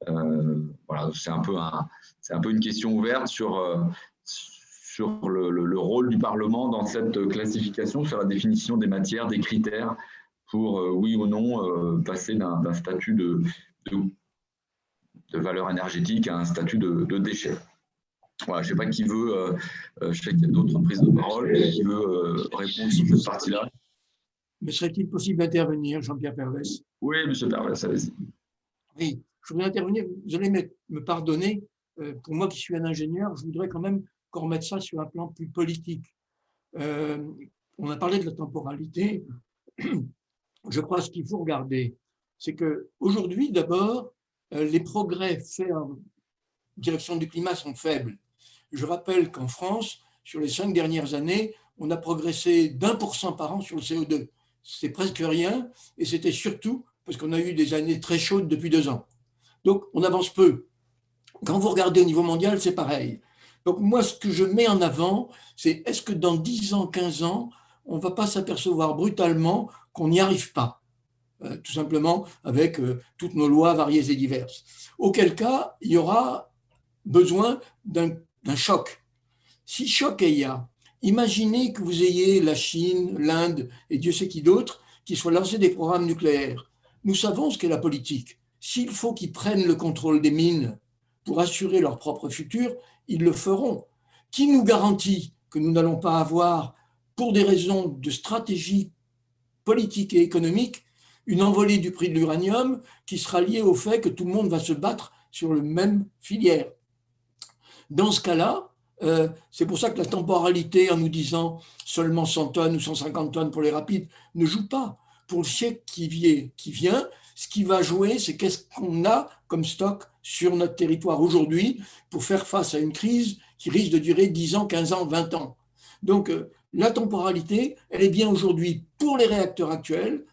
voilà, c'est un peu une question ouverte sur le, rôle du Parlement dans cette classification, sur la définition des matières, des critères pour, euh, oui ou non, euh, passer d'un statut de, de, valeur énergétique à un statut de, déchet. Voilà, je ne sais pas qui veut, euh, je sais qu'il y a d'autres prises de parole, mais qui veut répondre sur cette partie-là. Mais serait-il possible d'intervenir, Jean-Pierre Pervès Oui, M. Pervès, allez-y. Oui, je voudrais intervenir. Vous allez me pardonner. Pour moi qui suis un ingénieur, je voudrais quand même qu'on remette ça sur un plan plus politique. Euh, on a parlé de la temporalité. [clears throat] Je crois que ce qu'il faut regarder, c'est qu'aujourd'hui, d'abord, euh, les progrès faits en direction du climat sont faibles. Je rappelle qu'en France, sur les cinq dernières années, on a progressé d'un pour cent par an sur le CO2. C'est presque rien, et c'était surtout parce qu'on a eu des années très chaudes depuis deux ans. Donc, on avance peu. Quand vous regardez au niveau mondial, c'est pareil. Donc moi, ce que je mets en avant, c'est est-ce que dans 10 ans, 15 ans, on ne va pas s'apercevoir brutalement qu'on n'y arrive pas euh, tout simplement avec euh, toutes nos lois variées et diverses. Auquel cas, il y aura besoin d'un choc. Si choc il y imaginez que vous ayez la Chine, l'Inde et Dieu sait qui d'autres qui soient lancés des programmes nucléaires. Nous savons ce qu'est la politique. S'il faut qu'ils prennent le contrôle des mines pour assurer leur propre futur, ils le feront. Qui nous garantit que nous n'allons pas avoir, pour des raisons de stratégie politique et économique, une envolée du prix de l'uranium qui sera liée au fait que tout le monde va se battre sur le même filière? Dans ce cas-là, euh, c'est pour ça que la temporalité en nous disant seulement 100 tonnes ou 150 tonnes pour les rapides ne joue pas. Pour le siècle qui vient, qui vient ce qui va jouer, c'est qu'est-ce qu'on a comme stock sur notre territoire aujourd'hui pour faire face à une crise qui risque de durer 10 ans, 15 ans, 20 ans. Donc, euh, la temporalité, elle est bien aujourd'hui pour les réacteurs actuels.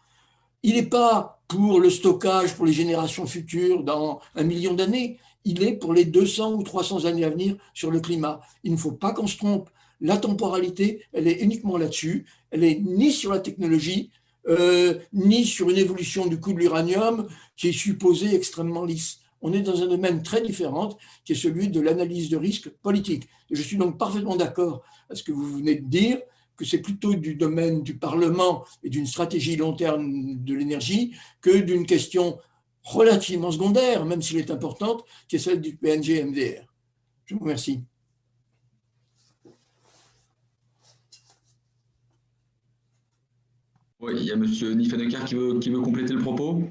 Il n'est pas pour le stockage pour les générations futures dans un million d'années. Il est pour les 200 ou 300 années à venir sur le climat. Il ne faut pas qu'on se trompe. La temporalité, elle est uniquement là-dessus. Elle est ni sur la technologie, euh, ni sur une évolution du coût de l'uranium qui est supposé extrêmement lisse. On est dans un domaine très différent qui est celui de l'analyse de risque politique. je suis donc parfaitement d'accord avec ce que vous venez de dire, que c'est plutôt du domaine du Parlement et d'une stratégie long terme de l'énergie que d'une question relativement secondaire, même s'il est importante, qui est celle du PNG-MDR. Je vous remercie. Oui, il y a M. Niffenekar qui veut, qui veut compléter le propos.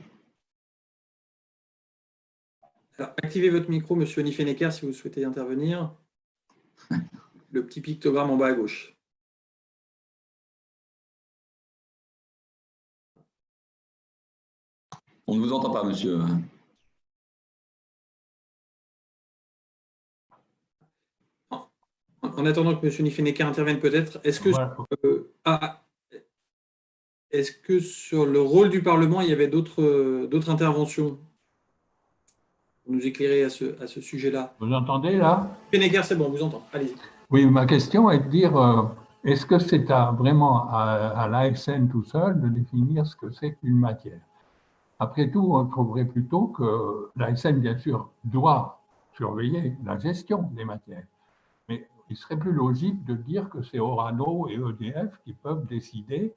activez votre micro, M. Niffenekar, si vous souhaitez intervenir. [laughs] Le petit pictogramme en bas à gauche. On ne vous entend pas, monsieur. En attendant que M. Niffenekar intervienne peut-être, est-ce que... Euh, ah, est-ce que sur le rôle du Parlement, il y avait d'autres interventions pour nous éclairer à ce, à ce sujet-là? Vous entendez là? Pénéguer, c'est bon, vous entend. Allez-y. Oui, ma question est de dire euh, est-ce que c'est vraiment à, à l'ASN tout seul de définir ce que c'est qu'une matière? Après tout, on trouverait plutôt que l'ASN, bien sûr, doit surveiller la gestion des matières. Mais il serait plus logique de dire que c'est Orano et EDF qui peuvent décider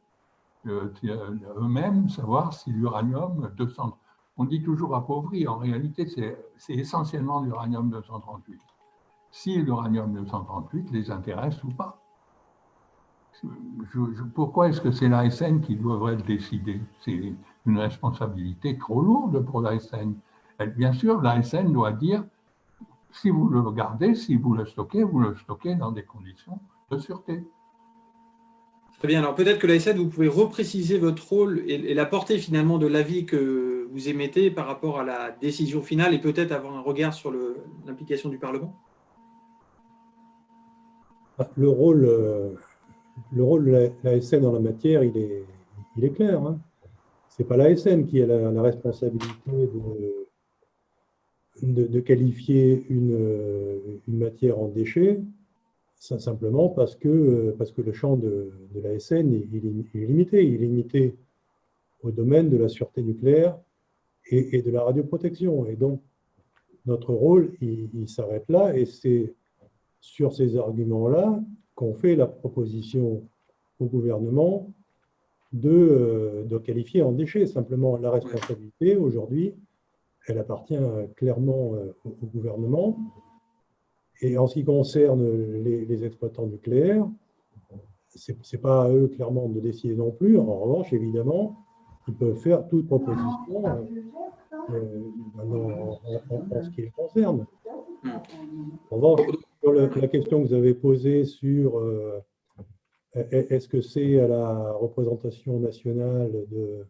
eux-mêmes savoir si l'uranium 200, on dit toujours appauvri, en réalité c'est essentiellement l'uranium 238. Si l'uranium 238 les intéresse ou pas. pourquoi est-ce que c'est l'ASN qui devrait le décider? C'est une responsabilité trop lourde pour l'ASN. Bien sûr, l'ASN doit dire, si vous le gardez, si vous le stockez, vous le stockez dans des conditions de sûreté. Très bien. Alors peut-être que l'ASN, vous pouvez repréciser votre rôle et, la portée finalement de l'avis que vous émettez par rapport à la décision finale et peut-être avoir un regard sur l'implication du Parlement? Le rôle, euh, le rôle de l'ASN dans la matière, il est, il est clair. Hein. Ce n'est pas l'ASN qui a la, responsabilité de, qualifier une, une matière en déchet simplement parce que, parce que le champ de, la SN est, limité. Il est limité au domaine de la sûreté nucléaire et, de la radioprotection. Et donc, notre rôle, il, s'arrête là, et c'est sur ces arguments-là qu'on fait la proposition au gouvernement de, de qualifier en déchet. Simplement, la responsabilité, aujourd'hui, elle appartient clairement euh, au gouvernement. Et en ce qui concerne les, exploitants nucléaires, ce n'est pas à eux clairement de décider non plus. En revanche, évidemment, ils peuvent faire toute proposition euh, euh, en, ce qui les concerne. En revanche, la question que vous avez posée sur euh, est-ce que c'est à la représentation nationale de,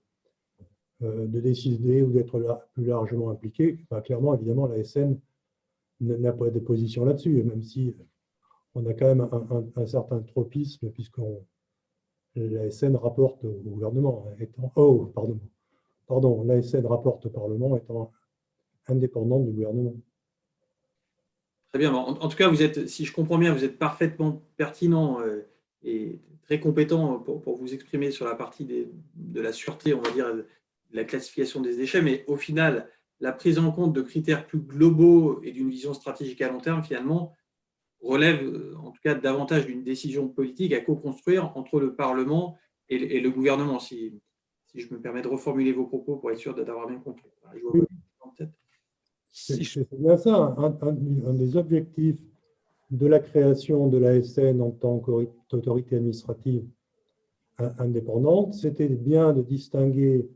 de décider ou d'être plus largement impliqué, clairement, évidemment, la SN n'a pas de position là-dessus, même si on a quand même un, certain tropisme, puisqu'on l'ASN rapporte au gouvernement, étant, oh, pardon, pardon, l'ASN rapporte au Parlement étant indépendante du gouvernement. Très bien. En, tout cas, vous êtes, si je comprends bien, vous êtes parfaitement pertinent euh, et très compétent pour, vous exprimer sur la partie de la sûreté, on va dire, de la classification des déchets, mais au final, la prise en compte de critères plus globaux et d'une vision stratégique à long terme, finalement, relève en tout cas davantage d'une décision politique à co-construire entre le Parlement et, le gouvernement, si, si, je me permets de reformuler vos propos pour être sûr d'avoir bien compris. C'est bien ça. Un, des objectifs de la création de l'ASN en tant qu'autorité administrative indépendante, c'était bien de distinguer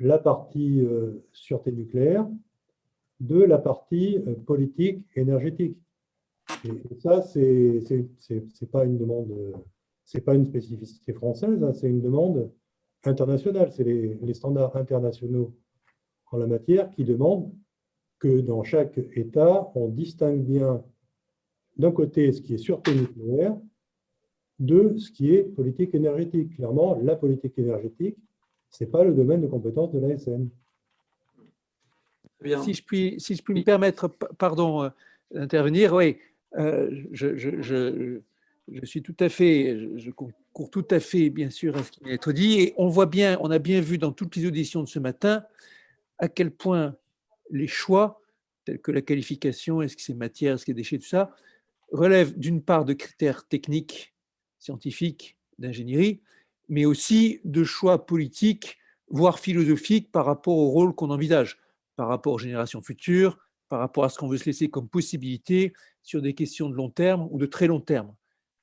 la partie euh, sûreté nucléaire de la partie euh, politique énergétique. Et, ça, ce n'est pas une demande, c'est pas une spécificité française, hein, c'est une demande internationale. C'est les, standards internationaux en la matière qui demandent que dans chaque État, on distingue bien d'un côté ce qui est sûreté nucléaire, de ce qui est politique énergétique. Clairement, la politique énergétique, ce n'est pas le domaine de compétence de l'ASN. Si je puis, si je puis me permettre, pardon, euh, d'intervenir, oui, euh, je, je, je, je, suis tout à fait, je cours tout à fait, bien sûr, à ce qui vient d'être dit, et on voit bien, on a bien vu dans toutes les auditions de ce matin à quel point les choix, tels que la qualification, est-ce que c'est matière, est-ce que c'est déchets, tout ça, relèvent d'une part de critères techniques, scientifiques, d'ingénierie, mais aussi de choix politiques, voire philosophiques par rapport au rôle qu'on envisage, par rapport aux générations futures, par rapport à ce qu'on veut se laisser comme possibilité sur des questions de long terme ou de très long terme.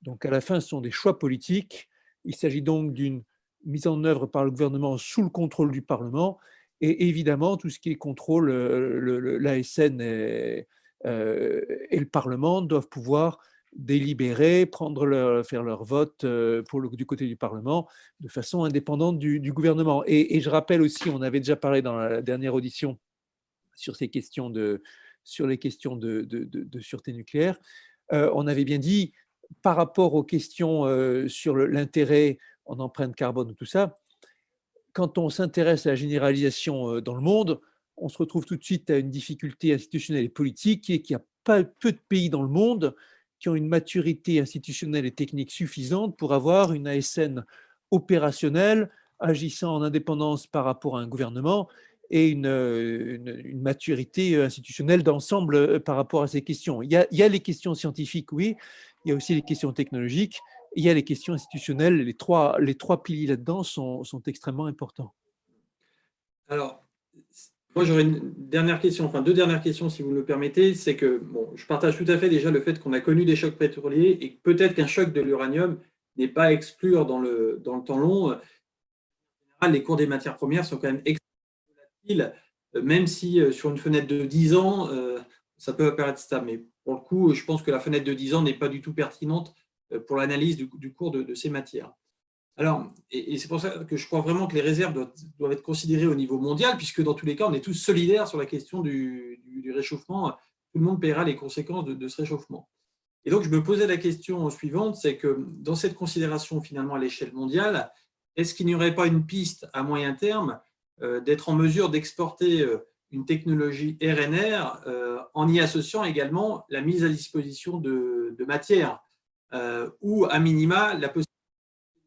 Donc à la fin, ce sont des choix politiques. Il s'agit donc d'une mise en œuvre par le gouvernement sous le contrôle du Parlement et évidemment, tout ce qui est contrôle, l'ASN et, euh, et, le Parlement doivent pouvoir délibérer, prendre leur, faire leur vote euh, pour du côté du Parlement de façon indépendante du, gouvernement. Et, je rappelle aussi, on avait déjà parlé dans la dernière audition sur ces questions de, sur les questions de, sûreté nucléaire, euh, on avait bien dit par rapport aux questions sur l'intérêt en empreinte carbone, tout ça, quand on s'intéresse à la généralisation euh, dans le monde, on se retrouve tout de suite à une difficulté institutionnelle et politique qui est qu'il y a pas peu de pays dans le monde qui ont une maturité institutionnelle et technique suffisante pour avoir une ASN opérationnelle agissant en indépendance par rapport à un gouvernement et une, une, maturité institutionnelle d'ensemble euh, par rapport à ces questions. Il y, a, il y, a, les questions scientifiques, oui, il y a aussi les questions technologiques, il y a les questions institutionnelles. Les trois, les trois piliers là-dedans sont, sont, extrêmement importants. Alors, moi j'aurais une dernière question, enfin deux dernières questions si vous me le permettez. C'est que bon, je partage tout à fait déjà le fait qu'on a connu des chocs pétroliers et peut-être qu'un choc de l'uranium n'est pas à exclure dans le, dans le temps long. En général, les cours des matières premières sont quand même extrêmement volatiles, même si euh, sur une fenêtre de 10 ans, euh, ça peut apparaître stable. Mais pour le coup, je pense que la fenêtre de 10 ans n'est pas du tout pertinente euh, pour l'analyse du, cours de, ces matières. Alors, et, c'est pour ça que je crois vraiment que les réserves doivent, être considérées au niveau mondial, puisque dans tous les cas, on est tous solidaires sur la question du, réchauffement. Tout le monde paiera les conséquences de, ce réchauffement. Et donc, je me posais la question suivante, c'est que dans cette considération finalement à l'échelle mondiale, est-ce qu'il n'y aurait pas une piste à moyen terme euh, d'être en mesure d'exporter euh, une technologie RNR en y associant également la mise à disposition de, de matières euh, ou à minima la possibilité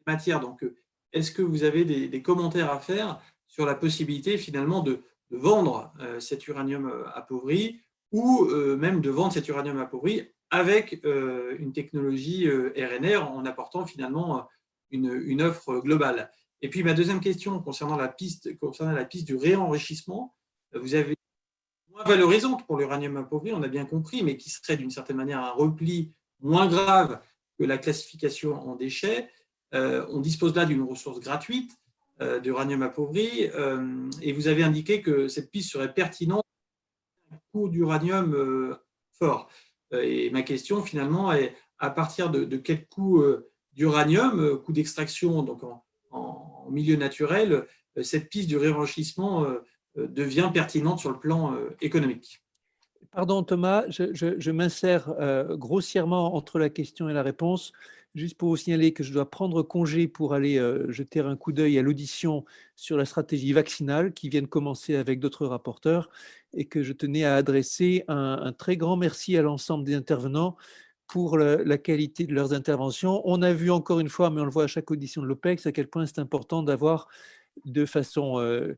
de matière. Donc, euh, est-ce que vous avez des, commentaires à faire sur la possibilité finalement de, vendre euh, cet uranium appauvri ou même de vendre cet uranium appauvri avec une technologie RNR en apportant finalement une, une, offre globale? Et puis ma deuxième question concernant la piste, concernant la piste du réenrichissement, vous avez moins valorisante pour l'uranium appauvri, on a bien compris, mais qui serait d'une certaine manière un repli moins grave que la classification en déchets. Euh, on dispose là d'une ressource gratuite euh, d'uranium appauvri euh, et vous avez indiqué que cette piste serait pertinente coût d'uranium fort. et ma question finalement est à partir de, quel coût d'uranium, coût d'extraction donc en, milieu naturel, cette piste du réenrichissement devient pertinente sur le plan économique? Pardon Thomas, je, m'insère grossièrement entre la question et la réponse, juste pour vous signaler que je dois prendre congé pour aller euh, jeter un coup d'œil à l'audition sur la stratégie vaccinale qui vient de commencer avec d'autres rapporteurs et que je tenais à adresser un, très grand merci à l'ensemble des intervenants pour la, qualité de leurs interventions. On a vu encore une fois, mais on le voit à chaque audition de l'OPEX, à quel point c'est important d'avoir de façon... Euh,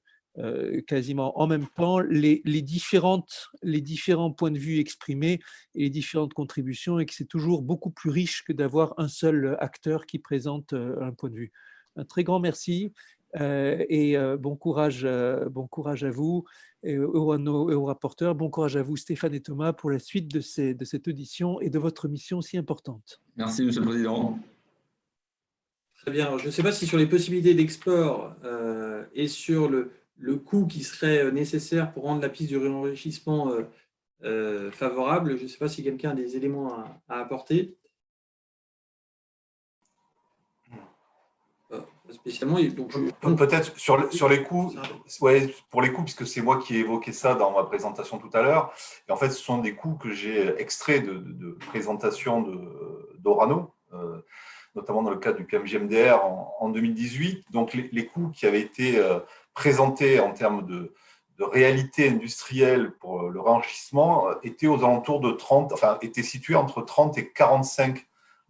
quasiment en même temps les, différentes, les différents points de vue exprimés et les différentes contributions et que c'est toujours beaucoup plus riche que d'avoir un seul acteur qui présente un point de vue. Un très grand merci et bon courage, bon courage à vous et aux, rapporteurs. Bon courage à vous, Stéphane et Thomas, pour la suite de, ces, de cette audition et de votre mission si importante. Merci, Monsieur le Président. Très bien. Je ne sais pas si sur les possibilités d'export euh, et sur le, le, coût qui serait nécessaire pour rendre la piste du réenrichissement euh, euh, favorable, je ne sais pas si quelqu'un a des éléments à apporter. spécialement. Peut-être sur, sur les coûts, ouais, pour les coûts, puisque c'est moi qui ai évoqué ça dans ma présentation tout à l'heure. Et en fait, ce sont des coûts que j'ai extraits de, de, présentation d'Orano, euh, notamment dans le cadre du PMGMDR en, en 2018. Donc, les, coûts qui avaient été euh, présentés en termes de, réalité industrielle pour le réenrichissement euh, étaient aux alentours de 30, enfin, étaient situés entre 30 et 45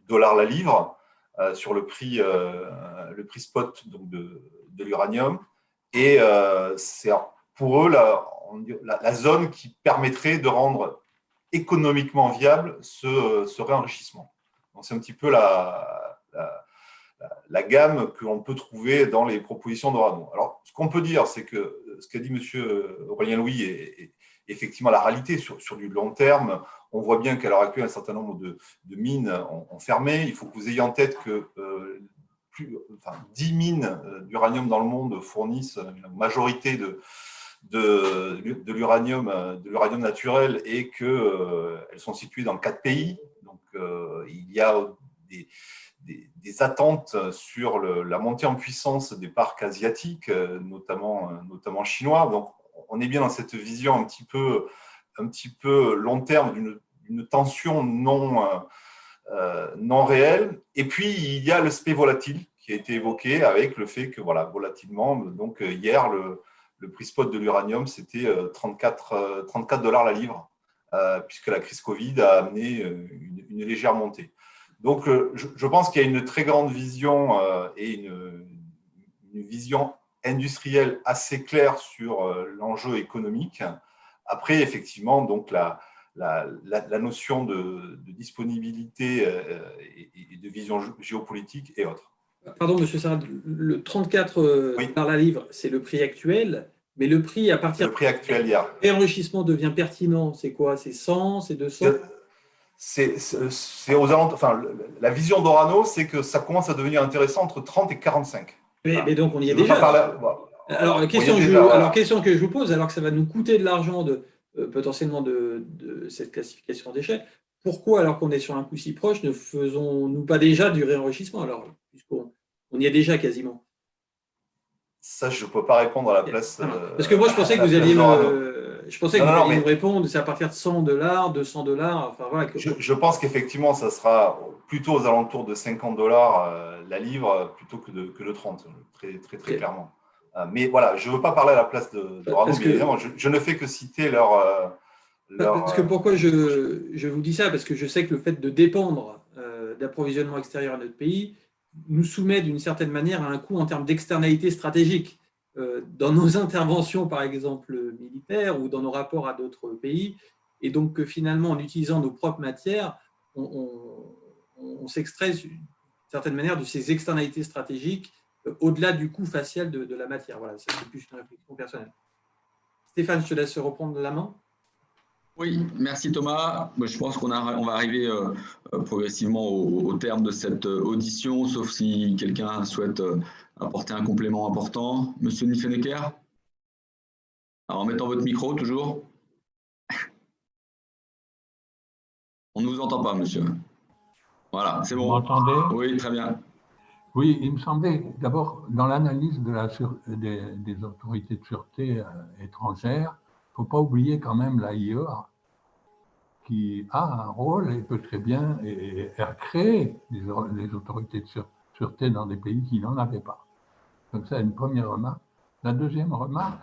dollars la livre. Euh, sur le prix, euh, le prix spot donc de, de l'uranium. Et c'est pour eux la, zone qui permettrait de rendre économiquement viable ce, ce réenrichissement. C'est un petit peu la, la gamme que l'on peut trouver dans les propositions d'Orano. Alors, ce qu'on peut dire, c'est que ce qu'a dit M. Aurélien Louis est, effectivement la réalité sur, du long terme. On voit bien qu'à l'heure actuelle, un certain nombre de, mines ont, fermé. Il faut que vous ayez en tête que euh, plus, enfin, 10 mines euh, d'uranium dans le monde fournissent la majorité de, de l'uranium naturel et qu'elles euh, sont situées dans quatre pays. Donc, il y a des, des, attentes sur la montée en puissance des parcs asiatiques, notamment, notamment chinois. Donc, on est bien dans cette vision un petit peu, long terme d'une tension non, euh, euh, non réelle. Et puis, il y a SP volatile qui a été évoqué avec le fait que, voilà, volatilement, donc hier, le, prix spot de l'uranium, c'était 34, euh, 34 dollars la livre, puisque la crise Covid a amené une, légère montée. Donc, je, pense qu'il y a une très grande vision et une, une vision industriel assez clair sur euh, l'enjeu économique. Après, effectivement, donc la, la, la, notion de, disponibilité euh, et, de vision géopolitique et autres. Pardon, Monsieur Sarad, le 34 euh, par la livre, c'est le prix actuel, mais le prix à partir le prix actuel hier. Réenrichissement devient pertinent, c'est quoi? C'est 100, c'est 200 C'est aux alentours. Enfin, la vision d'Orano, c'est que ça commence à devenir intéressant entre 30 et 45. Mais, donc on y est déjà. alors, question, alors, question que je vous pose, alors que ça va nous coûter de l'argent de, euh, potentiellement de, cette classification déchets, pourquoi, alors qu'on est sur un coût si proche, ne faisons-nous pas déjà du réenrichissement? Alors, puisqu'on on y est déjà quasiment Ça, je ne peux pas répondre à la place. Euh, Parce que moi, je pensais que vous alliez me, je pensais que vous alliez me répondre, c'est à partir de 100 dollars, 200 dollars. Enfin, voilà, je, pense qu'effectivement, ça sera plutôt aux alentours de 50 dollars euh, la livre plutôt que de, que 30, très, très, très clairement. Euh, mais voilà, je ne veux pas parler à la place de, de évidemment, je, ne fais que citer leur. Euh, parce que pourquoi je, je, vous dis ça? Parce que je sais que le fait de dépendre d'approvisionnement extérieur à notre pays nous soumet d'une certaine manière à un coût en termes d'externalité stratégique. dans nos interventions, par exemple, militaires ou dans nos rapports à d'autres pays, et donc que finalement, en utilisant nos propres matières, on on s'extrait d'une certaine manière de ces externalités stratégiques euh, au-delà du coût facial de, la matière. Voilà, c'est plus une réflexion personnelle. Stéphane, je te laisse reprendre la main. Oui, merci Thomas. Je pense qu'on on va arriver euh, euh, progressivement au, terme de cette audition, sauf si quelqu'un souhaite apporter un complément important. Monsieur Niffenecker Alors, en mettant votre micro, toujours? On ne vous entend pas, monsieur. Voilà, c'est bon. Vous m'entendez? Oui, très bien. Oui, il me semblait, d'abord, dans l'analyse de la des, autorités de sûreté euh, étrangères, ne faut pas oublier quand même l'AIEA, qui a un rôle et peut très bien et, créer des, autorités de sûreté dans des pays qui n'en avaient pas. Donc ça, une première remarque. La deuxième remarque,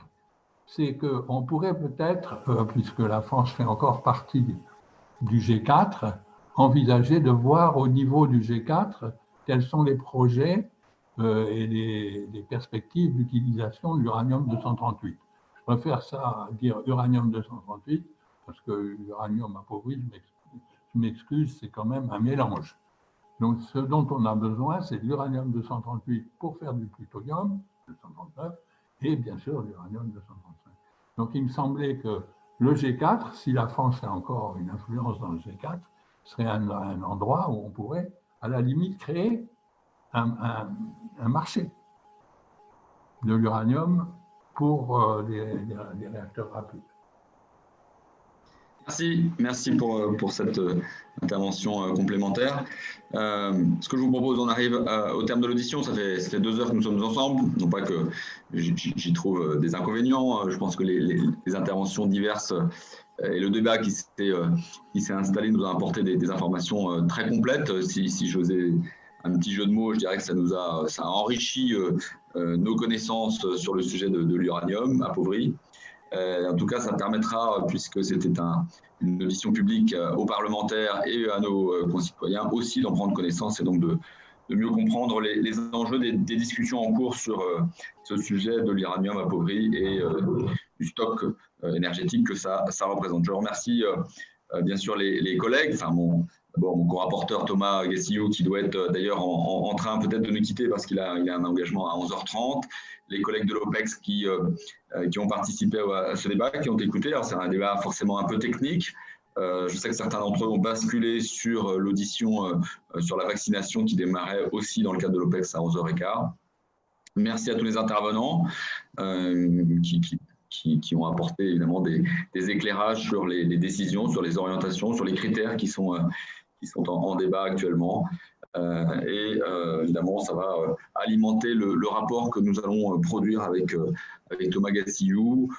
c'est qu'on pourrait peut-être, euh, puisque la France fait encore partie du G4, envisager de voir au niveau du G4 quels sont les projets et des, perspectives d'utilisation de l'uranium-238. Je préfère ça dire uranium-238 parce que l'uranium appauvri, je m'excuse, c'est quand même un mélange. Donc, ce dont on a besoin, c'est de l'uranium-238 pour faire du plutonium, 239, et bien sûr l'uranium-235. Donc, il me semblait que le G4, si la France a encore une influence dans le G4, serait un, endroit où on pourrait, à la limite, créer un, marché de l'uranium pour euh, les réacteurs rapides. Merci, merci pour, euh, pour cette euh, intervention complémentaire. ce que je vous propose, on arrive au terme de l'audition. Ça fait, ça fait deux heures que nous sommes ensemble. Non pas que j'y trouve des inconvénients. Je pense que les, les, interventions diverses et le débat qui s'est installé nous a apporté des, informations très complètes. Si, si j'osais un petit jeu de mots, je dirais que ça nous a, ça a enrichi nos connaissances sur le sujet de, l'uranium appauvri. Euh, en tout cas, ça permettra, puisque c'était une audition publique euh, aux parlementaires et à nos euh, concitoyens, aussi d'en prendre connaissance et donc de, mieux comprendre les, enjeux des, discussions en cours sur ce sujet de l'uranium appauvri et du stock énergétique que ça, représente. Je remercie bien sûr les, collègues, enfin mon, D'abord, mon co-rapporteur Thomas Gassillou, qui doit être d'ailleurs en, train peut-être de nous quitter parce qu'il a, il a un engagement à 11h30 les collègues de l'OPEX qui, euh, euh, qui ont participé à ce débat, qui ont écouté. Alors, c'est un débat forcément un peu technique. Euh, je sais que certains d'entre eux ont basculé sur l'audition sur la vaccination qui démarrait aussi dans le cadre de l'OPEX à 11h15. Merci à tous les intervenants qui, qui, qui, ont apporté évidemment des éclairages sur les, décisions, sur les orientations, sur les critères qui sont, qui sont en débat actuellement. Euh, et euh, évidemment, ça va euh, alimenter le, rapport que nous allons produire avec, avec Thomas Gassillou,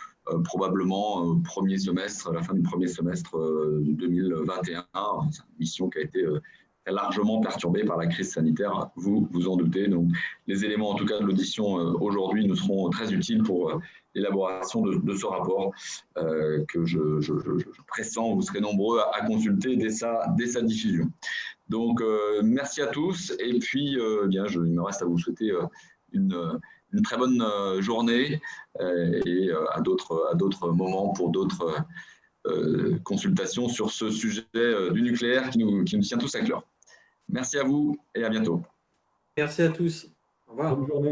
probablement premier semestre, à la fin du premier semestre 2021. C'est une mission qui a été largement perturbée par la crise sanitaire, vous vous en doutez. Donc, les éléments, en tout cas, de l'audition aujourd'hui nous seront très utiles pour l'élaboration de, ce rapport que je, pressens, vous serez nombreux à, consulter dès sa, diffusion. Donc, euh, merci à tous. Et puis, euh, bien, il me reste à vous souhaiter euh, une, très bonne journée et à d'autres moments pour d'autres consultations sur ce sujet du nucléaire qui nous tient tous à cœur. Merci à vous et à bientôt. Merci à tous. Au revoir. Bonne journée.